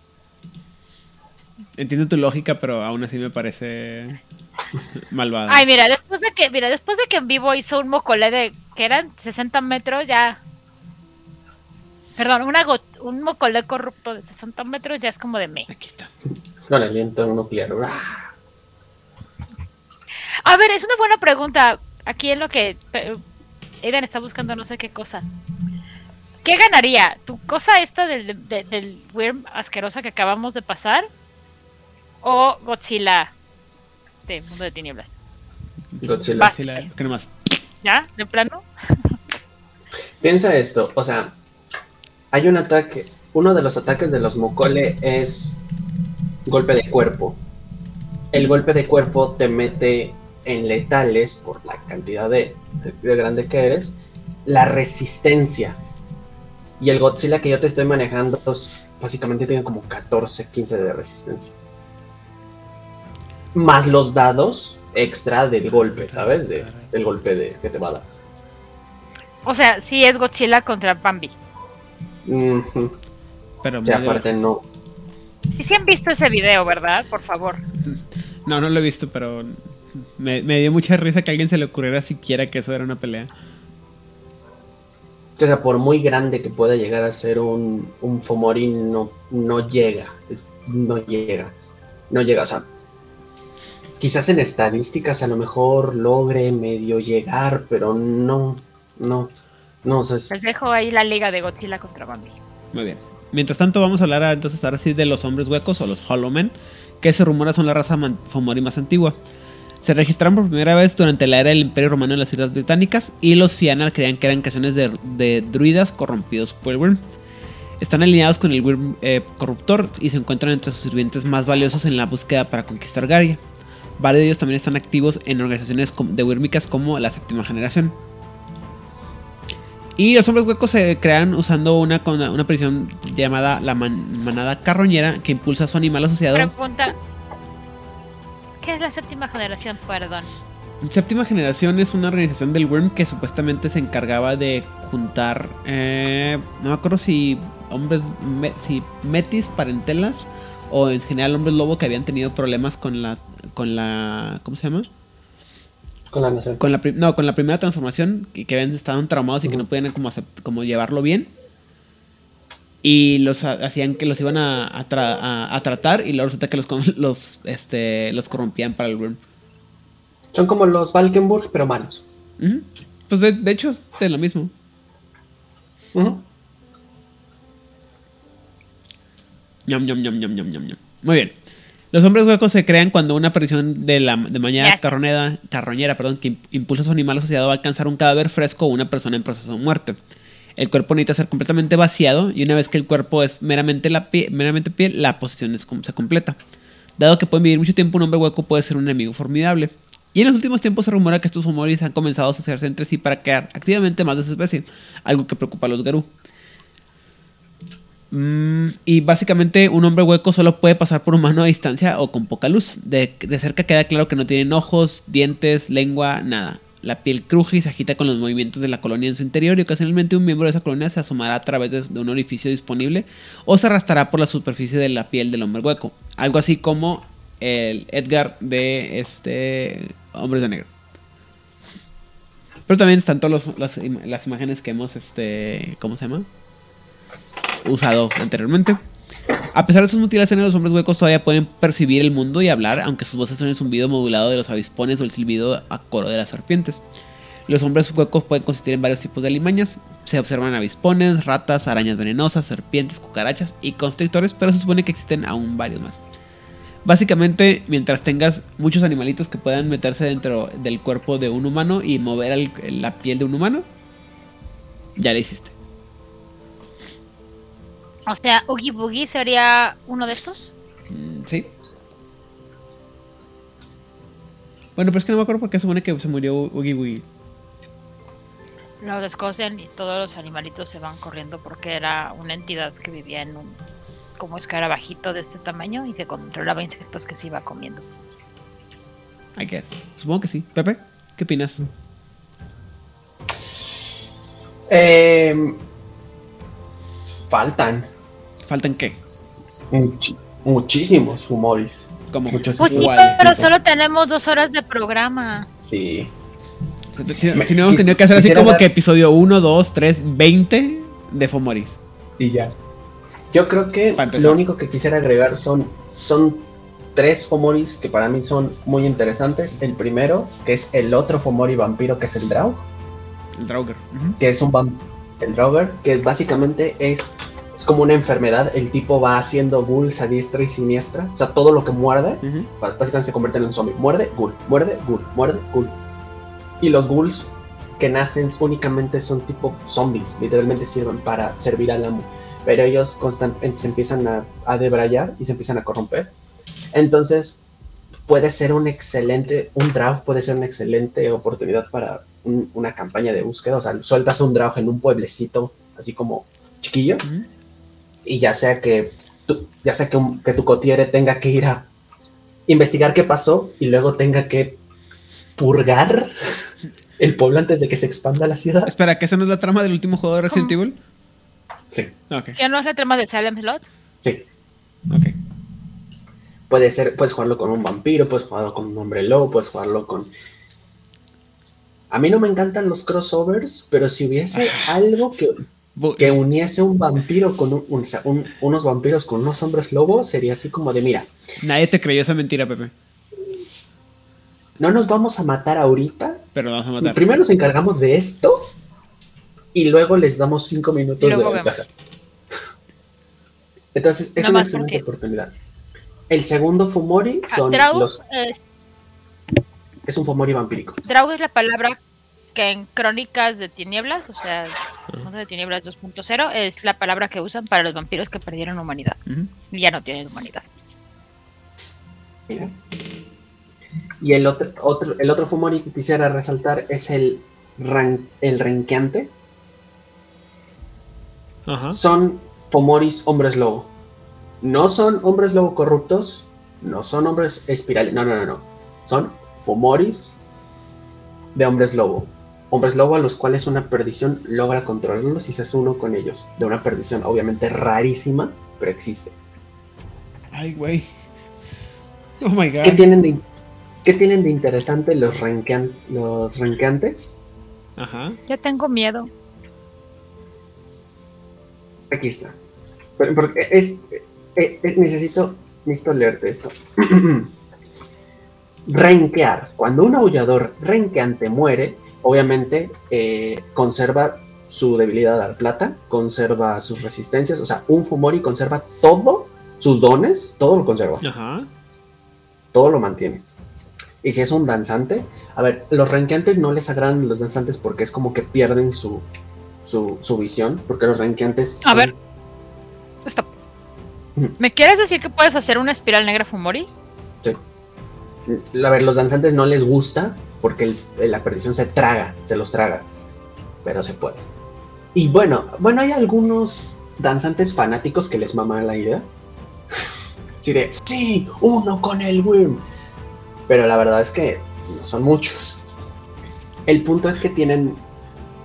Entiendo tu lógica, pero aún así me parece malvada. Ay, mira, después de que, mira, después de que en vivo hizo un mocolé de que eran 60 metros, ya. Perdón, una un mocolé corrupto de 60 metros ya es como de me. Aquí está. Con aliento nuclear. ¡Ah! A ver, es una buena pregunta. Aquí en lo que Aidan está buscando no sé qué cosa. ¿Qué ganaría? ¿Tu cosa esta del, de- del Worm asquerosa que acabamos de pasar? ¿O Godzilla de Mundo de Tinieblas? Godzilla. Va. Sí, la- ¿Qué nomás? ¿Ya? ¿De plano? Piensa esto, o sea, hay un ataque, uno de los ataques de los Mokole es golpe de cuerpo. El golpe de cuerpo te mete en letales por la cantidad de, de- de grande que eres, la resistencia. Y el Godzilla que yo te estoy manejando, pues, básicamente tiene como 14, 15 de resistencia. Más los dados extra del golpe, ¿sabes? De- del golpe de, que te va a dar. O sea, sí es Godzilla contra Bambi. Pero de- aparte no, Sí, sí han visto ese video, ¿verdad? Por favor. No, no lo he visto, pero me, me dio mucha risa que a alguien se le ocurriera siquiera que eso era una pelea. O sea, por muy grande que pueda llegar a ser un, un Fomori, no, no llega. Es- no llega. No llega. O sea, quizás en estadísticas a lo mejor logre medio llegar, pero no. No. No, o sea, es- Les dejo ahí la liga de Godzilla contra Bambi. Muy bien. Mientras tanto, vamos a hablar ahora, entonces ahora sí de los hombres huecos o los Hollow Men, que se rumora son la raza Fomori más antigua. Se registraron por primera vez durante la era del Imperio Romano en las Islas Británicas y los Fianal creían que eran creaciones de, druidas corrompidos por el Wyrm. Están alineados con el Wyrm eh, corruptor y se encuentran entre sus sirvientes más valiosos en la búsqueda para conquistar Garia. Varios de ellos también están activos en organizaciones de Wyrmicas como la séptima generación. Y los hombres huecos se crean usando una, una prisión llamada la man- manada carroñera que impulsa a su animal asociado. ¿Qué es la séptima generación? Perdón. Séptima generación es una organización del Worm que supuestamente se encargaba de juntar, eh, no me acuerdo si hombres, me- si metis, parentelas o en general hombres lobo que habían tenido problemas con la, con la, ¿cómo se llama? con la nación. Con la, no, con la primera transformación y que habían estado traumados y que no podían como, acept- como llevarlo bien. Y los ha- hacían que los iban a, a tra- a- a tratar y luego resulta que los, con- los, este, los corrompían para el Worm. Son como los Valkenburg, pero malos. Pues de, de hecho es de lo mismo. Ñam, ñam, ñam, ñam, ñam. Muy bien. Los hombres huecos se crean cuando una aparición de, la, de manera Yes. carronera, carroñera perdón, que im- impulsa a su animal asociado a alcanzar un cadáver fresco o una persona en proceso de muerte. El cuerpo necesita ser completamente vaciado y una vez que el cuerpo es meramente, la meramente piel, la posesión es se completa. Dado que pueden vivir mucho tiempo, un hombre hueco puede ser un enemigo formidable. Y en los últimos tiempos se rumora que estos humoris han comenzado a asociarse entre sí para crear activamente más de su especie, algo que preocupa a los Garú. Mm, y básicamente un hombre hueco solo puede pasar por humano a distancia o con poca luz. De, de cerca queda claro que no tienen ojos, dientes, lengua, nada. La piel cruje y se agita con los movimientos de la colonia en su interior y ocasionalmente un miembro de esa colonia se asomará a través de, un orificio disponible o se arrastrará por la superficie de la piel del hombre hueco. Algo así como el Edgar de este Hombres de Negro. Pero también están todas las, las imágenes que hemos, este, ¿cómo se llama? Usado anteriormente. A pesar de sus mutilaciones, los hombres huecos todavía pueden percibir el mundo y hablar, aunque sus voces son el zumbido modulado de los avispones o el silbido a coro de las serpientes. Los hombres huecos pueden consistir en varios tipos de alimañas. Se observan avispones, ratas, arañas venenosas, serpientes, cucarachas y constrictores, pero se supone que existen aún varios más. Básicamente, mientras tengas muchos animalitos que puedan meterse dentro del cuerpo de un humano y mover la piel de un humano, ya le hiciste. O sea, Oogie Boogie sería uno de estos. Mm, Sí. Bueno, pero es que no me acuerdo porque supone que se murió Oogie Boogie. Los descosen y todos los animalitos se van corriendo porque era una entidad que vivía en un como escarabajito de este tamaño y que controlaba insectos que se iba comiendo. I guess. Supongo que sí. Pepe, ¿qué opinas? Eh, faltan ¿Faltan qué? muchi- muchísimos fumoris. Como Muchos Pues sí, igual, pero tipos. solo tenemos dos horas de programa. Sí. Quis- tenido que hacer así como dar- que episodio 1, 2, 3, 20 de Fomoris. Y ya. Yo creo que lo único que quisiera agregar son, son tres Fomoris que para mí son muy interesantes. El primero, que es el otro Fomori vampiro, que es el Draug, El Draugr. Ujú. que es un vam- el Draugr, que básicamente es, es como una enfermedad. El tipo va haciendo ghouls a diestra y siniestra. O sea, todo lo que muerde, Ujú. ba- básicamente se convierte en un zombie. Muerde, ghoul, muerde, ghoul, muerde, ghoul. Y los ghouls que nacen únicamente son tipo zombies, literalmente sirven para servir al amo. Pero ellos constantemente se empiezan a, a debrayar y se empiezan a corromper. Entonces, puede ser un excelente, un draug puede ser una excelente oportunidad para un- una campaña de búsqueda. O sea, sueltas un draug en un pueblecito, así como chiquillo, Ujú. Y ya sea que tu, ya sea que, que tu cotiere tenga que ir a investigar qué pasó y luego tenga que purgar el pueblo antes de que se expanda la ciudad. Espera, ¿que esa no es la trama del último juego de Resident ¿Cómo? Evil? Sí, Ok, ¿Ya no es la trama de Salem Slot? sí. ok. Puede ser, puedes jugarlo con un vampiro, puedes jugarlo con un hombre lobo, puedes jugarlo con. A mí no me encantan los crossovers, pero si hubiese algo que, que uniese un vampiro con un- un- o sea, un- unos vampiros con unos hombres lobos, sería así como de mira, Nadie te creyó esa mentira, Pepe. no nos vamos a matar ahorita, Pero vamos a matar. Primero nos encargamos de esto y luego les damos cinco minutos de ventaja. Entonces, es No una excelente porque- oportunidad. El segundo Fumori Ah, son Draug, los. es, Es un Fumori vampírico. Draug es la palabra que en Crónicas de Tinieblas, o sea, Mundo de Tinieblas 2.0, es la palabra que usan para los vampiros que perdieron humanidad y ya no tienen humanidad. Mira. Y el otro, otro, el otro Fumori que quisiera resaltar es el, ran- el renqueante. Ajá. Son Fumoris hombres lobo. No son hombres lobo corruptos. No son hombres espirales. No, no, no, no. Son Fumoris de hombres lobo. Hombres lobo a los cuales una perdición logra controlarlos y se hace uno con ellos. De una perdición obviamente rarísima, pero existe. Ay, güey. Oh my god. ¿Qué tienen de, qué tienen de interesante los, renquean- los renqueantes? Ajá. Ya tengo miedo. Aquí está. Pero- Porque es, eh, eh, necesito, necesito leerte esto. Renquear. Cuando un aullador renqueante muere, obviamente eh, conserva su debilidad al plata, conserva sus resistencias, o sea, un Fumori conserva todo, sus dones, todo lo conserva, Ajá. todo lo mantiene. Y si es un danzante, a ver, los renqueantes no les agradan los danzantes porque es como que pierden su, su, su visión, porque los renqueantes... A son- ver. Stop. ¿Me quieres decir que puedes hacer una espiral negra Fumori? A ver, los danzantes no les gusta porque la perdición se traga, se los traga. Pero se puede. Y bueno, bueno, hay algunos danzantes fanáticos que les mama la idea. Sí, uno con el Wyrm. Pero la verdad es que no son muchos. El punto es que tienen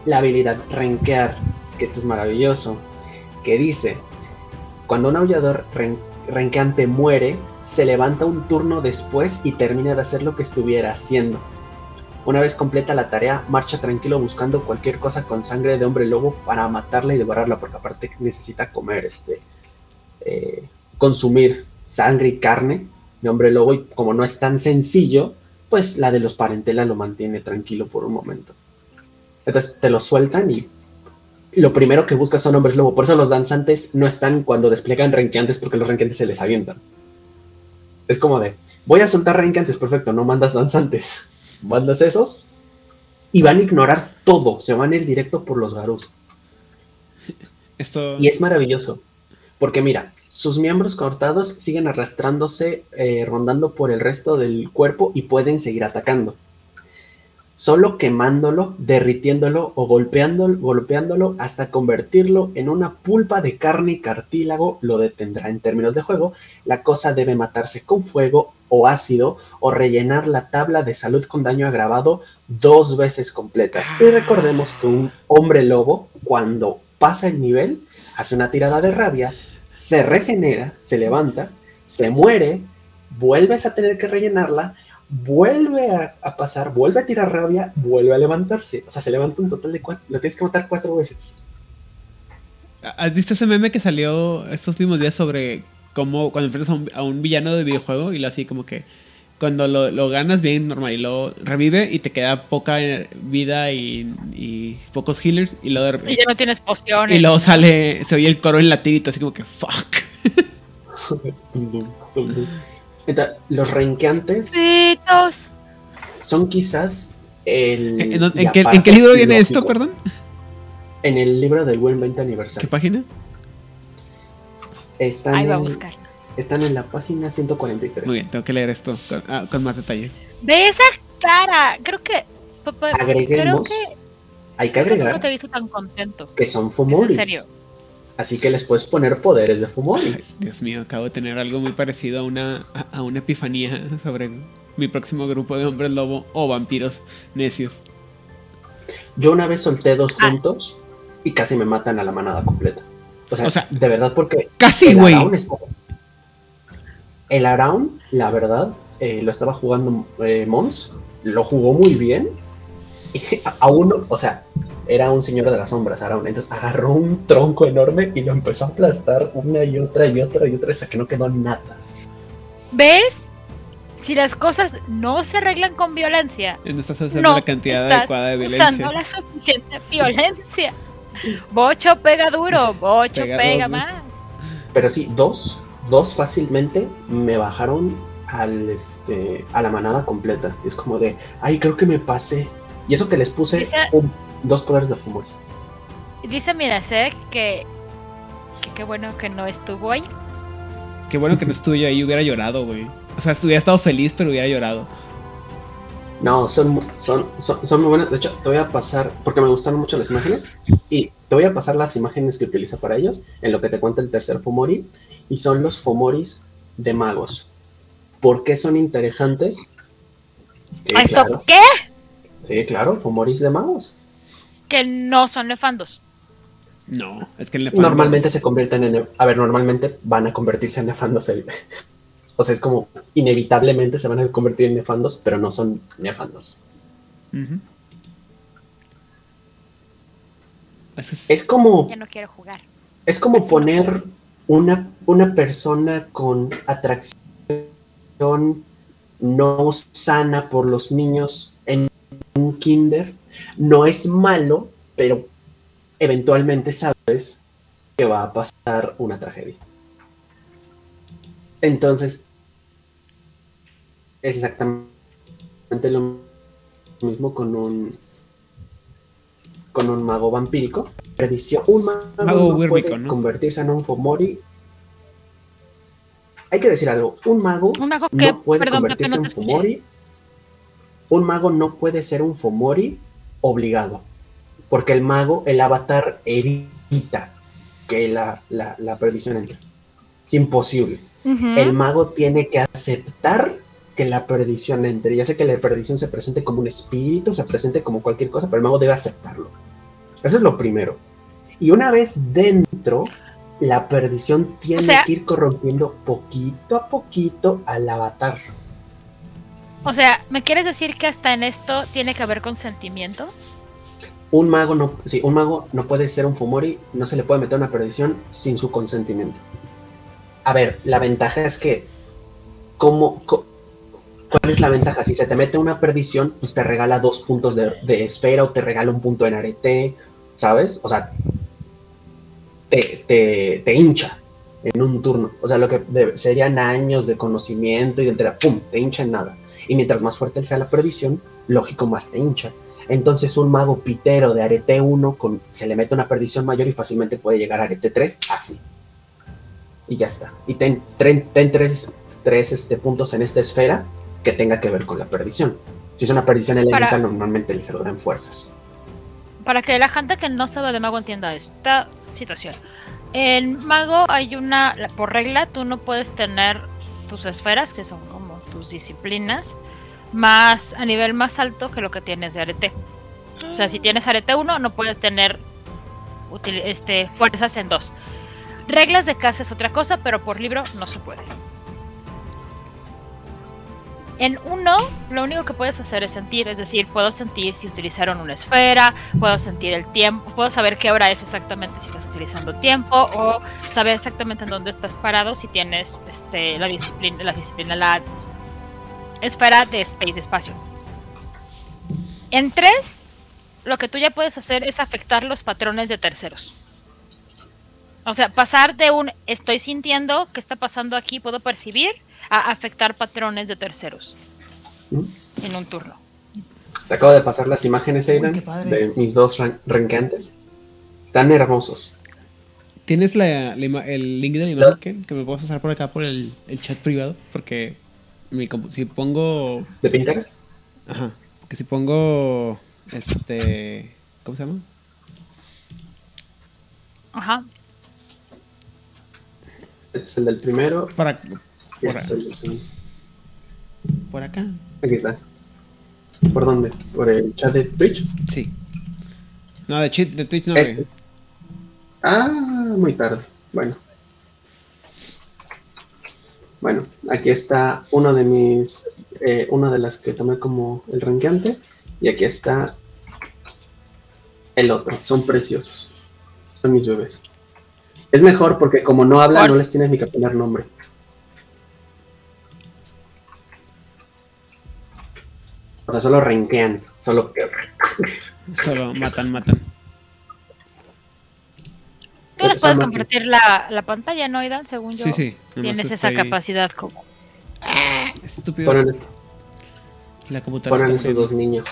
la habilidad renquear, que esto es maravilloso, que dice, cuando un aullador renqueante muere, se levanta un turno después y termina de hacer lo que estuviera haciendo. Una vez completa la tarea, marcha tranquilo buscando cualquier cosa con sangre de hombre lobo para matarla y devorarla, porque aparte necesita comer, este, eh, consumir sangre y carne de hombre lobo y como no es tan sencillo, pues la de los parentela lo mantiene tranquilo por un momento. Entonces te lo sueltan y lo primero que buscas son hombres lobo. Por eso los danzantes no están cuando despliegan renqueantes porque los renqueantes se les avientan. Es como de, voy a soltar renqueantes, perfecto, no mandas danzantes mandas esos y van a ignorar todo, se van a ir directo por los garus. Esto... Y es maravilloso, porque mira, sus miembros cortados siguen arrastrándose, eh, rondando por el resto del cuerpo y pueden seguir atacando solo quemándolo, derritiéndolo o golpeándolo, golpeándolo hasta convertirlo en una pulpa de carne y cartílago lo detendrá. En términos de juego, la cosa debe matarse con fuego o ácido o rellenar la tabla de salud con daño agravado dos veces completas. Y recordemos que un hombre lobo, cuando pasa el nivel, hace una tirada de rabia, se regenera, se levanta, se muere, vuelves a tener que rellenarla vuelve a, pasar, vuelve a tirar rabia, vuelve a levantarse. O sea, se levanta un total de cuatro. Lo tienes que matar cuatro veces. ¿Has visto ese meme que salió estos últimos días sobre cómo cuando enfrentas a un, villano de videojuego y lo así como que cuando lo, ganas bien normal y lo revive y te queda poca vida y, pocos healers y luego Y ya no tienes pociones. Y luego sale, se oye el coro en latirito así como que fuck. los renqueantes son quizás el. ¿En, qué, libro viene esto, perdón? En el libro del buen 20 aniversario. ¿Qué página? Están Ahí va a buscar. Están en la página 143. Muy bien, tengo que leer esto con, ah, más detalle. De esa cara, creo que. Agreguemos. Creo que, hay que agregar. no te he visto tan contento. Que son fumoris. En serio. Así que les puedes poner poderes de Fumoris. Dios mío, acabo de tener algo muy parecido a una, a una epifanía sobre mi próximo grupo de hombres lobo o vampiros necios. Yo una vez solté dos ah. juntos y casi me matan a la manada completa. O sea, de verdad, porque. Casi, güey. El Around, la verdad, eh, lo estaba jugando eh, Mons, lo jugó muy bien. Y a uno, o sea, era un señor de las sombras, Aaron. Entonces agarró un tronco enorme y lo empezó a aplastar una y otra y otra y otra hasta que no quedó nada. ¿Ves? Si las cosas no se arreglan con violencia, no estás usando la cantidad adecuada de violencia. Usando la suficiente violencia. Bocho pega duro, Bocho pega, más. Pero sí, dos, dos fácilmente me bajaron al este a la manada completa. Es como de, ay, creo que me pasé. Y eso que les puse un dos poderes de Fumori. Dice Mirasek que qué bueno que no estuvo ahí. Qué bueno que no estuvo ahí, hubiera llorado, güey. O sea, hubiera estado feliz, pero hubiera llorado. No, son, son, son, muy buenas. De hecho, te voy a pasar, porque me gustaron mucho las imágenes, y te voy a pasar las imágenes que utiliza para ellos, en lo que te cuenta el tercer Fumori, y son los Fumoris de magos. ¿Por qué son interesantes? ¿Esto qué? Sí, claro, Fumoris de magos que no son nefandos. No, es que el nefando... Normalmente se convierten en... A ver, normalmente van a convertirse en nefandos. o sea, es como inevitablemente se van a convertir en nefandos, pero no son nefandos. Es como... Ya no quiero jugar. Es como poner una, una persona con atracción no sana por los niños en un kinder no es malo, pero eventualmente sabes que va a pasar una tragedia. Entonces, es exactamente lo mismo con un con un mago vampírico. Predicción, un mago, no puede convertirse en un Fomori. Hay que decir algo, un mago, no puede convertirse en un Fomori. Un mago no puede ser un Fomori obligado, porque el mago, el avatar, evita que la, la, la perdición entre. Es imposible. El mago tiene que aceptar que la perdición entre. Ya sé que la perdición se presente como un espíritu, se presente como cualquier cosa, pero el mago debe aceptarlo. Eso es lo primero. Y una vez dentro, la perdición tiene O sea- que ir corrompiendo poquito a poquito al avatar. O sea, ¿me quieres decir que hasta en esto tiene que haber consentimiento? Un mago no, sí, un mago no puede ser un Fumori, no se le puede meter una perdición sin su consentimiento. A ver, la ventaja es que, ¿cómo, ¿cuál es la ventaja? Si se te mete una perdición, pues te regala dos puntos de, de esfera o te regala un punto en arete, ¿sabes? O sea, te, te, te hincha en un turno. O sea, lo que serían años de conocimiento y de ¡pum! Te hincha en nada. Y mientras más fuerte sea la perdición, lógico, más te hincha. Entonces un mago pitero de arete 1 con, se le mete una perdición mayor y fácilmente puede llegar a arete 3 así. Y ya está. Y ten, ten- ten tres, tres, este, puntos en esta esfera que tenga que ver con la perdición. Si es una perdición elemental, Para- normalmente se lo dan fuerzas. Para que la gente que no sabe de mago entienda esta situación. En mago hay una, por regla, tú no puedes tener tus esferas, que son como tus disciplinas, más a nivel más alto que lo que tienes de arete. O sea, si tienes arete 1, no puedes tener util- este, fuerzas en 2. Reglas de casa es otra cosa, pero por libro no se puede. En uno, lo único que puedes hacer es sentir, es decir, puedo sentir si utilizaron una esfera, puedo sentir el tiempo, puedo saber qué hora es exactamente si estás utilizando tiempo o saber exactamente en dónde estás parado si tienes este, la disciplina, la disciplina, la esfera de space, de espacio. En tres, lo que tú ya puedes hacer es afectar los patrones de terceros. O sea, pasar de un estoy sintiendo qué está pasando aquí, puedo percibir, a afectar patrones de terceros ¿Mm? en un turno. Te acabo de pasar las imágenes, Aidan, de mis dos renqueantes. Están hermosos. ¿Tienes la, el link de la imagen que, que me puedes pasar por acá por el, el chat privado? Porque mi si pongo. ¿De Pinterest? Ajá. Porque si pongo. Este. ¿Cómo se llama? Ajá. Este es el del primero. Y por, este es el del segundo. por acá. Aquí está. ¿Por dónde? ¿Por el chat de Twitch? Sí. No, de, Twitch no. Este. Ah, muy tarde. Bueno. Bueno, aquí está uno de mis, eh, una de las que tomé como el ranqueante. Y aquí está el otro. Son preciosos. Son mis bebés. Es mejor porque como no hablan, no les tienes ni que poner nombre. O sea, solo renquean. Solo que... Solo matan, matan. Tú les puedes compartir la, la pantalla, ¿no, Aidan? Según yo, Sí, sí. tienes esa capacidad como... Estúpido. Ponen, es- La computadora ponen esos dos niños.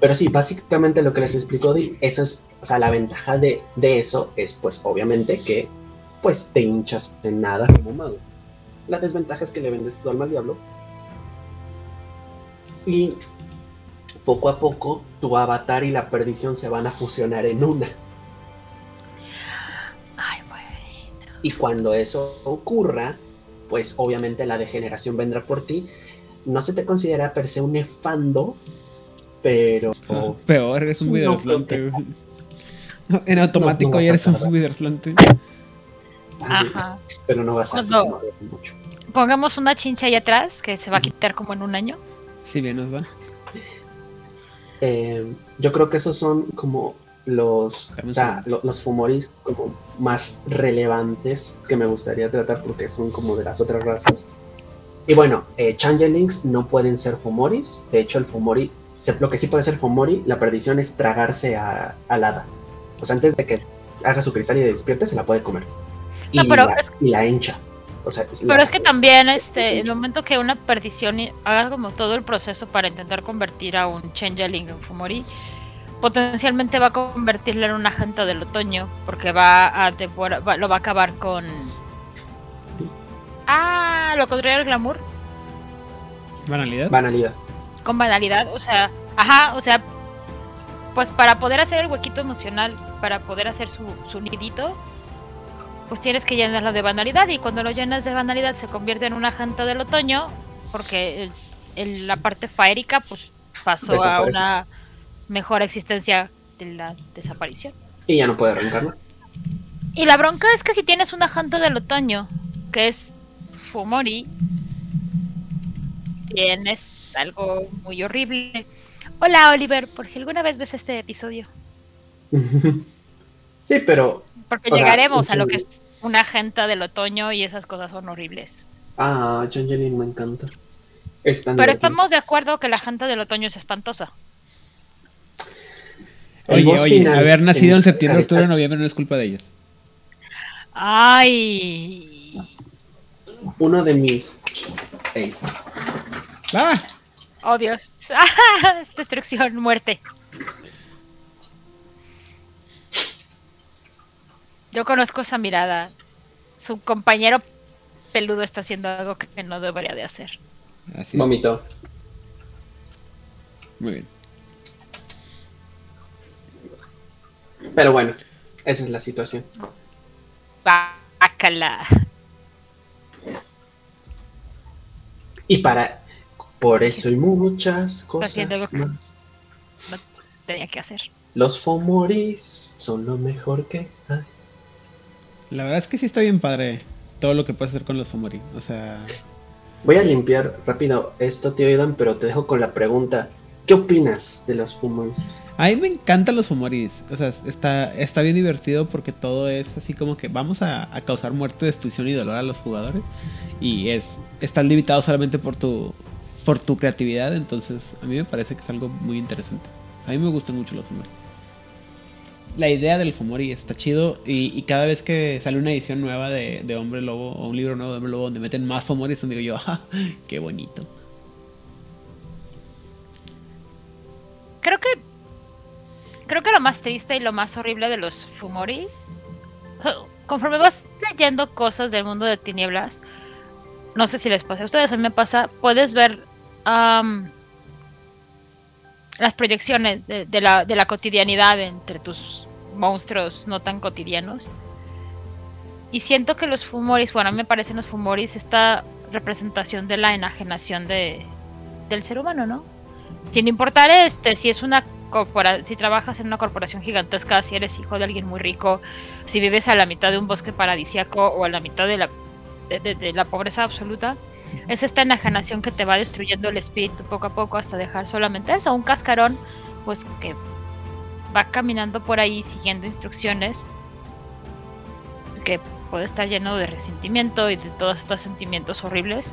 Pero sí, básicamente lo que les explicó Di, eso es, o sea, la ventaja de, de eso es pues obviamente que pues te hinchas en nada como mago. La desventaja es que le vendes tu alma al diablo. Y poco a poco tu avatar y la perdición se van a fusionar en una. Y cuando eso ocurra, pues obviamente la degeneración vendrá por ti. No se te considera per se un nefando, pero Ah, Peor, eres un No, Widerslante. No, En automático no ya eres un. Widerslante. así, Ajá. pero no vas a hacer mucho. Pongamos una chincha ahí atrás que se va a quitar como en un año. Si bien nos va. Eh, yo creo que esos son como los, o sea, lo- los fumoris como más relevantes que me gustaría tratar porque son como de las otras razas. Y bueno, eh, changelings no pueden ser fumoris. De hecho, el fumori, se- lo que sí puede ser fumori, la perdición es tragarse a, al hada. O sea, antes de que haga su cristal y despierte, se la puede comer. Y, No, pero la, es- y la hincha. O sea, es Pero la- es que también, este, el momento que una perdición haga como todo el proceso para intentar convertir a un changeling en Fumori, potencialmente va a convertirlo en un agente del otoño, porque va a va- lo va a acabar con... Ah, lo contrario del glamour, Banalidad. banalidad. con banalidad, o sea, ajá, o sea, pues para poder hacer el huequito emocional, para poder hacer su, su nidito, pues tienes que llenarlo de banalidad y cuando lo llenas de banalidad se convierte en una janta del otoño porque la parte faérica pues pasó a una mejor existencia de la desaparición. Y ya no puede arrancarlo. Y la bronca es que si tienes una janta del otoño, que es Fumori, tienes algo muy horrible. Hola Oliver, por si alguna vez ves este episodio. sí, pero... Porque llegaremos a lo que es una janta del otoño y esas cosas son horribles. Ah, Changeling me encanta. pero estamos de acuerdo que la janta del otoño es espantosa. Oye, oye, haber nacido en, septiembre, octubre, noviembre no es culpa de ellos. Ay. Uno de mis. ¡Ah! Oh Dios. Destrucción, muerte. Yo conozco esa mirada. Su compañero peludo está haciendo algo que no debería de hacer. Así Vomito. Muy bien. Pero bueno, esa es la situación. Bácala. Y para por eso hay muchas cosas más. No tenía que hacer. Los Fomoris son lo mejor que hay. La verdad es que sí está bien padre todo lo que puedes hacer con los Fomori. O sea. Voy a limpiar rápido esto, tío Idan, pero te dejo con la pregunta. ¿Qué opinas de los Fumoris? A mí me encantan los Fumoris. O sea, está, está bien divertido porque todo es así como que vamos a, causar muerte, destrucción y dolor a los jugadores. Y es están limitados solamente por tu, por tu creatividad. Entonces, a mí me parece que es algo muy interesante. a mí me gustan mucho los Fumoris. La idea del Fumori está chido. Y, cada vez que sale una edición nueva de, de, Hombre Lobo o un libro nuevo de Hombre Lobo donde meten más Fumoris, donde digo yo, ¡ah! ¡Qué bonito! Creo que creo que lo más triste y lo más horrible de los Fumoris, conforme vas leyendo cosas del mundo de tinieblas, no sé si les pasa a ustedes, a mí me pasa, puedes ver las proyecciones de, la, de la cotidianidad entre tus monstruos no tan cotidianos. Y siento que los Fumoris, bueno, a mí me parecen los Fumoris esta representación de la enajenación de, del ser humano, ¿no? Sin importar este, si es una si trabajas en una corporación gigantesca, si eres hijo de alguien muy rico, si vives a la mitad de un bosque paradisiaco o a la mitad de la, de, la pobreza absoluta, es esta enajenación que te va destruyendo el espíritu poco a poco hasta dejar solamente eso, un cascarón, pues que va caminando por ahí siguiendo instrucciones, que puede estar lleno de resentimiento y de todos estos sentimientos horribles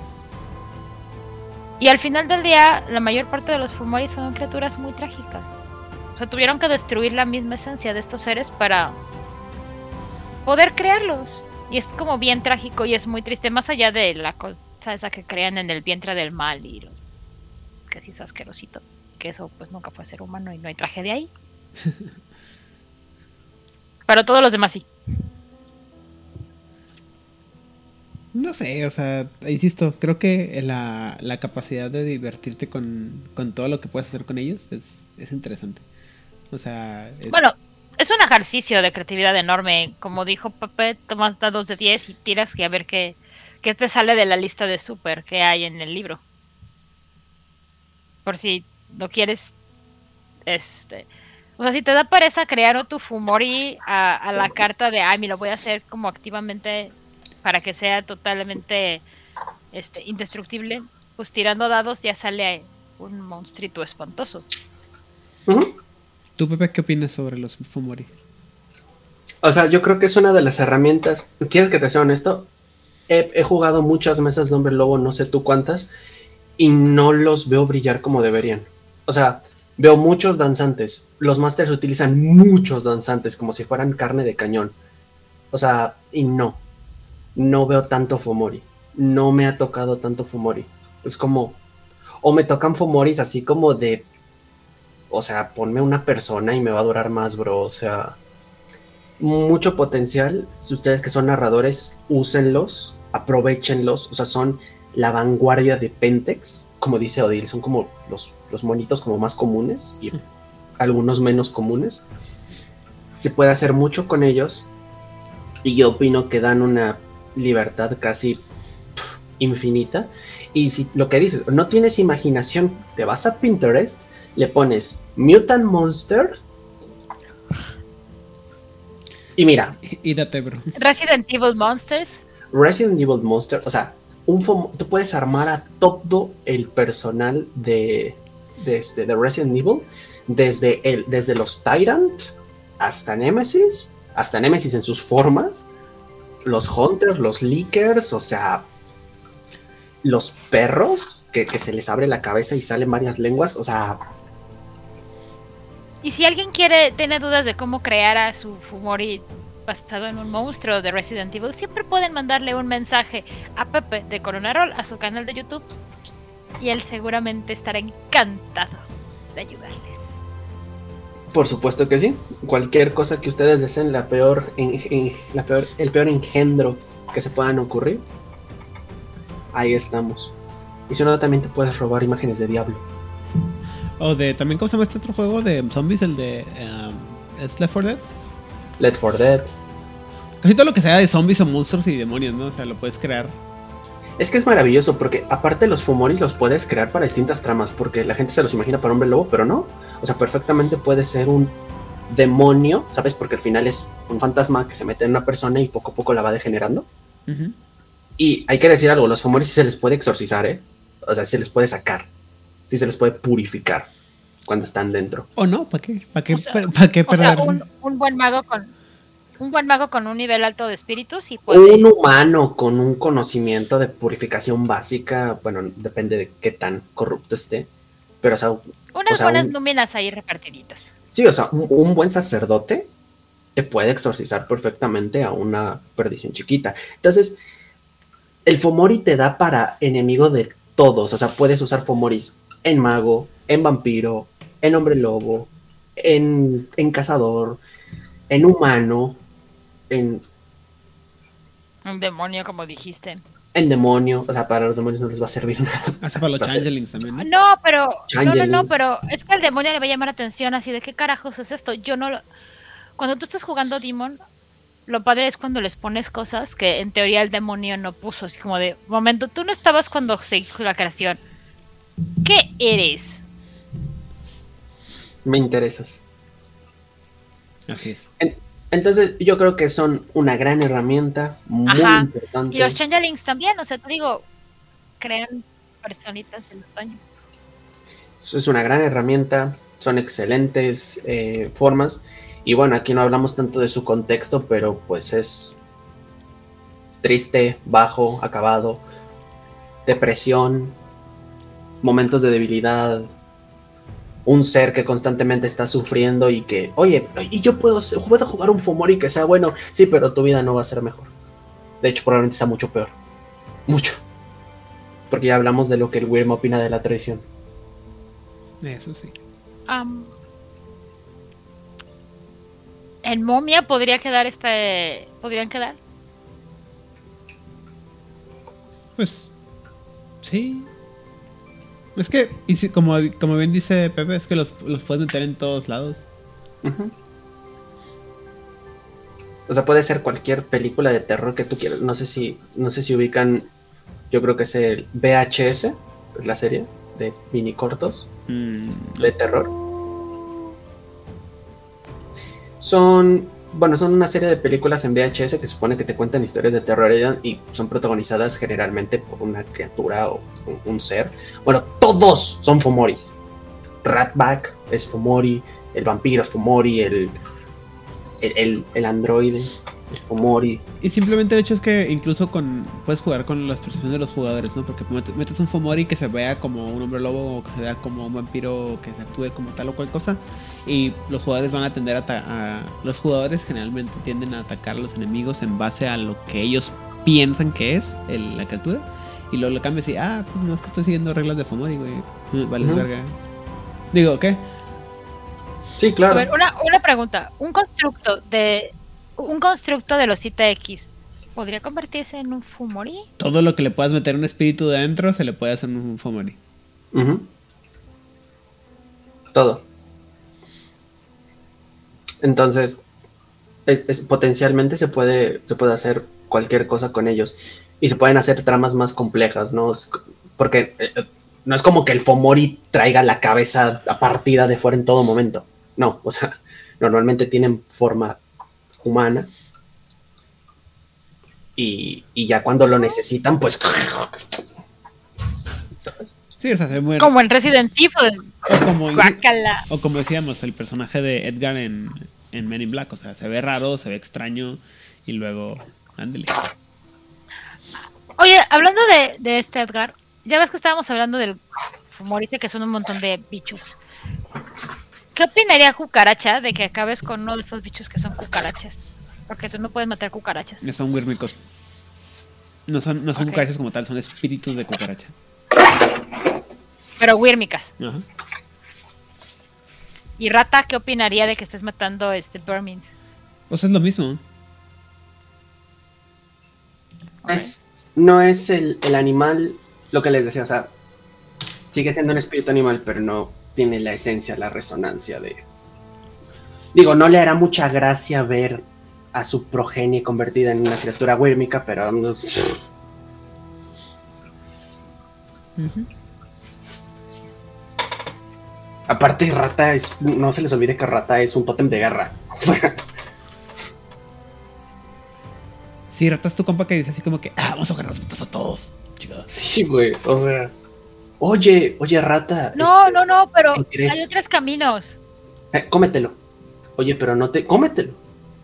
y al final del día, la mayor parte de los Fumori son criaturas muy trágicas. O sea, tuvieron que destruir la misma esencia de estos seres para poder crearlos. Y es como bien trágico y es muy triste, más allá de la cosa esa que crean en el vientre del mal y lo que sí es asquerosito. Que eso pues nunca fue ser humano y no hay tragedia ahí. Pero todos los demás sí. No sé, o sea, insisto, creo que la, capacidad de divertirte con, todo lo que puedes hacer con ellos es, interesante. O sea... Bueno, es un ejercicio de creatividad enorme. Como dijo Pepe, tomas dados de 10 y tiras y a ver qué, qué te sale de la lista de super que hay en el libro. Por si no quieres... Este... O sea, si te da pereza crear tu Fumori a, a la carta de, ay, me lo voy a hacer como activamente para que sea totalmente este, indestructible, pues tirando dados ya sale un monstruito espantoso. ¿Tú, Pepe, qué opinas sobre los Fumori? O sea, yo creo que es una de las herramientas. ¿Quieres que te sea honesto? He, jugado muchas mesas de Hombre Lobo, no sé tú cuántas, y no los veo brillar como deberían. O sea, veo muchos danzantes. Los masters utilizan muchos danzantes como si fueran carne de cañón. O sea, y no no veo tanto Fomori. No me ha tocado tanto Fomori. Es como. O me tocan Fomoris así como de. O sea, ponme una persona y me va a durar más, bro. O sea. Mucho potencial. Si ustedes que son narradores, úsenlos. Aprovechenlos. O sea, son la vanguardia de Pentex. Como dice Odil, son como los, los monitos como más comunes. Y algunos menos comunes. Se puede hacer mucho con ellos Y yo opino que dan una libertad casi infinita. Y si lo que dices, no tienes imaginación, te vas a Pinterest, le pones Mutant Monster. Y mira, Y date, bro. Resident Evil Monsters. Resident Evil Monster, o sea, un tú puedes armar a todo el personal de, de, este, de Resident Evil, desde, el, desde los Tyrant hasta Nemesis, hasta Nemesis en sus formas, los Hunters, los Leakers, o sea, los perros que, se les abre la cabeza y salen varias lenguas, o sea, Y si alguien quiere, tiene dudas de cómo crear a su Fumori basado en un monstruo de Resident Evil, siempre pueden mandarle un mensaje a Pepe de Corona Roll a su canal de YouTube y él seguramente estará encantado de ayudarles. Por supuesto que sí. Cualquier cosa que ustedes deseen, la peor, en- en- la peor, el peor engendro que se puedan ocurrir, ahí estamos. Y si no, también te puedes robar imágenes de Diablo. O de también, ¿cómo se llama este otro juego de zombies? El de. um, ¿Es Left 4 Dead? Let for Dead. Casi todo lo que sea de zombies o monstruos y demonios, ¿no? O sea, lo puedes crear. Es que es maravilloso porque aparte los Fumoris los puedes crear para distintas tramas porque la gente se los imagina para hombre lobo, pero no. O sea, perfectamente puede ser un demonio, ¿sabes? Porque al final es un fantasma que se mete en una persona y poco a poco la va degenerando. Y hay que decir algo, los Fumoris sí se les puede exorcizar, ¿eh? O sea, sí se les puede sacar. Sí se les puede purificar cuando están dentro. ¿O no? ¿Para qué? ¿Para qué, O sea, pa- pa' qué O sea, perder? un, un buen mago con un buen mago con un nivel alto de espíritus y puede Un humano con un conocimiento de purificación básica, bueno, depende de qué tan corrupto esté, pero o sea, unas o sea, buenas un- ahí repartiditas. Sí, o sea, un, un buen sacerdote te puede exorcizar perfectamente a una perdición chiquita. Entonces, el Fomori te da para enemigo de todos. O sea, puedes usar Fomoris en mago, en vampiro, en hombre lobo, en, en cazador, en humano, en, Un demonio, como dijiste. En demonio. O sea, para los demonios no les va a servir nada. Hace para los Va a ser- changelings también, ¿no? No, pero no, no, no, pero es que al demonio le va a llamar atención así de qué carajos es esto. Yo no lo Cuando tú estás jugando Demon, lo padre es cuando les pones cosas que en teoría el demonio no puso, así como de, momento, tú no estabas cuando se hizo la creación. ¿Qué eres? Me interesas. Así es. Entonces, yo creo que son una gran herramienta, muy Ajá. importante. Y los changelings también, o sea, te digo, crean personitas en otoño. Es una gran herramienta, son excelentes eh, formas. Y bueno, aquí no hablamos tanto de su contexto, pero pues es triste, bajo, acabado, depresión, momentos de debilidad, un ser que constantemente está sufriendo y que, oye, y yo puedo, ser- puedo jugar un Fomori que sea bueno, sí, pero tu vida no va a ser mejor. De hecho, probablemente sea mucho peor. Mucho. Porque ya hablamos de lo que el Wyrm opina de la traición. Eso sí. Am, en momia podría quedar este. Podrían quedar. Pues. Sí. Es que, y si- como, como bien dice Pepe, es que los, los puedes meter en todos lados. O sea, puede ser cualquier película de terror que tú quieras. No sé si, no sé si ubican. Yo creo que es el VHS, la serie de mini cortos Mm, de terror. Son, bueno, son una serie de películas en VHS que supone que te cuentan historias de terror y son protagonizadas generalmente por una criatura o un, ser. Bueno, todos son Fumoris. Ratback es Fumori, el vampiro es Fumori, el, el, el androide es Fumori. Y simplemente el hecho es que incluso con puedes jugar con las percepciones de los jugadores, ¿no? Porque met- metes un Fomori que se vea como un hombre lobo o que se vea como un vampiro que se actúe como tal o cual cosa y los jugadores van a tender a, ta- a- los jugadores generalmente tienden a atacar a los enemigos en base a lo que ellos piensan que es el- la criatura y luego lo cambias y ah, pues no es que estoy siguiendo reglas de Fomori, güey. Vale, Ujú. verga. Digo, ¿qué? Sí, A claro. ver, una, una pregunta. Un constructo de. Un constructo de los ITX. ¿Podría convertirse en un Fumori? Todo lo que le puedas meter un espíritu de adentro se le puede hacer un Fomori. Ujú. Todo. Entonces, es- es- potencialmente se puede, se puede hacer cualquier cosa con ellos. Y se pueden hacer tramas más complejas, ¿no? Es porque eh, eh, no es como que el Fomori traiga la cabeza a partida de fuera en todo momento. No, o sea, normalmente tienen forma humana. Y, y ya cuando lo necesitan, pues. ¿Sabes? Sí, o sea, se muere. Como en Resident Evil. O como, Guácala. o como decíamos, el personaje de Edgar en, en Men in Black. O sea, se ve raro, se ve extraño. Y luego, ándele. Oye, hablando de, de este Edgar, ya ves que estábamos hablando del Fumorite, que son un montón de bichos. ¿Qué opinaría Cucaracha de que acabes con uno de estos bichos que son cucarachas? Porque tú no puedes matar cucarachas. Son wyrmicos. No son, no son cucarachas como tal, son espíritus de cucaracha. Pero wírmicas. Ajá. ¿Y Rata qué opinaría de que estés matando este Vermins? Pues es lo mismo. Es, no es el, el animal lo que les decía, o sea, sigue siendo un espíritu animal, pero no tiene la esencia, la resonancia de. Digo, no le hará mucha gracia ver a su progenie convertida en una criatura wírmica, pero no es- aparte Rata es, no se les olvide que Rata es un tótem de guerra. O sea, Sí, ratas tu compa que dice así como que, ah, vamos a agarrar las putas a todos. Chicos. sí, güey, o sea, oye, oye Rata, No, este, no, no, pero hay otros caminos. Eh, cómetelo. Oye, pero no te. Cómetelo.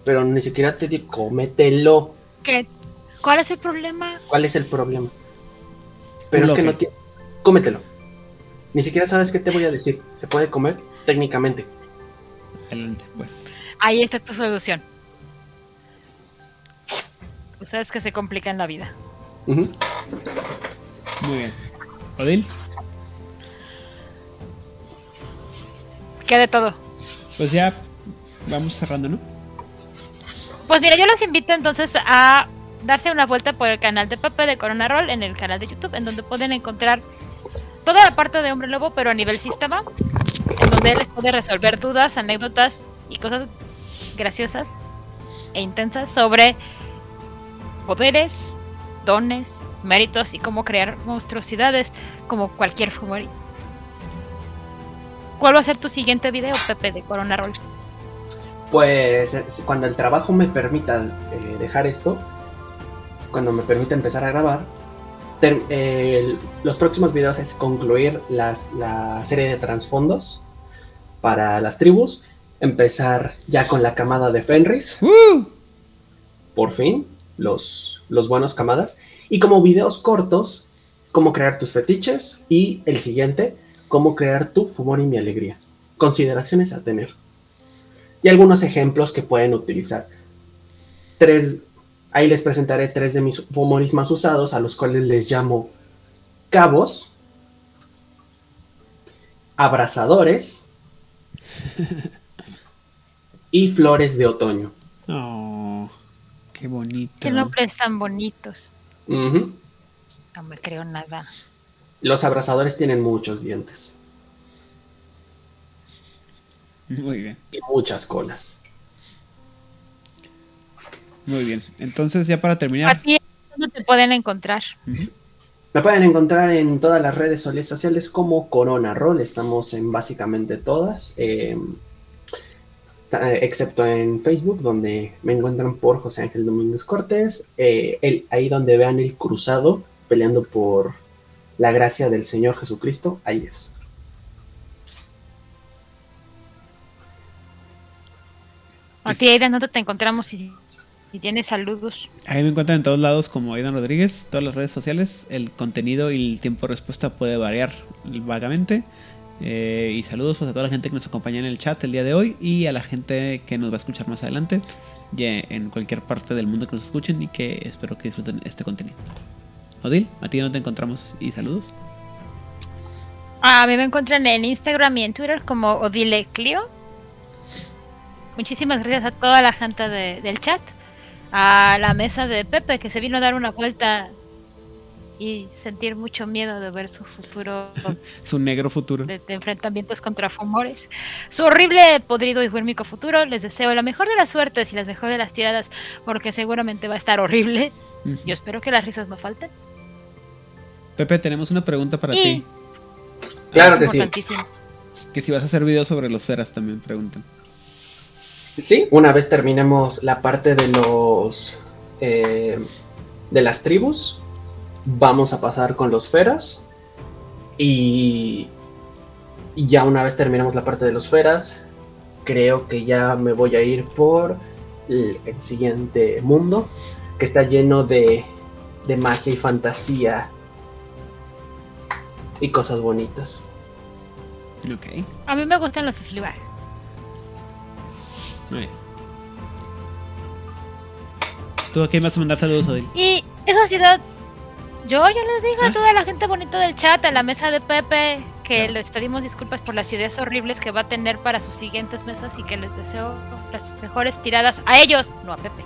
Pero ni siquiera te digo, cómetelo. ¿Qué? ¿Cuál es el problema? ¿Cuál es el problema? Pero Un es que no bloque. tiene. Cómetelo. Ni siquiera sabes qué te voy a decir. ¿Se puede comer? Técnicamente. Adelante, pues. Ahí está tu solución. Ustedes que se complican la vida. Muy bien. Odil, ¿Qué de todo? pues ya vamos cerrando, ¿no? Pues mira, yo los invito entonces a darse una vuelta por el canal de Pepe de Corona Roll en el canal de YouTube, en donde pueden encontrar toda la parte de Hombre Lobo, pero a nivel sistema, en donde él les puede resolver dudas, anécdotas y cosas graciosas e intensas sobre poderes, dones, méritos y cómo crear monstruosidades como cualquier Fumori. ¿Cuál va a ser tu siguiente video, Pepe, de Corona Roll? Pues eh, cuando el trabajo me permita eh, dejar esto, cuando me permita empezar a grabar, ter- eh, el- los próximos videos es concluir las, la serie de trasfondos para las tribus, empezar ya con la camada de Fenris, ¡Uh! por fin, los, los buenos camadas, y como videos cortos, cómo crear tus fetiches, y el siguiente, cómo crear tu fumor y mi alegría. Consideraciones a tener. Y algunos ejemplos que pueden utilizar. Tres, ahí les presentaré tres de mis fumores más usados, a los cuales les llamo cabos, abrazadores y flores de otoño. Oh, qué bonito. Qué nombres tan bonitos. No me creo nada. Los abrazadores tienen muchos dientes Muy bien, y muchas colas. muy bien. Entonces, ya para ¿A terminar. ti dónde te pueden encontrar? Me pueden encontrar en todas las redes sociales como Corona Roll. Estamos en básicamente todas, eh, excepto en Facebook, donde me encuentran por José Ángel Domínguez Cortés. eh, el- ahí donde vean el cruzado peleando por la gracia del Señor Jesucristo, ahí es. A ti, Aidan, ¿dónde te encontramos? Si, si tienes saludos. Ahí me encuentran en todos lados como Aidan Rodríguez, todas las redes sociales. El contenido y el tiempo de respuesta puede variar vagamente. Eh, y saludos pues, a toda la gente que nos acompaña en el chat el día de hoy y a la gente que nos va a escuchar más adelante en cualquier parte del mundo que nos escuchen y que espero que disfruten este contenido. Odil, ¿a ti dónde te encontramos y saludos? A mí me encuentran en Instagram y en Twitter como Odile Clio. Muchísimas gracias a toda la gente de- del chat. A la mesa de Pepe que se vino a dar una vuelta y sentir mucho miedo de ver su futuro, su negro futuro, de, enfrentamientos contra fumores, su horrible, podrido y huérmico futuro. Les deseo la mejor de las suertes y las mejores de las tiradas, porque seguramente va a estar horrible. Yo espero que las risas no falten. Pepe, tenemos una pregunta para ti. Claro que sí. Que si vas a hacer videos sobre los feras también preguntan. Sí, una vez terminemos la parte de los eh, de las tribus, vamos a pasar con los feras y, y ya una vez terminemos la parte de los feras, creo que ya me voy a ir por el, siguiente mundo que está lleno de, de magia y fantasía y cosas bonitas. Ok. A mí me gustan los Slivar. Muy bien. ¿Tú a quién vas a mandar saludos, Odil? Y eso ha sido. Yo ya les digo a ¿Ah? toda la gente bonita del chat, a la mesa de Pepe, que les pedimos disculpas por las ideas horribles que va a tener para sus siguientes mesas y que les deseo las mejores tiradas a ellos, no a Pepe.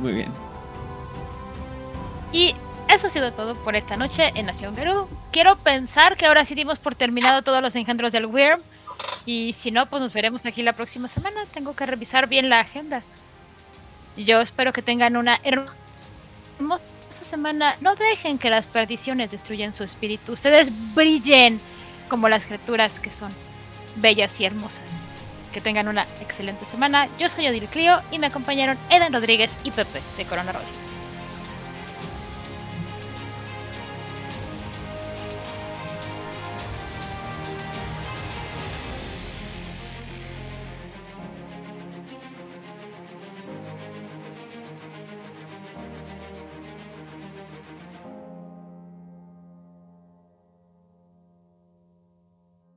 Muy bien. Y eso ha sido todo por esta noche en Nación Garú. Quiero pensar que ahora sí dimos por terminado todos los engendros del Wyrm. Y si no, pues nos veremos aquí la próxima semana. Tengo que revisar bien la agenda. Yo espero que tengan una hermosa semana. No dejen que las perdiciones destruyan su espíritu. Ustedes brillen como las criaturas que son bellas y hermosas. Que tengan una excelente semana. Yo soy Odil Clio y me acompañaron Eden Rodríguez y Pepe de Corona Roll.